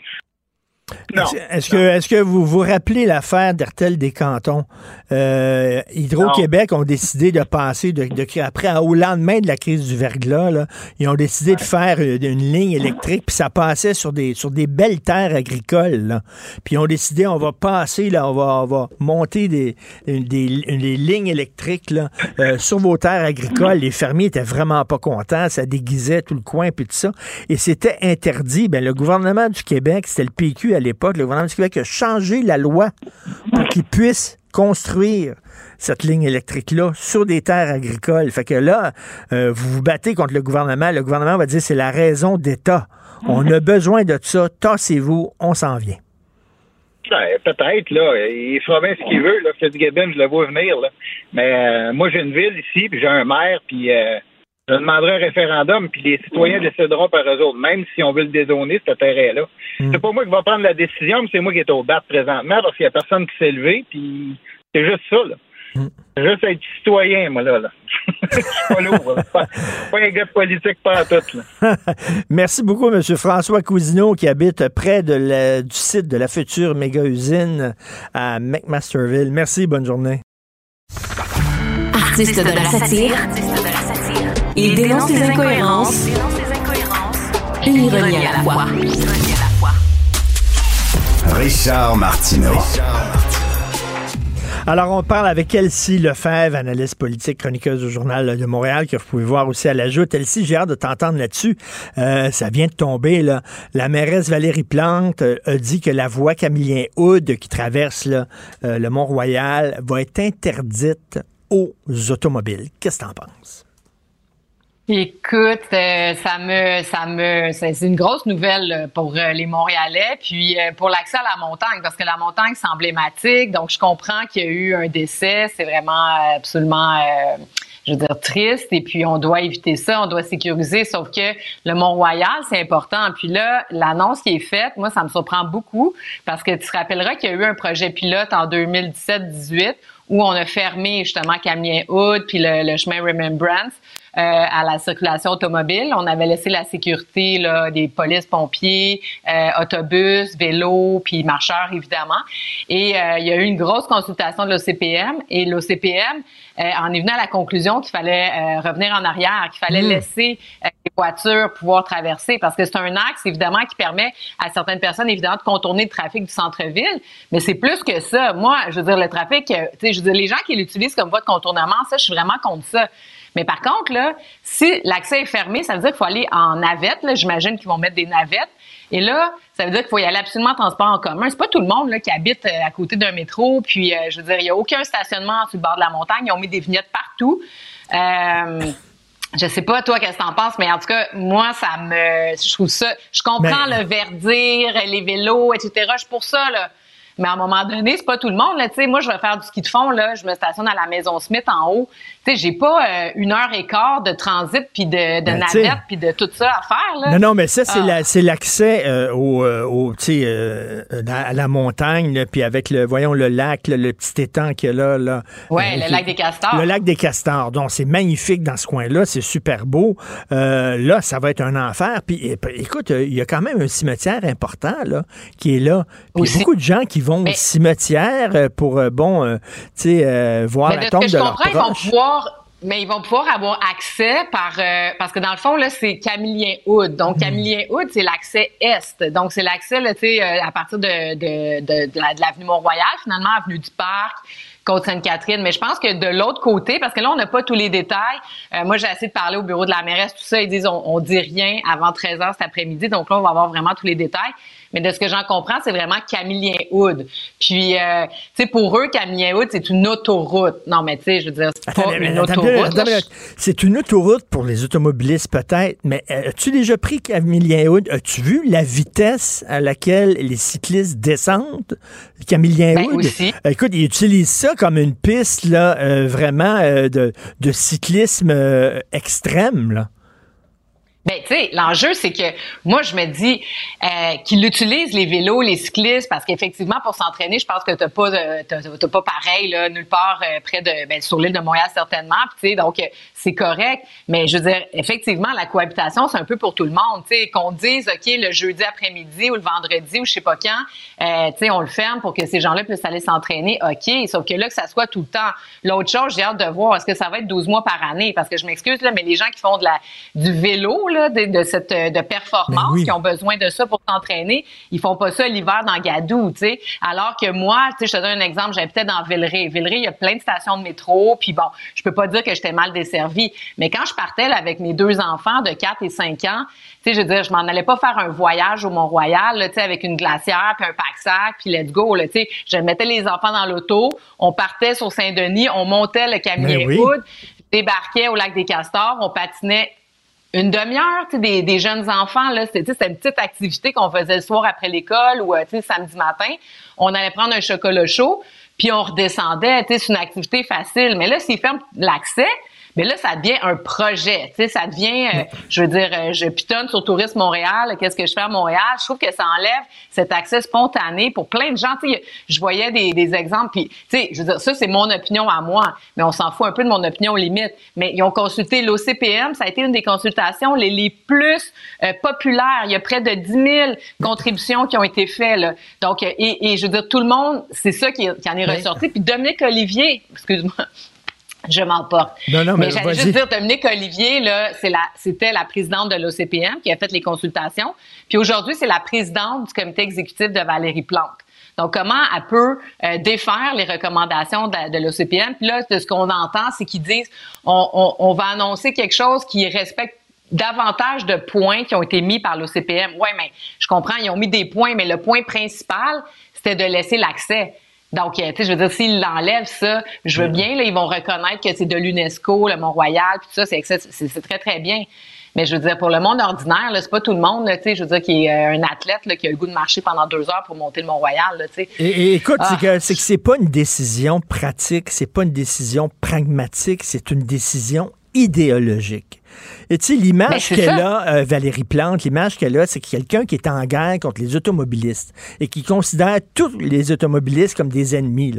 Est-ce que, est que vous vous rappelez l'affaire d'Hertel des cantons? Euh, Hydro-Québec ont décidé de passer, de, après, au lendemain de la crise du verglas, là, ils ont décidé de faire une, ligne électrique, puis ça passait sur des, sur des belles terres agricoles. Puis ils ont décidé, on va passer, là, on va, on va monter des, des, lignes électriques là, euh, sur vos terres agricoles. Les fermiers étaient vraiment pas contents, ça déguisait tout le coin, puis tout ça. Et c'était interdit. Ben, le gouvernement du Québec, c'était le PQ à l'époque, le gouvernement du Québec a changé la loi pour qu'il puisse construire cette ligne électrique-là sur des terres agricoles. Fait que là, euh, vous vous battez contre le gouvernement. Le gouvernement va dire c'est la raison d'État. On a besoin de ça. Tassez-vous, on s'en vient.
Ben, peut-être, là. Il fera bien ce qu'il veut, là. Fitzgibbon, je le vois venir, là. Mais euh, moi, j'ai une ville ici, puis j'ai un maire, puis euh, je demanderai un référendum, puis les citoyens décideront par eux autres, même si on veut le dézoner, ce terrain-là. Hmm. C'est pas moi qui va prendre la décision, mais c'est moi qui est au bat présentement, parce qu'il y a personne qui s'est levé, puis c'est juste ça, là. C'est juste être citoyen, moi, là. là. <laughs> Je suis pas lourd, pas, pas, un gars politique, pas à tout, là. <laughs>
Merci beaucoup, M. François Cousineau, qui habite près de du site de la future méga-usine à McMasterville. Merci, bonne journée.
Artiste de la satire. Il dénonce les incohérences et l'ironie à la fois.
Richard Martineau.
Alors, on parle avec Elsie Lefebvre, analyste politique, chroniqueuse au Journal de Montréal, que vous pouvez voir aussi à l'ajout. Elsie, j'ai hâte de t'entendre là-dessus. Euh, ça vient de tomber, là. La mairesse Valérie Plante euh, a dit que la voie Camillien Houd qui traverse euh, le Mont-Royal va être interdite aux automobiles. Qu'est-ce que t'en penses?
Écoute, euh, ça me, ça me, c'est une grosse nouvelle euh, pour euh, les Montréalais, puis pour l'accès à la montagne, parce que la montagne c'est emblématique, donc je comprends qu'il y a eu un décès, c'est vraiment absolument, je veux dire, triste, et puis on doit éviter ça, on doit sécuriser, sauf que le Mont-Royal c'est important, puis là, l'annonce qui est faite, moi ça me surprend beaucoup, parce que tu te rappelleras qu'il y a eu un projet pilote en 2017-18 où on a fermé justement Camien Hood puis le, le chemin Remembrance. Euh, à la circulation automobile. On avait laissé la sécurité là, des polices, pompiers, euh, autobus, vélos, puis marcheurs, évidemment. Et euh, il y a eu une grosse consultation de l'OCPM et l'OCPM en est venu à la conclusion qu'il fallait revenir en arrière, qu'il fallait mmh. laisser les voitures pouvoir traverser parce que c'est un axe, évidemment, qui permet à certaines personnes, évidemment, de contourner le trafic du centre-ville. Mais c'est plus que ça. Moi, je veux dire, le trafic, tu sais, je veux dire, les gens qui l'utilisent comme voie de contournement, ça, je suis vraiment contre ça. Mais par contre, là, si l'accès est fermé, ça veut dire qu'il faut aller en navette. J'imagine qu'ils vont mettre des navettes. Et là, ça veut dire qu'il faut y aller absolument en transport en commun. C'est pas tout le monde là, qui habite euh, à côté d'un métro. Puis, euh, je veux dire, il n'y a aucun stationnement sur le bord de la montagne. Ils ont mis des vignettes partout. Euh, je sais pas toi qu'est-ce que t'en penses, mais en tout cas moi ça me, je trouve ça, je comprends le verdir, les vélos, etc. Je suis pour ça là. Mais à un moment donné, c'est pas tout le monde. Là. moi, je vais faire du ski de fond. Là. Je me stationne à la maison Smith en haut. Tu sais, j'ai pas euh, une heure et quart de transit puis de, de
Ben,
navette puis de tout ça à faire. Là.
Non, non, mais ça, c'est
Ah.
la- l'accès euh, au, euh, au, tu sais, euh, à la montagne, puis avec le, voyons, le lac, le petit étang qu'il y a là. là
Ouais,
Euh,
le
qui-
lac des Castors.
Le lac des Castors. Donc, c'est magnifique dans ce coin-là, c'est super beau. Euh, là, ça va être un enfer. Puis, é- écoute, euh, il y a quand même un cimetière important, là, qui est là. Puis, il y a beaucoup de gens qui vont au cimetière euh, pour, euh, bon, euh, tu sais, euh, voir
Mais
la
de ce
tombe
que
de
je
leur
comprends, ils vont pouvoir. Mais ils vont pouvoir avoir accès par euh, parce que dans le fond là c'est Camillien Hood. Donc Camillien Hood c'est l'accès est. Donc c'est l'accès là tu sais euh, à partir de de, de, de la- de l'avenue Mont-Royal finalement avenue du Parc. Côte Sainte-Catherine, mais je pense que de l'autre côté, parce que là, on n'a pas tous les détails. euh, moi, j'ai essayé de parler au bureau de la mairesse, tout ça. Ils disent, on, on dit rien avant 13 heures cet après-midi. Donc là, on va avoir vraiment tous les détails. Mais de ce que j'en comprends, c'est vraiment Camillien Hood. Puis, euh, tu sais, pour eux, Camillien Hood, c'est une autoroute. Non, mais tu sais, je veux dire, c'est pas
mais
une autoroute.
C'est une autoroute pour les automobilistes, peut-être, mais euh, as-tu déjà pris Camillien Hood? As-tu vu la vitesse à laquelle les cyclistes descendent? Camillien
Ben,
Hood?
aussi.
Écoute, ils utilisent ça comme une piste, là, euh, vraiment euh, de, de cyclisme euh, extrême, là.
Ben, tu sais, l'enjeu, c'est que moi, je me dis euh, qu'ils utilisent les vélos, les cyclistes, parce qu'effectivement, pour s'entraîner, je pense que t'as pas, euh, t'as, t'as pas pareil là, nulle part euh, près de, ben, sur l'île de Montréal certainement. Puis, tu sais, donc euh, c'est correct. Mais je veux dire, effectivement, la cohabitation, c'est un peu pour tout le monde. Tu sais, qu'on dise, ok, le jeudi après-midi ou le vendredi ou je sais pas quand, euh, tu sais, on le ferme pour que ces gens-là puissent aller s'entraîner. Ok, sauf que là, que ça soit tout le temps. L'autre chose, j'ai hâte de voir, est-ce que ça va être 12 mois par année? Parce que je m'excuse là, mais les gens qui font de la du vélo là, de, de cette euh, de performance,
Ben oui.
qui ont besoin de ça pour s'entraîner, ils font pas ça l'hiver dans Gadou, tu sais. Alors que moi, tu sais, je te donne un exemple, j'habitais dans Villeray. Villeray, il y a plein de stations de métro, puis bon, je peux pas dire que j'étais mal desservie, mais quand je partais là, avec mes deux enfants de 4 et 5 ans, tu sais, je veux dire, je m'en allais pas faire un voyage au Mont-Royal, tu sais, avec une glacière, puis un pack-sac, puis let's go, là, tu sais. Je mettais les enfants dans l'auto, on partait sur Saint-Denis, on montait le camion
oui.
Hood, débarquait au lac des Castors, on patinait une demi-heure, tu sais, des, des jeunes enfants, là, c'était une petite activité qu'on faisait le soir après l'école ou, euh, tu sais, samedi matin. On allait prendre un chocolat chaud, puis on redescendait, tu sais, c'est une activité facile. Mais là, s'ils ferment l'accès, mais là, ça devient un projet, tu sais, ça devient, euh, je veux dire, euh, je pitonne sur Tourisme Montréal, qu'est-ce que je fais à Montréal? Je trouve que ça enlève cet accès spontané pour plein de gens. Tu sais, je voyais des, des exemples, puis, tu sais, je veux dire, ça, c'est mon opinion à moi, mais on s'en fout un peu de mon opinion limite. Mais ils ont consulté l'OCPM, ça a été une des consultations les, les plus euh, populaires. Il y a près de 10 000 contributions qui ont été faites, là. Donc, euh, et, et je veux dire, tout le monde, c'est ça qui, qui en est ressorti. Puis Dominique Olivier, excuse-moi, je m'emporte.
Non, non, mais
j'allais
vas-y.
juste dire, Dominique Olivier, là, c'est la, c'était la présidente de l'OCPM qui a fait les consultations. Puis aujourd'hui, c'est la présidente du comité exécutif de Valérie Plante. Donc, comment elle peut euh, défaire les recommandations de, de l'OCPM? Puis là, de ce qu'on entend, c'est qu'ils disent on, on, on va annoncer quelque chose qui respecte davantage de points qui ont été mis par l'OCPM. Oui, mais je comprends, ils ont mis des points, mais le point principal, c'était de laisser l'accès. Donc, euh, tu sais, je veux dire, s'ils l'enlèvent, ça, je veux bien, là, ils vont reconnaître que c'est de l'UNESCO, le Mont-Royal, puis tout ça, c'est, très, très bien. Mais je veux dire, pour le monde ordinaire, c'est pas tout le monde, tu sais, je veux dire, qui est euh, un athlète, là, qui a le goût de marcher pendant deux heures pour monter le Mont-Royal, tu sais.
Et, et écoute,
Ah.
c'est que c'est que c'est pas une décision pratique, c'est pas une décision pragmatique, c'est une décision idéologique. Et tu sais,
Ben,
l'image
c'est
qu'elle a, euh, Valérie Plante, l'image qu'elle a, c'est quelqu'un qui est en guerre contre les automobilistes et qui considère tous les automobilistes comme des ennemis.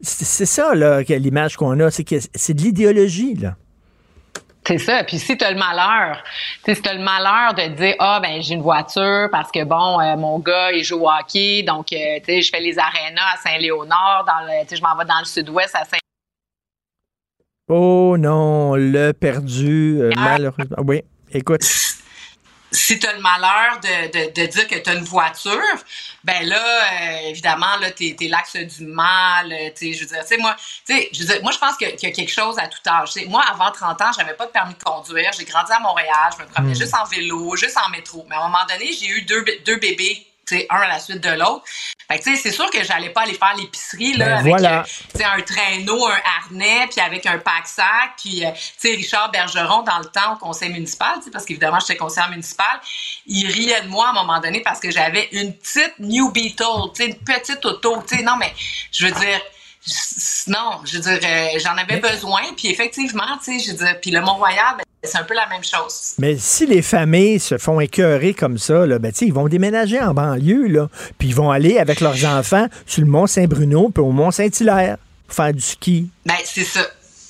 C'est ça, l'image qu'on a, c'est de l'idéologie, là.
C'est ça. Puis si tu as le malheur, si tu as le malheur de dire ah ben j'ai une voiture parce que bon euh, mon gars il joue au hockey donc euh, tu sais je fais les arénas à Saint-Léonard dans le tu sais je m'en vais dans le sud-ouest à Saint
Oh non, le perdu, euh,
Ah.
malheureusement. Oui, écoute.
si tu as le malheur de, de, de dire que tu as une voiture, ben là, euh, évidemment, là, t'es es, l'axe du mal. euh, tu sais, Je veux dire, tu sais, moi, tu sais, je veux dire, moi, je pense qu'il y a quelque chose à tout âge. Moi, avant 30 ans, j'avais pas de permis de conduire. J'ai grandi à Montréal. Je me promenais
Mm.
juste en vélo, juste en métro. Mais à un moment donné, j'ai eu deux, deux bébés. Un à la suite de l'autre. Fait que, c'est sûr que j'allais pas aller faire l'épicerie, là,
Ben
avec,
voilà.
euh, un traîneau, un harnais, puis avec un pack-sac, puis, euh, Richard Bergeron, dans le temps, au conseil municipal, parce qu'évidemment, j'étais conseillère municipale, il riait de moi à un moment donné parce que j'avais une petite New Beetle, une petite auto, non, mais je veux dire, non, je veux dire, euh, j'en avais besoin, puis effectivement, tu sais, je puis le Mont-Royal, ben, c'est un peu la même chose.
Mais si les familles se font écœurer comme ça, là, ben, ils vont déménager en banlieue, là, puis ils vont aller avec leurs enfants sur le Mont-Saint-Bruno puis au Mont-Saint-Hilaire faire du ski.
Ben, c'est ça.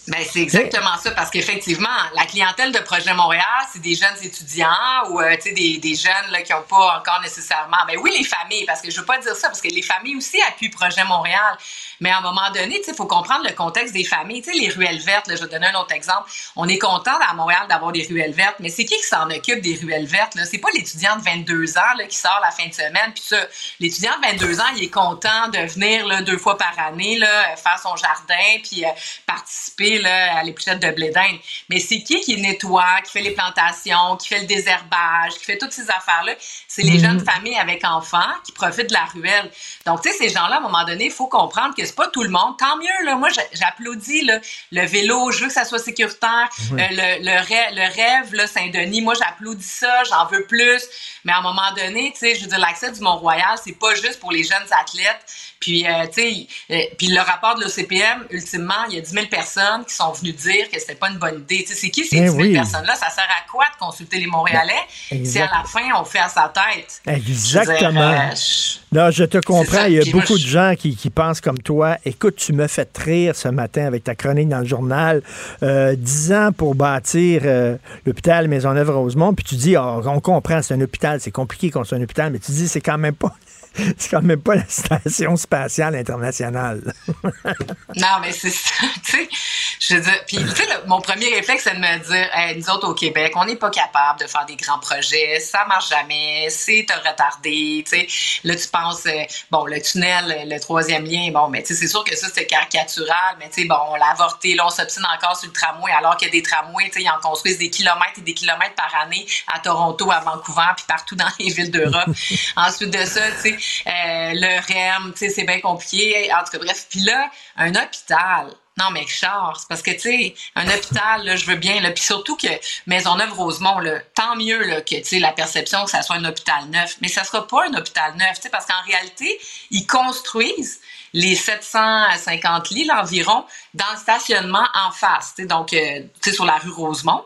Ben, c'est exactement ça, parce qu'effectivement, la clientèle de Projet Montréal, c'est des jeunes étudiants ou euh, des, des jeunes là, qui n'ont pas encore nécessairement. Ben oui, les familles, parce que je veux pas dire ça, parce que les familles aussi appuient Projet Montréal. Mais à un moment donné, il faut comprendre le contexte des familles. sais, les ruelles vertes, là, je vais donner un autre exemple. On est content à Montréal d'avoir des ruelles vertes, mais c'est qui qui s'en occupe des ruelles vertes? C'est pas l'étudiant de 22 ans là, qui sort la fin de semaine. Puis l'étudiant de 22 ans, il est content de venir là, deux fois par année là, faire son jardin puis euh, participer là, à l'épluchette de blé d'Inde. Mais c'est qui qui nettoie, qui fait les plantations, qui fait le désherbage, qui fait toutes ces affaires-là? C'est les jeunes
Mhm.
familles avec enfants qui profitent de la ruelle. Donc, tu sais, ces gens-là, à un moment donné, il faut comprendre que c'est pas tout le monde. Tant mieux, là. Moi, j'a- j'applaudis le vélo. Je veux que ça soit sécuritaire.
Oui.
Euh, le, le, rêve, le rêve, là, Saint-Denis, moi, j'applaudis ça. J'en veux plus. Mais à un moment donné, tu sais, je veux dire, l'accès du Mont-Royal, c'est pas juste pour les jeunes athlètes. Puis, euh, tu sais, euh, puis le rapport de l'OCPM, ultimement, il y a 10 000 personnes qui sont venues dire que c'était pas une bonne idée. Tu sais, c'est qui ces
Ben
10 000
oui.
personnes-là? Ça sert à quoi de consulter les Montréalais?
Ben,
si à la fin, on fait à sa tête?
Exactement.
Euh, je-
Non, je te comprends. Il y a
Puis moi,
beaucoup
je-
de gens qui, qui pensent comme toi. Écoute, tu me fais rire ce matin avec ta chronique dans le journal. Euh, 10 ans pour bâtir euh, l'hôpital Maisonneuve-Rosemont. Puis tu dis, Ah, on comprend, c'est un hôpital, c'est compliqué qu'on soit un hôpital. Mais tu dis, c'est quand même pas. <laughs> C'est quand même pas la station spatiale internationale.
Non, mais c'est ça, tu sais. Je veux dire, puis tu sais, le- mon premier réflexe, c'est de me dire, Hey, nous autres au Québec, on n'est pas capable de faire des grands projets, ça marche jamais, c'est retardé, tu sais. Là, tu penses, euh, bon, le tunnel, le troisième lien, bon, mais tu sais, c'est sûr que ça, c'est caricatural, mais tu sais, bon, on l'a avorté, là, on s'obstine encore sur le tramway, alors qu'il y a des tramways, tu sais, ils en construisent des kilomètres et des kilomètres par année à Toronto, à Vancouver, puis partout dans les villes d'Europe. <laughs> Ensuite de ça, tu sais, euh, le REM, tu sais, c'est bien compliqué. En tout cas, bref. Puis là, un hôpital. Non, mais Charles, c'est parce que, tu sais, un hôpital, je veux bien, là, puis surtout que Maisonneuve-Rosemont, là, tant mieux, là, que, tu sais, la perception que ça soit un hôpital neuf, mais ça sera pas un hôpital neuf, tu sais, parce qu'en réalité, ils construisent les 750 lits, environ, dans le stationnement en face, tu sais, donc, euh, tu sais, sur la rue Rosemont.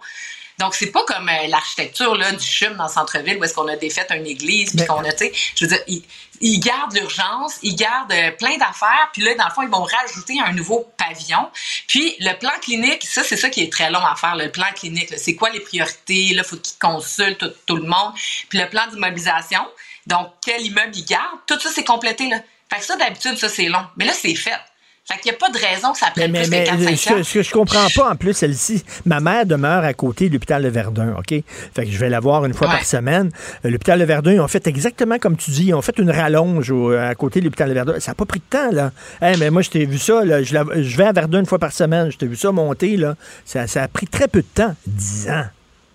Donc, c'est pas comme euh, l'architecture là, du CHUM dans le centre-ville où est-ce qu'on a défait une église, puis qu'on a, tu sais, je veux dire, ils, ils gardent l'urgence, ils gardent euh, plein d'affaires, puis là, dans le fond, ils vont rajouter un nouveau pavillon. Puis, le plan clinique, ça, c'est ça qui est très long à faire, le plan clinique. là. C'est quoi les priorités? Là, faut qu'ils consultent tout, tout le monde. Puis, le plan d'immobilisation, donc, quel immeuble ils gardent, tout ça, c'est complété, là. Fait que ça, d'habitude, ça, c'est long. Mais là, c'est fait. Fait qu'il n'y a pas de raison que ça
Mais,
prenne
mais,
plus
mais
que 4-5
ce, que, ce que je comprends pas en plus, celle-ci, ma mère demeure à côté de l'hôpital de Verdun, OK? Fait que je vais la voir une fois
Ouais.
par semaine. Euh, L'hôpital de Verdun, ils ont fait exactement comme tu dis, ils ont fait une rallonge au- à côté de l'hôpital de Verdun. Ça n'a pas pris de temps, là. Hey, mais moi, je t'ai vu ça, là, je, la- je vais à Verdun une fois par semaine, je t'ai vu ça monter, là. Ça, ça a pris très peu de temps, 10 ans.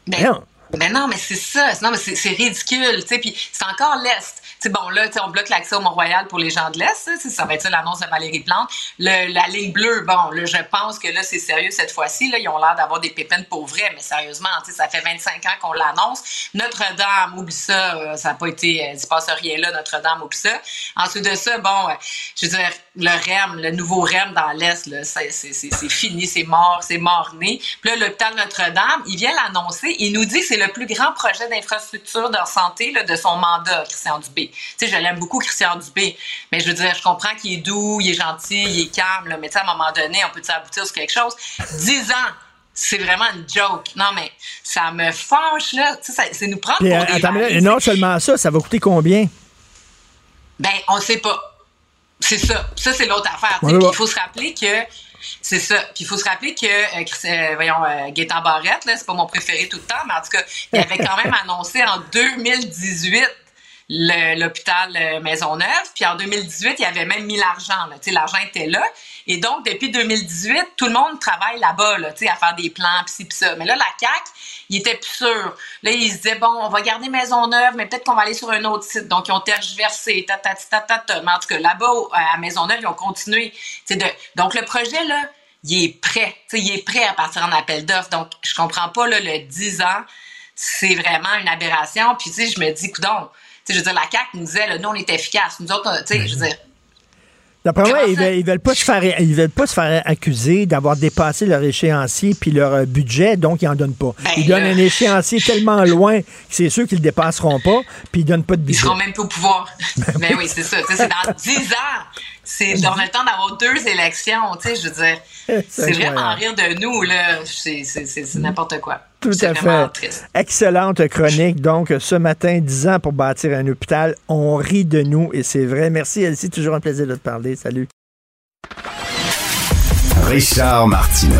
Ben,
Voyons.
Mais non, mais c'est ça. Non, mais c'est c'est ridicule. tu sais, Puis c'est encore l'Est. Sais, bon, là, on bloque l'accès au Mont-Royal pour les gens de l'Est. ça, Ça va être ça l'annonce de Valérie Plante. Le- la ligne bleue, bon, là, je pense que là, c'est sérieux cette fois-ci. Là, ils ont l'air d'avoir des pépines pour vrai. Mais sérieusement, ça fait 25 ans qu'on l'annonce. Notre-Dame, oublie ça. euh, ça n'a pas été... euh, se rien là, Notre-Dame, oublie ça. Ensuite de ça, bon, euh, je veux dire, le REM, le nouveau REM dans l'Est, c'est fini, c'est mort, c'est mort-né. Puis là, l'hôpital Notre-Dame, il vient l'annoncer. Il nous dit que c'est le plus grand projet d'infrastructure de santé de son mandat, Christian Dubé. Tu sais, je l'aime beaucoup, Christian Dubé. Mais je veux dire, je comprends qu'il est doux, il est gentil, il est calme, là, mais tu sais, à un moment donné, on peut aboutir sur quelque chose? Dix ans! C'est vraiment une joke. Non, mais ça me fâche, là. Tu sais, c'est nous prendre
Puis,
pour
euh,
des
attends, mais non seulement ça, ça va coûter combien?
Ben, on ne sait pas. C'est ça. Ça, c'est l'autre affaire.
Ouais, ouais.
il faut se rappeler que. C'est ça. Puis il faut se rappeler que, euh, euh, voyons, euh, Gaétan Barrette, là, c'est pas mon préféré tout le temps, mais en tout cas, il avait quand même annoncé en 2018 le- l'hôpital euh, Maisonneuve. Puis en 2018, il avait même mis l'argent. L'argent était là. Et donc, depuis 2018, tout le monde travaille là-bas, à faire des plans, pis ci, pis ça. Mais là, la CAQ, il était plus sûr. Là, il se disait, bon, on va garder Maisonneuve, mais peut-être qu'on va aller sur un autre site. Donc, ils ont tergiversé, ta. Mais en tout cas, là-bas, à Maisonneuve, ils ont continué. Donc, le projet, là, il est prêt. Il est prêt à partir en appel d'offres. Donc, je comprends pas, là, le 10 ans, c'est vraiment une aberration. Puis, je me dis, coudon, tu sais, je veux dire, la CAQ nous disait, là, nous, on est efficace. Nous autres, tu sais, je veux dire,
D'après moi, ils veulent, veulent pas se faire, ils veulent pas se faire accuser d'avoir dépassé leur échéancier puis leur euh, budget, donc ils en donnent pas.
Ben
ils donnent un échéancier tellement loin que c'est sûr qu'ils le dépasseront pas, puis ils donnent pas de
Ils
budget.
seront même pas au pouvoir. Mais <laughs> oui, c'est ça. C'est dans <laughs> 10 ans. C'est a le temps d'avoir deux élections. Tu sais, je veux dire, <laughs> c'est vraiment rire de nous là. C'est n'importe quoi.
Tout à fait.
triste.
Excellente chronique. Donc, ce matin, 10 ans pour bâtir un hôpital. On rit de nous et c'est vrai. Merci, Elsie. Toujours un plaisir de te parler. Salut.
Richard Martineau.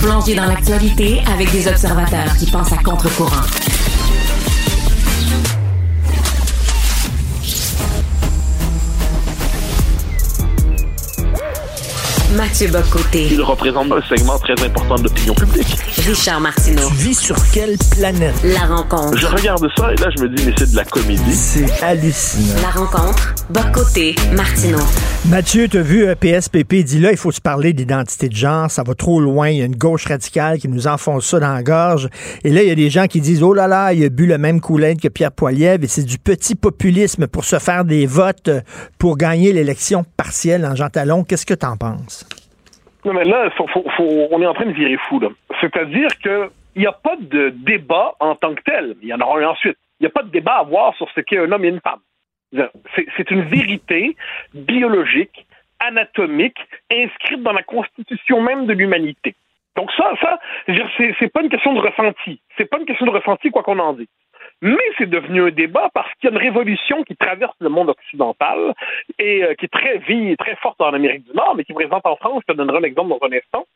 Plongé dans l'actualité avec des observateurs qui pensent à contre-courant. Mathieu Bocoté.
Il représente un segment très important de l'opinion publique.
Richard Martineau.
Tu vis sur quelle planète?
La rencontre.
Je regarde ça et là, je me dis, mais c'est de la comédie.
C'est hallucinant.
La rencontre. Bocoté. Martineau.
Mathieu, tu as vu PSPP dit là, il faut se parler d'identité de genre, ça va trop loin, il y a une gauche radicale qui nous enfonce ça dans la gorge. Et là, il y a des gens qui disent, oh là là, il a bu le même coulette que Pierre Poilievre et c'est du petit populisme pour se faire des votes euh, pour gagner l'élection partielle en Jean Talon. Qu'est-ce que tu en penses?
Non, mais là, on est en train de virer fou. C'est-à-dire que il n'y a pas de débat en tant que tel. Il y en aura un ensuite. Il n'y a pas de débat à avoir sur ce qu'est un homme et une femme. C'est une vérité biologique, anatomique, inscrite dans la constitution même de l'humanité. Donc ça, ça, c'est pas une question de ressenti. C'est pas une question de ressenti, quoi qu'on en dise. Mais c'est devenu un débat parce qu'il y a une révolution qui traverse le monde occidental et euh, qui est très vive, très forte en Amérique du Nord, mais qui présente en France. Je te donnerai un exemple dans un instant.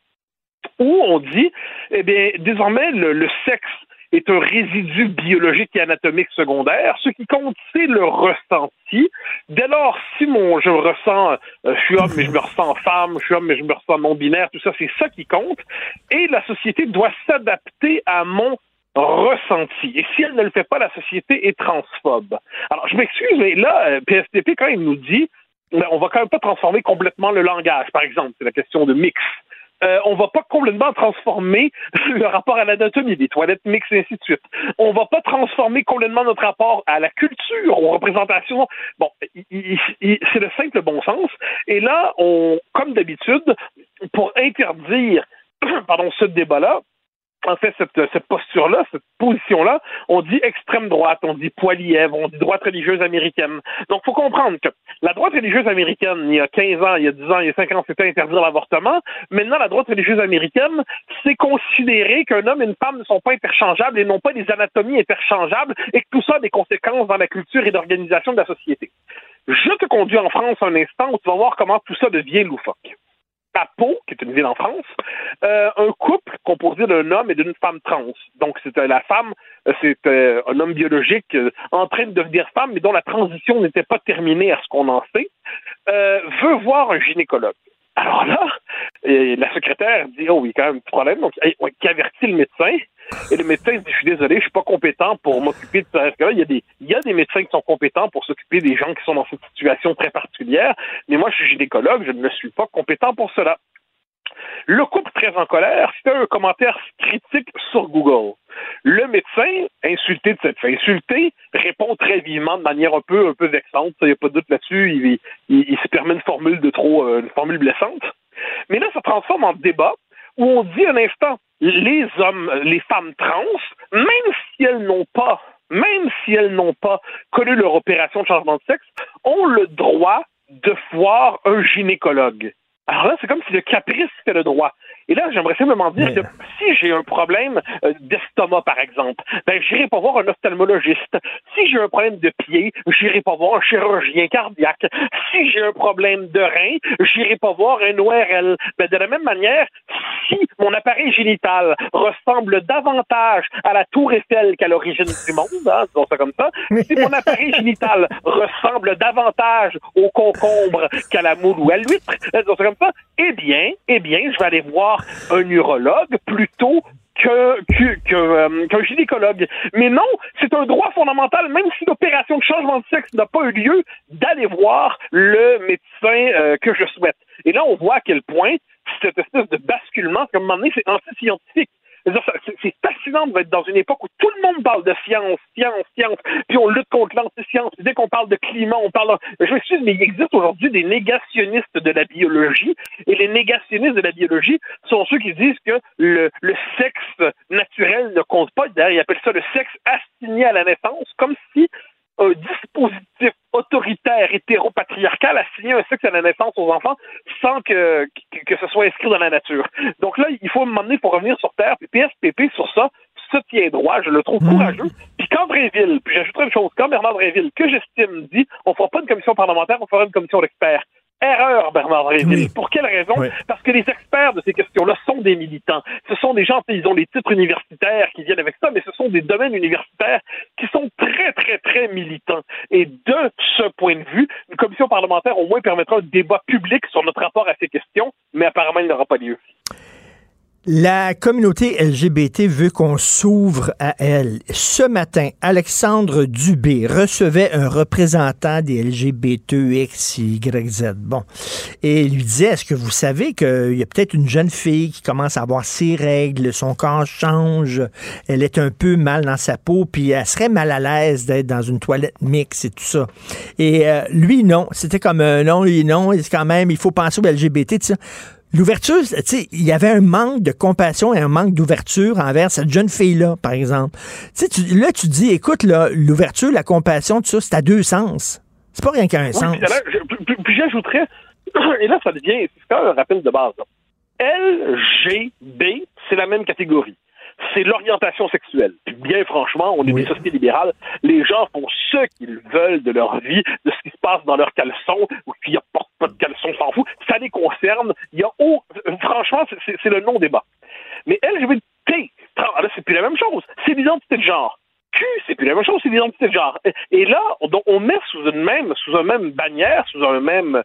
Où on dit, eh bien, désormais, le, sexe est un résidu biologique et anatomique secondaire. Ce qui compte, c'est le ressenti. Dès lors, si mon, je me ressens, euh, je suis homme, mais je me ressens femme, je suis homme, mais je me ressens non-binaire, tout ça, c'est ça qui compte. Et la société doit s'adapter à mon ressenti. Et si elle ne le fait pas, la société est transphobe. Alors, je m'excuse, mais là, euh, PSTP, quand il nous dit, ben, on va quand même pas transformer complètement le langage, par exemple, c'est la question de mix. Euh, on va pas complètement transformer <laughs> le rapport à l'anatomie, des toilettes mixtes et ainsi de suite. On va pas transformer complètement notre rapport à la culture, aux représentations. Bon, c'est le simple bon sens. Et là, on, comme d'habitude, pour interdire, <clears throat> pardon, ce débat-là, en fait, cette, cette posture-là, cette position-là, on dit extrême droite, on dit poilièvre, on dit droite religieuse américaine. Donc, faut comprendre que la droite religieuse américaine, il y a 15 ans, il y a 10 ans, il y a 5 ans, c'était interdire l'avortement. Maintenant, la droite religieuse américaine, c'est considérer qu'un homme et une femme ne sont pas interchangeables et n'ont pas des anatomies interchangeables et que tout ça a des conséquences dans la culture et l'organisation de la société. Je te conduis en France un instant où tu vas voir comment tout ça devient loufoque à Pau, qui est une ville en France, euh, un couple composé d'un homme et d'une femme trans. Donc, c'était la femme, euh, c'était un homme biologique euh, en train de devenir femme, mais dont la transition n'était pas terminée à ce qu'on en sait, euh, veut voir un gynécologue. Alors là, et la secrétaire dit Oh, oui, quand même problème. Donc, qui avertit le médecin? Et le médecin dit Je suis désolé, je suis pas compétent pour m'occuper de ça. Il y, a des, il y a des médecins qui sont compétents pour s'occuper des gens qui sont dans cette situation très particulière. Mais moi, je suis gynécologue, je ne suis pas compétent pour cela. Le couple très en colère, c'était un commentaire critique sur Google. Le médecin, insulté de cette fait insulté, répond très vivement de manière un peu, un peu vexante. Il n'y a pas de doute là-dessus. Il, il- il se permet une formule de trop, euh, une formule blessante. Mais là, ça transforme en débat où on dit un instant, les hommes, les femmes trans, même si elles n'ont pas, même si elles n'ont pas connu leur opération de changement de sexe, ont le droit de voir un gynécologue. Alors là, c'est comme si le caprice fait le droit. Et là, j'aimerais simplement dire que si j'ai un problème euh, d'estomac, par exemple, ben, j'irai pas voir un ophtalmologiste. Si j'ai un problème de pied, j'irai pas voir un chirurgien cardiaque. Si j'ai un problème de rein, j'irai pas voir un ORL. Ben, de la même manière, si mon appareil génital ressemble davantage à la tour Eiffel qu'à l'origine du monde, hein, disons ça comme ça, si mon appareil <laughs> génital ressemble davantage au concombre qu'à la moule ou à l'huître, disons ça comme ça, eh bien, eh bien, je vais aller voir un urologue plutôt euh, qu'un gynécologue. Mais non, c'est un droit fondamental, même si l'opération de changement de sexe n'a pas eu lieu, d'aller voir le médecin euh, que je souhaite. Et là, on voit à quel point cette espèce de basculement, comme un moment donné, c'est anti-scientifique. C'est fascinant d'être dans une époque où tout le monde parle de science, science, science, puis on lutte contre l'anti-science. Dès qu'on parle de climat, on parle... Je m'excuse, mais il existe aujourd'hui des négationnistes de la biologie, et les négationnistes de la biologie sont ceux qui disent que le, le sexe naturel ne compte pas. D'ailleurs, ils appellent ça le sexe assigné à la naissance, comme si un dispositif autoritaire hétéropatriarcal assigné un sexe à la naissance aux enfants sans que, que, ce soit inscrit dans la nature. Donc là, il faut m'emmener pour revenir sur Terre, puis PSPP sur ça se tient droit, je le trouve courageux. Puis quand Bréville, puis j'ajouterai une chose, quand Bernard Bréville, que j'estime, dit, on fera pas une commission parlementaire, on fera une commission d'experts. Erreur, Bernard. Pour quelle raison? Parce que les experts de ces questions-là sont des militants. Ce sont des gens, ils ont les titres universitaires qui viennent avec ça, mais ce sont des domaines universitaires qui sont très, très, très militants. Et de ce point de vue, une commission parlementaire au moins permettra un débat public sur notre rapport à ces questions, mais apparemment, il n'aura pas lieu.
La communauté LGBT veut qu'on s'ouvre à elle. Ce matin, Alexandre Dubé recevait un représentant des LGBTXYZ. Bon. Et il lui disait, est-ce que vous savez qu'il y a peut-être une jeune fille qui commence à avoir ses règles, son corps change, elle est un peu mal dans sa peau, puis elle serait mal à l'aise d'être dans une toilette mixte et tout ça. Et euh, lui, non. C'était comme, euh, non, lui, non, c'est quand même, il faut penser aux LGBT. L'ouverture, tu sais, il y avait un manque de compassion et un manque d'ouverture envers cette jeune fille-là, par exemple. Tu sais, là, tu dis, écoute, l'ouverture, la compassion, tout ça, c'est à deux sens. C'est pas rien qu'un sens.
Puis, j'ajouterais, <coughs> et là, ça devient, c'est un rappel de base. LGB, c'est la même catégorie c'est l'orientation sexuelle. Puis bien franchement, on est des sociétés libérales. Les gens font ce qu'ils veulent de leur vie, de ce qui se passe dans leurs caleçons, ou qu'ils portent pas de caleçons, s'en fout. Ça les concerne. Il y a franchement, c'est le non-débat. Mais LGBT, là, c'est plus la même chose. C'est l'identité de genre. Q, c'est plus la même chose, c'est l'identité de genre. Et, là, on, on met sous une même, sous une même bannière, sous un même,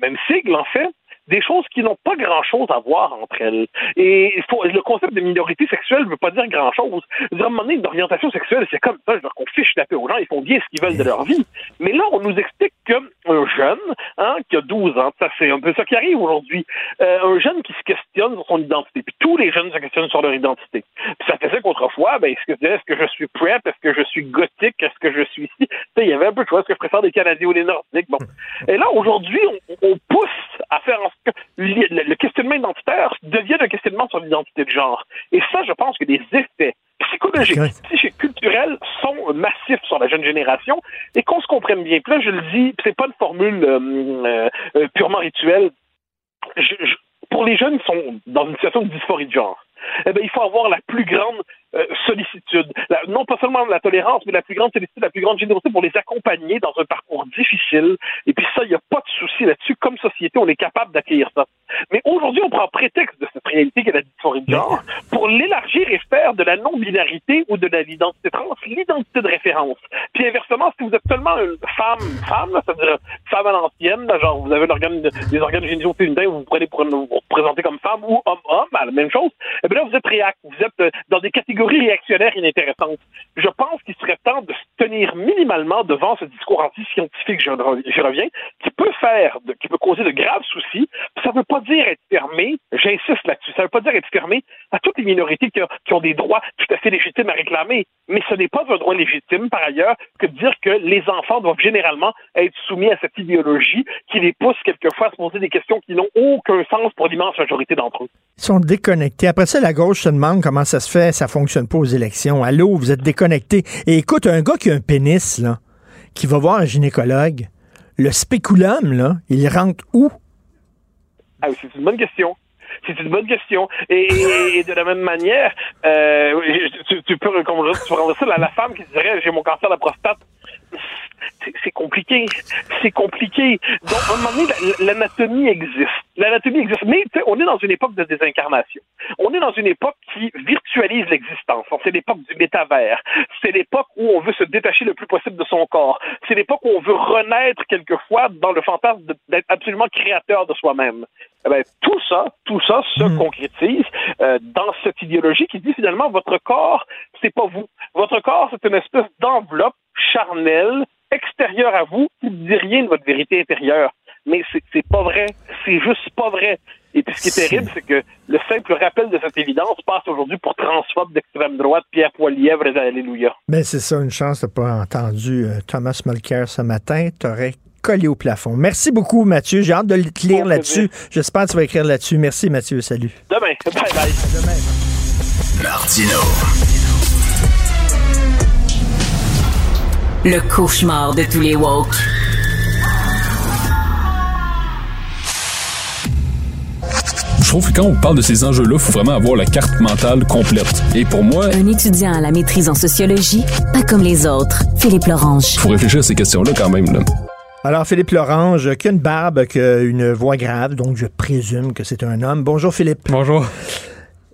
même sigle, en fait, des choses qui n'ont pas grand-chose à voir entre elles. Et le concept de minorité sexuelle ne veut pas dire grand-chose. À un moment donné, une orientation sexuelle, c'est comme ça, qu'on fiche la paix aux gens, ils font bien ce qu'ils veulent de leur vie. Mais là, on nous explique qu'un jeune, hein, qui a 12 ans, ça c'est un peu ça qui arrive aujourd'hui, euh, un jeune qui se questionne sur son identité, puis tous les jeunes se questionnent sur leur identité. Puis ça faisait qu'autrefois, ben, est-ce que, est-ce que je suis prep, est-ce que je suis gothique, est-ce que je suis ici? Il y avait un peu de choix, est-ce que je préfère des Canadiens ou des Nordiques? Bon. Et là, aujourd'hui, on, on pousse à faire en que le questionnement identitaire devienne un questionnement sur l'identité de genre. Et ça, je pense que des effets psychologiques, psychiques, culturels sont massifs sur la jeune génération et qu'on se comprenne bien. Puis là, je le dis, c'est pas une formule euh, euh, purement rituelle. pour les jeunes qui sont dans une situation de dysphorie de genre, eh bien, il faut avoir la plus grande euh, sollicitude. non pas seulement la tolérance, mais la plus grande sollicitude, la plus grande générosité pour les accompagner dans un parcours difficile. Et puis ça, il n'y a pas de souci là-dessus. Comme société, on est capable d'accueillir ça. Mais aujourd'hui, on prend prétexte de cette réalité qu'est la dysphorie de genre pour l'élargir et faire de la non-binarité ou de l'identité trans l'identité de référence. Puis inversement, si vous êtes seulement une femme, femme, c'est-à-dire femme à l'ancienne, genre vous avez l'organe, des organes génitaux féminins, vous vous prenez pour vous, présenter comme femme ou homme-homme, la même chose, et eh bien là, vous êtes réac, vous êtes euh, dans des catégories réactionnaire inintéressante. Je pense qu'il serait temps de se tenir minimalement devant ce discours anti-scientifique, je reviens, qui peut faire, qui peut causer de graves soucis. Ça ne veut pas dire être fermé, j'insiste là-dessus, ça ne veut pas dire être fermé à toutes les minorités qui, ont des droits tout à fait légitimes à réclamer. Mais ce n'est pas un droit légitime, par ailleurs, que de dire que les enfants doivent généralement être soumis à cette idéologie qui les pousse quelquefois à se poser des questions qui n'ont aucun sens pour l'immense majorité d'entre eux.
Ils sont déconnectés. Après ça, la gauche se demande comment ça se fait, ça fonctionne fonctionne pas aux élections. Allô, vous êtes déconnecté. Et écoute, un gars qui a un pénis, là, qui va voir un gynécologue, le spéculum, là, il rentre où?
Ah, c'est une bonne question. C'est une bonne question. Et, de la même manière, euh, tu, peux, comme tu peux ça, la, la femme qui dirait j'ai mon cancer de la prostate c'est compliqué. C'est compliqué. Donc, à un moment donné, l'anatomie existe. L'anatomie existe. Mais on est dans une époque de désincarnation. On est dans une époque qui virtualise l'existence. C'est l'époque du métavers. C'est l'époque où on veut se détacher le plus possible de son corps. C'est l'époque où on veut renaître quelquefois dans le fantasme d'être absolument créateur de soi-même. Eh ben, tout ça, tout ça se hmm. concrétise euh, dans cette idéologie qui dit finalement votre corps, c'est pas vous. Votre corps, c'est une espèce d'enveloppe charnelle extérieure à vous qui ne dit rien de votre vérité intérieure. mais c'est pas vrai. C'est juste pas vrai. Et puis ce qui est terrible, c'est que le simple rappel de cette évidence passe aujourd'hui pour transphobe d'extrême droite, Pierre Poilièvre et Alléluia.
Ben c'est ça, une chance de pas entendu euh, Thomas Mulcair ce matin. T'aurais collé au plafond. Merci beaucoup, Mathieu. J'ai hâte de te lire là-dessus. J'espère que tu vas écrire là-dessus. Merci, Mathieu. Salut.
Demain. Bye bye. Demain.
Martino.
Le cauchemar de tous les woke.
Je trouve que quand on parle de ces enjeux-là, il faut vraiment avoir la carte mentale complète. Et pour moi...
Un étudiant à la maîtrise en sociologie, pas comme les autres. Philippe Lorange.
Il faut réfléchir à ces questions-là quand même. Là.
Alors, Philippe Lorange, qui a une barbe, qui a une voix grave, donc je présume que c'est un homme. Bonjour, Philippe.
Bonjour.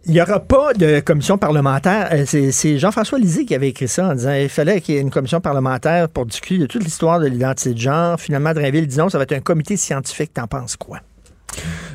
Il n'y aura pas de commission parlementaire. Euh, c'est Jean-François Lisée qui avait écrit ça en disant qu'il fallait qu'il y ait une commission parlementaire pour discuter de toute l'histoire de l'identité de genre. Finalement, Drainville dit non, ça va être un comité scientifique. T'en penses quoi?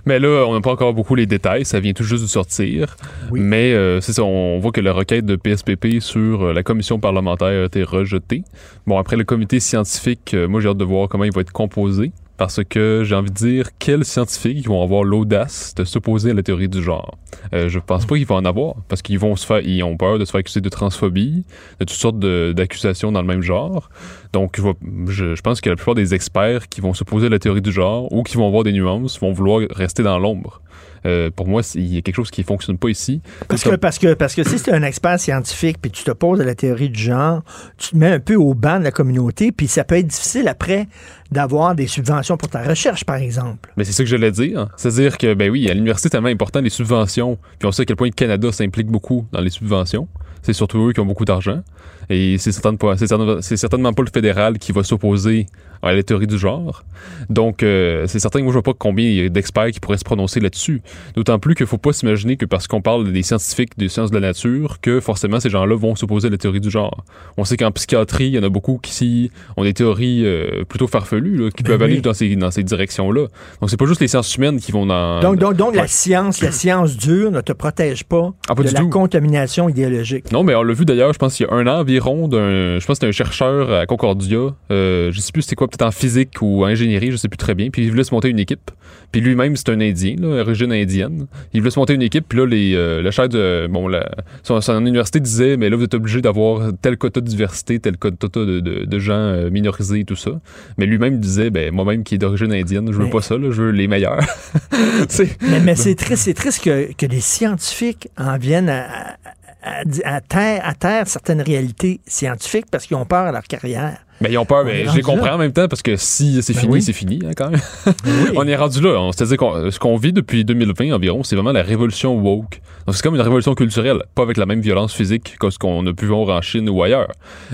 Mais là, on n'a pas encore beaucoup les détails, ça vient tout juste de sortir. Mais euh, c'est ça, on voit que la requête de PSPP sur euh, la commission parlementaire a été rejetée. Bon, après le comité scientifique, moi j'ai hâte de voir comment il va être composé parce que j'ai envie de dire quels scientifiques vont avoir l'audace de s'opposer à la théorie du genre? Euh, je pense pas qu'ils vont en avoir parce qu'ils vont se faire, ils ont peur de se faire accuser de transphobie, de toutes sortes d'accusations dans le même genre. Donc je, je, pense que la plupart des experts qui vont s'opposer à la théorie du genre ou qui vont avoir des nuances vont vouloir rester dans l'ombre. Euh, pour moi, il y a quelque chose qui fonctionne pas ici.
Parce que, parce que, parce que si tu es un expert scientifique puis tu te poses à la théorie du genre, tu te mets un peu au banc de la communauté, puis ça peut être difficile après d'avoir des subventions pour ta recherche, par exemple.
Mais c'est ça que je voulais dire. C'est-à-dire que, ben oui, à l'université, c'est tellement important les subventions. Puis on sait à quel point le Canada s'implique beaucoup dans les subventions. C'est surtout eux qui ont beaucoup d'argent. Et c'est certainement, certainement pas le fédéral qui va s'opposer à la théorie du genre. Donc, euh, c'est certain que moi, je vois pas combien il y a d'experts qui pourraient se prononcer là-dessus. D'autant plus qu'il faut pas s'imaginer que parce qu'on parle des scientifiques des sciences de la nature, que forcément ces gens-là vont s'opposer à la théorie du genre. On sait qu'en psychiatrie, il y en a beaucoup qui ont des théories euh, plutôt farfelues, là, qui ben peuvent aller dans ces, dans ces directions-là. Donc, c'est pas juste les sciences humaines qui vont dans...
Donc, donc, donc la science, la science dure ne te protège pas,
ah,
de la contamination idéologique.
Non, mais on l'a vu d'ailleurs, je pense qu'il y a un an environ, d'un, je pense que c'était un chercheur à Concordia, euh, je sais plus c'était quoi, peut-être en physique ou en ingénierie, je sais plus très bien, puis il voulait se monter une équipe. Puis lui-même, c'est un Indien, là, origine indienne. Il voulait se monter une équipe, puis là, les, euh, le chef de, bon, la, son, université disait, mais là, vous êtes obligé d'avoir tel quota de diversité, tel quota de, de, de gens euh, minorisés et tout ça. Mais lui-même disait, ben, moi-même qui est d'origine indienne, je veux pas ça, là, je veux les meilleurs. <laughs>
mais, mais c'est triste, c'est triste que, que les scientifiques en viennent à, à, à, terre, à terre certaines réalités scientifiques parce qu'ils ont peur à leur carrière.
Mais ils ont peur, mais je les comprends en même temps parce que si c'est ben fini, c'est fini hein, quand même. <laughs> on est rendu là. C'est-à-dire que ce qu'on vit depuis 2020 environ, c'est vraiment la révolution woke. Donc c'est comme une révolution culturelle, pas avec la même violence physique que ce qu'on a pu voir en Chine ou ailleurs,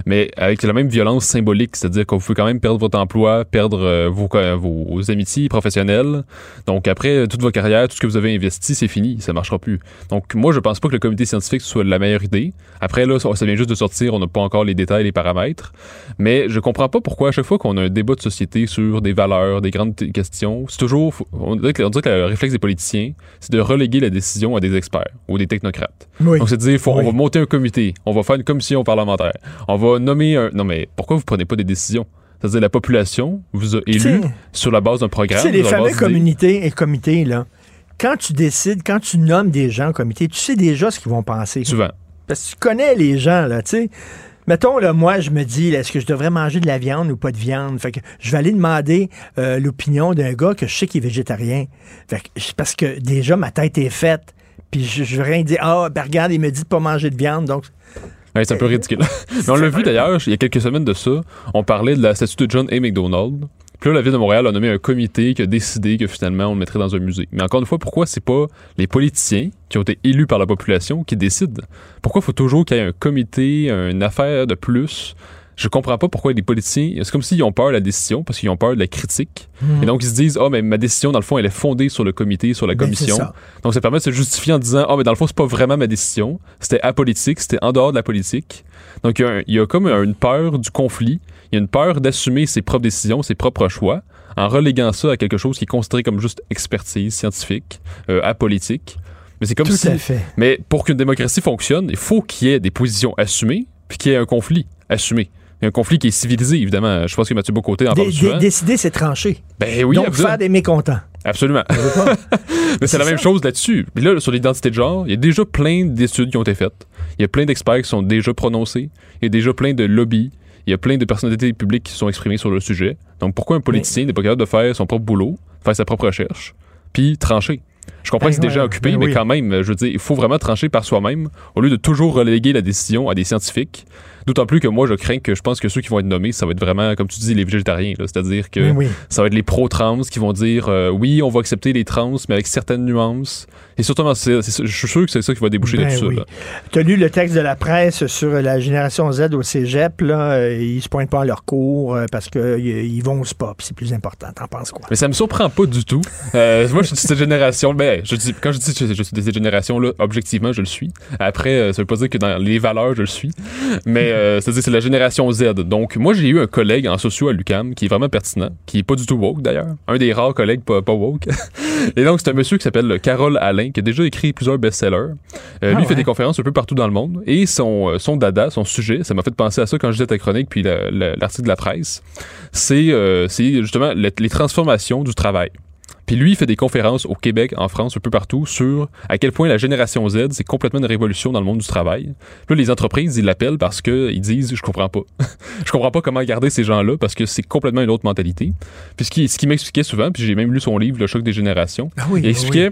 mais avec la même violence symbolique, c'est-à-dire qu'on peut quand même perdre votre emploi, perdre euh, vos, vos, amitiés professionnelles. Donc après toute votre carrière, tout ce que vous avez investi, c'est fini, ça marchera plus. Donc moi je pense pas que le comité scientifique soit la meilleure idée. Après là, ça vient juste de sortir, on n'a pas encore les détails, les paramètres, mais je comprends pas pourquoi à chaque fois qu'on a un débat de société sur des valeurs, des grandes questions, c'est toujours, on dirait, que, le réflexe des politiciens, c'est de reléguer la décision à des experts ou des technocrates. Donc c'est de dire, on va monter un comité, on va faire une commission parlementaire, on va nommer un... Non mais pourquoi vous prenez pas des décisions? C'est-à-dire la population vous a élu sur la base d'un programme.
C'est les fameux communautés et comités, là. Quand tu décides, quand tu nommes des gens au comité, tu sais déjà ce qu'ils vont penser.
Souvent.
Parce que tu connais les gens, là, tu sais. Mettons, là, moi, je me dis, est-ce que je devrais manger de la viande ou pas de viande? Fait que je vais aller demander euh, l'opinion d'un gars que je sais qu'il est végétarien. Fait que, parce que déjà, ma tête est faite. Puis je, je vais rien dire, ah, ben regarde, il me dit de pas manger de viande, donc...
c'est un peu ridicule. <laughs> Mais on l'a vu d'ailleurs, il y a quelques semaines de ça, on parlait de la statue de John A. McDonald, puis là, la ville de Montréal a nommé un comité qui a décidé que finalement, on le mettrait dans un musée. Mais encore une fois, pourquoi c'est pas les politiciens qui ont été élus par la population qui décident? Pourquoi faut toujours qu'il y ait un comité, une affaire de plus? Je comprends pas pourquoi les politiciens, c'est comme s'ils ont peur de la décision parce qu'ils ont peur de la critique. Mhm. Et donc, ils se disent, ah, oh, mais ma décision, dans le fond, elle est fondée sur le comité, sur la ben, commission. Donc, ça permet de se justifier en disant, ah, oh, mais dans le fond, c'est pas vraiment ma décision. C'était apolitique, c'était en dehors de la politique. Donc, il y, a, comme une peur du conflit. Il y a une peur d'assumer ses propres décisions, ses propres choix, en reléguant ça à quelque chose qui est considéré comme juste expertise scientifique, euh, apolitique. Mais c'est comme
Tout
si.
À fait.
Mais pour qu'une démocratie fonctionne, il faut qu'il y ait des positions assumées, puis qu'il y ait un conflit assumé. Il y a un conflit qui est civilisé, évidemment. Je pense que Mathieu Bocoté en parle souvent.
Décider, c'est trancher.
Ben oui,
Donc,
absolument.
faire des mécontents.
Absolument. <laughs> Mais c'est la même chose là-dessus. Puis là, sur l'identité de genre, il y a déjà plein d'études qui ont été faites. Il y a plein d'experts qui sont déjà prononcés. Il y a déjà plein de lobbies. Il y a plein de personnalités publiques qui se sont exprimées sur le sujet. Donc pourquoi un politicien n'est pas capable de faire son propre boulot, faire sa propre recherche, puis trancher? Je comprends
Ben
que c'est déjà occupé,
ben
mais
oui.
quand même, je veux dire, il faut vraiment trancher par soi-même au lieu de toujours reléguer la décision à des scientifiques. D'autant plus que moi, je crains que je pense que ceux qui vont être nommés, ça va être vraiment, comme tu dis, les végétariens. C'est-à-dire que
Ben oui.
ça va être les pro-trans qui vont dire euh, oui, on va accepter les trans, mais avec certaines nuances. Et surtout, je suis sûr que c'est ça qui va déboucher
Ben oui. Tu as lu le texte de la presse sur la génération Z au cégep. Là, euh, ils se pointent pas à leur cours euh, parce qu'ils vont au spa, puis c'est plus important. T'en penses quoi?
Mais ça me surprend pas du tout. Euh, moi, je suis de cette génération. Ben, je dis, quand je dis que je, suis de cette génération-là, objectivement, je le suis. Après, ça veut pas dire que dans les valeurs, je le suis. Mais euh, c'est-à-dire, c'est la génération Z. Donc, moi, j'ai eu un collègue en socio à l'UCAM qui est vraiment pertinent, qui est pas du tout woke d'ailleurs. Un des rares collègues pas, pas woke. <laughs> Et donc, c'est un monsieur qui s'appelle Carole Alain, qui a déjà écrit plusieurs best-sellers. Euh,
Ah
lui, fait
ouais.
des conférences un peu partout dans le monde. Et son, euh, son dada, son sujet, ça m'a fait penser à ça quand je disais ta chronique, puis la- la- l'article de la presse. C'est euh, justement le- les transformations du travail. Puis lui, il fait des conférences au Québec, en France, un peu partout, sur à quel point la génération Z, c'est complètement une révolution dans le monde du travail. Puis là, les entreprises, ils l'appellent parce qu'ils disent, je comprends pas. <laughs> je comprends pas comment garder ces gens-là parce que c'est complètement une autre mentalité. Puis ce qui, ce qui m'expliquait souvent, puis j'ai même lu son livre, Le choc des générations,
Ah oui,
il expliquait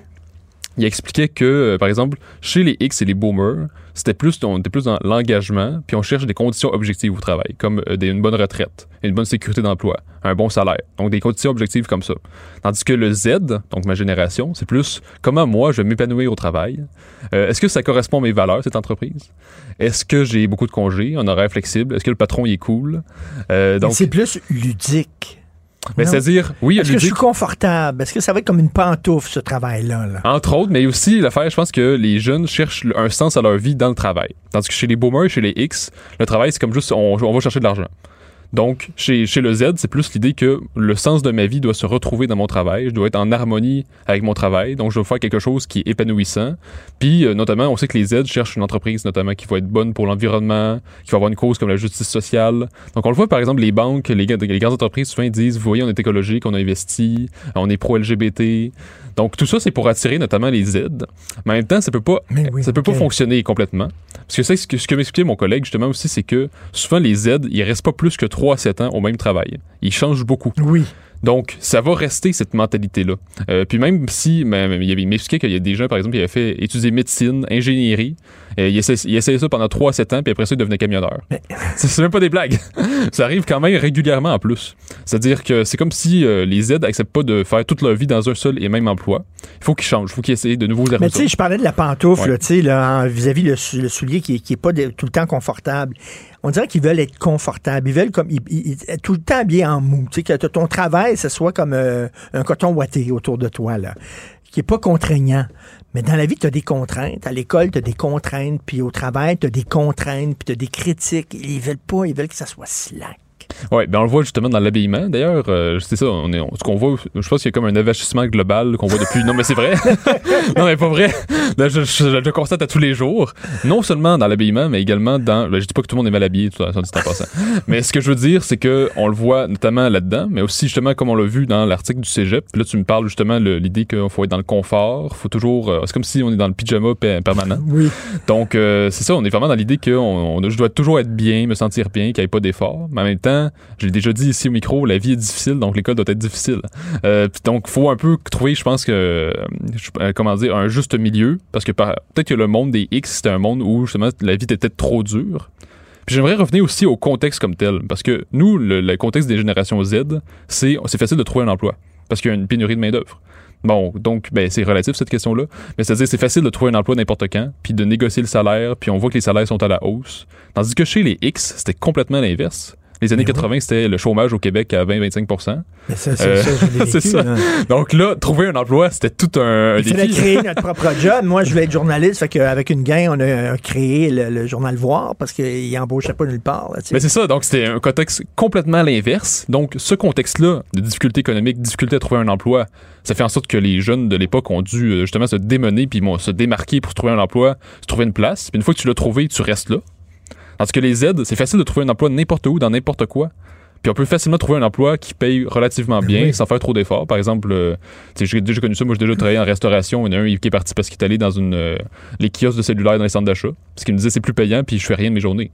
il expliquait que, euh, par exemple, chez les X et les boomers, c'était plus, on était plus dans l'engagement, puis on cherche des conditions objectives au travail, comme euh, des- une bonne retraite, une bonne sécurité d'emploi, un bon salaire. Donc, des conditions objectives comme ça. Tandis que le Z, donc ma génération, c'est plus comment moi je vais m'épanouir au travail. Euh, Est-ce que ça correspond à mes valeurs, cette entreprise? Est-ce que j'ai beaucoup de congés, un horaire flexible? Est-ce que le patron il est cool? Euh, donc,
c'est plus ludique.
Mais
Non?
c'est-à-dire, oui,
Est-ce que je suis confortable? Est-ce que ça va être comme une pantoufle, ce travail-là? là?
Entre autres, mais aussi l'affaire, je pense que les jeunes cherchent un sens à leur vie dans le travail. Tandis que chez les boomers et chez les X, le travail, c'est comme juste on, on va chercher de l'argent. Donc, chez, chez le Z, c'est plus l'idée que le sens de ma vie doit se retrouver dans mon travail. Je dois être en harmonie avec mon travail. Donc, je dois faire quelque chose qui est épanouissant. Puis, euh, notamment, on sait que les Z cherchent une entreprise, notamment, qui va être bonne pour l'environnement, qui va avoir une cause comme la justice sociale. Donc, on le voit, par exemple, les banques, les, grandes entreprises, souvent, ils disent, vous voyez, on est écologique, on a investi, on est pro-LGBT. Donc, tout ça, c'est pour attirer notamment les Z. Mais en même temps, ça peut pas, ça peut pas fonctionner complètement. Parce que c'est ce que, ce que m'expliquait mon collègue, justement, aussi, c'est que souvent, les Z, ils restent pas plus que 3 à 7 ans au même travail. Ils changent beaucoup.
Oui.
Donc, ça va rester cette mentalité-là. Euh, puis même si, mais- mais il avait- il m'expliquait qu'il y a des gens, par exemple, qui avaient fait étudier médecine, ingénierie, et ils essayaient, ils essayaient ça pendant 3 à 7 ans, puis après ça, ils devenaient camionneurs. C'est <laughs> c'est même pas des blagues. <laughs> ça arrive quand même régulièrement en plus. C'est-à-dire que c'est comme si euh, les Z acceptent pas de faire toute leur vie dans un seul et même emploi. Il faut qu'ils changent, il faut qu'ils essayent de nouveaux
Mais
horizons.
tu sais, je parlais de la pantoufle,
Ouais.
tu sais, vis-à-vis le, sou- le soulier qui, qui est pas de- tout le temps confortable. On dirait qu'ils veulent être confortables. Ils veulent comme ils- ils- tout le temps bien en mou. Tu sais, que ton travail, ce soit comme euh, un coton ouaté autour de toi, là, qui est pas contraignant. Mais dans la vie, tu as des contraintes. À l'école, tu as des contraintes. Puis au travail, tu as des contraintes. Puis tu as des critiques. Ils veulent pas, ils veulent que ça soit slack.
Ouais, ben on le voit justement dans l'habillement. D'ailleurs, euh, c'est ça, on est, on- ce qu'on voit, je pense qu'il y a comme un avachissement global qu'on voit depuis. non, mais c'est vrai. <laughs> non, mais pas vrai. <laughs> Là, je, le constate à tous les jours. Non seulement dans l'habillement, mais également dans. Ben, je dis pas que tout le monde est mal habillé, tout ça, dit en passant. <laughs> mais ce que je veux dire, c'est que on le voit notamment là-dedans, mais aussi justement comme on l'a vu dans l'article du Cégep. Puis là, tu me parles justement le- l'idée qu'il faut être dans le confort, faut toujours. euh, c'est comme si on est dans le pyjama pe- permanent.
Oui.
Donc, euh, c'est ça, on est vraiment dans l'idée que on, on- je dois toujours être bien, me sentir bien, qu'il n'y ait pas d'effort. Mais en même temps, j'ai déjà dit ici au micro, la vie est difficile, donc l'école doit être difficile. Euh, puis donc, faut un peu trouver, je pense que, euh, euh, comment dire, un juste milieu, parce que peut-être que le monde des X, c'était un monde où justement la vie était peut-être trop dure. Puis j'aimerais revenir aussi au contexte comme tel, parce que nous, le, contexte des générations Z, c'est c'est facile de trouver un emploi, parce qu'il y a une pénurie de main-d'œuvre. Bon, donc, ben, c'est relatif cette question-là. Mais c'est-à-dire, c'est facile de trouver un emploi n'importe quand, puis de négocier le salaire, puis on voit que les salaires sont à la hausse. Tandis que chez les X, c'était complètement l'inverse. Les années 80, c'était le chômage au Québec à 20-25
Mais ça, c'est
Euh,
ça, <laughs>
c'est
vécu,
ça.
là.
Donc là, trouver un emploi, c'était tout un,
Il fallait
défi.
créer <laughs> notre propre job. Moi, je voulais être journaliste. Fait qu'avec une gang, on a créé le, le journal Voir parce qu'il n'embauchait pas nulle part. là.
Mais c'est ça, donc c'était un contexte complètement l'inverse. Donc ce contexte-là, de difficulté économique, difficulté à trouver un emploi, ça fait en sorte que les jeunes de l'époque ont dû euh, justement se démener puis bon, se démarquer pour se trouver un emploi, se trouver une place. Puis une fois que tu l'as trouvé, tu restes là. Parce que les Z, c'est facile de trouver un emploi n'importe où, dans n'importe quoi. Puis on peut facilement trouver un emploi qui paye relativement bien sans faire trop d'efforts. Par exemple, euh, j'ai déjà connu ça. Moi, j'ai déjà travaillé en restauration. Il y en a un qui est parti parce qu'il est allé dans une, euh, les kiosques de cellulaire dans les centres d'achat. Parce qu'il me disait c'est plus payant puis je fais rien de mes journées.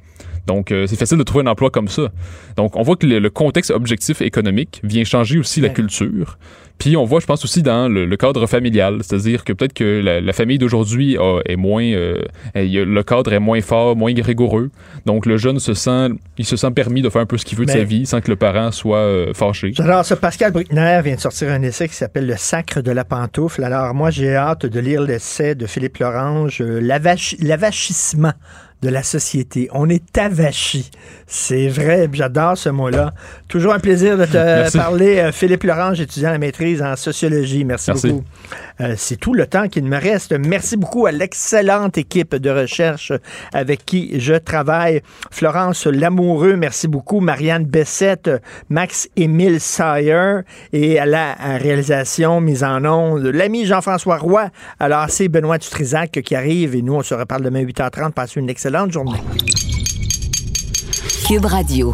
Donc, euh, c'est facile de trouver un emploi comme ça. Donc, on voit que le, le contexte objectif économique vient changer aussi la culture. Puis, on voit, je pense aussi dans le, le cadre familial, c'est-à-dire que peut-être que la, la famille d'aujourd'hui est moins, euh, le cadre est moins fort, moins rigoureux. Donc, le jeune se sent, il se sent permis de faire un peu ce qu'il veut de
Mais-
sa vie sans que le parent soit euh, fâché.
J'adore ça. Pascal Bruckner vient de sortir un essai qui s'appelle Le sacre de la pantoufle. Alors, moi, j'ai hâte de lire l'essai de Philippe Lorange, euh, L'avachi- L'avachissement de la société. On est avachi. C'est vrai, j'adore ce mot-là. Toujours un plaisir de te
Merci.
parler, euh, Philippe Lorange, étudiant à la maîtrise en sociologie. Merci,
Merci.
beaucoup. Euh, C'est tout le temps qu'il me reste. Merci beaucoup à l'excellente équipe de recherche avec qui je travaille. Florence Lamoureux, merci beaucoup. Marianne Bessette, Max-Émile Sayer et à la réalisation, mise en onde, l'ami Jean-François Roy. Alors, c'est Benoît Dutrisac qui arrive et nous, on se reparle demain 8h30. Passez une excellente journée.
Cube Radio.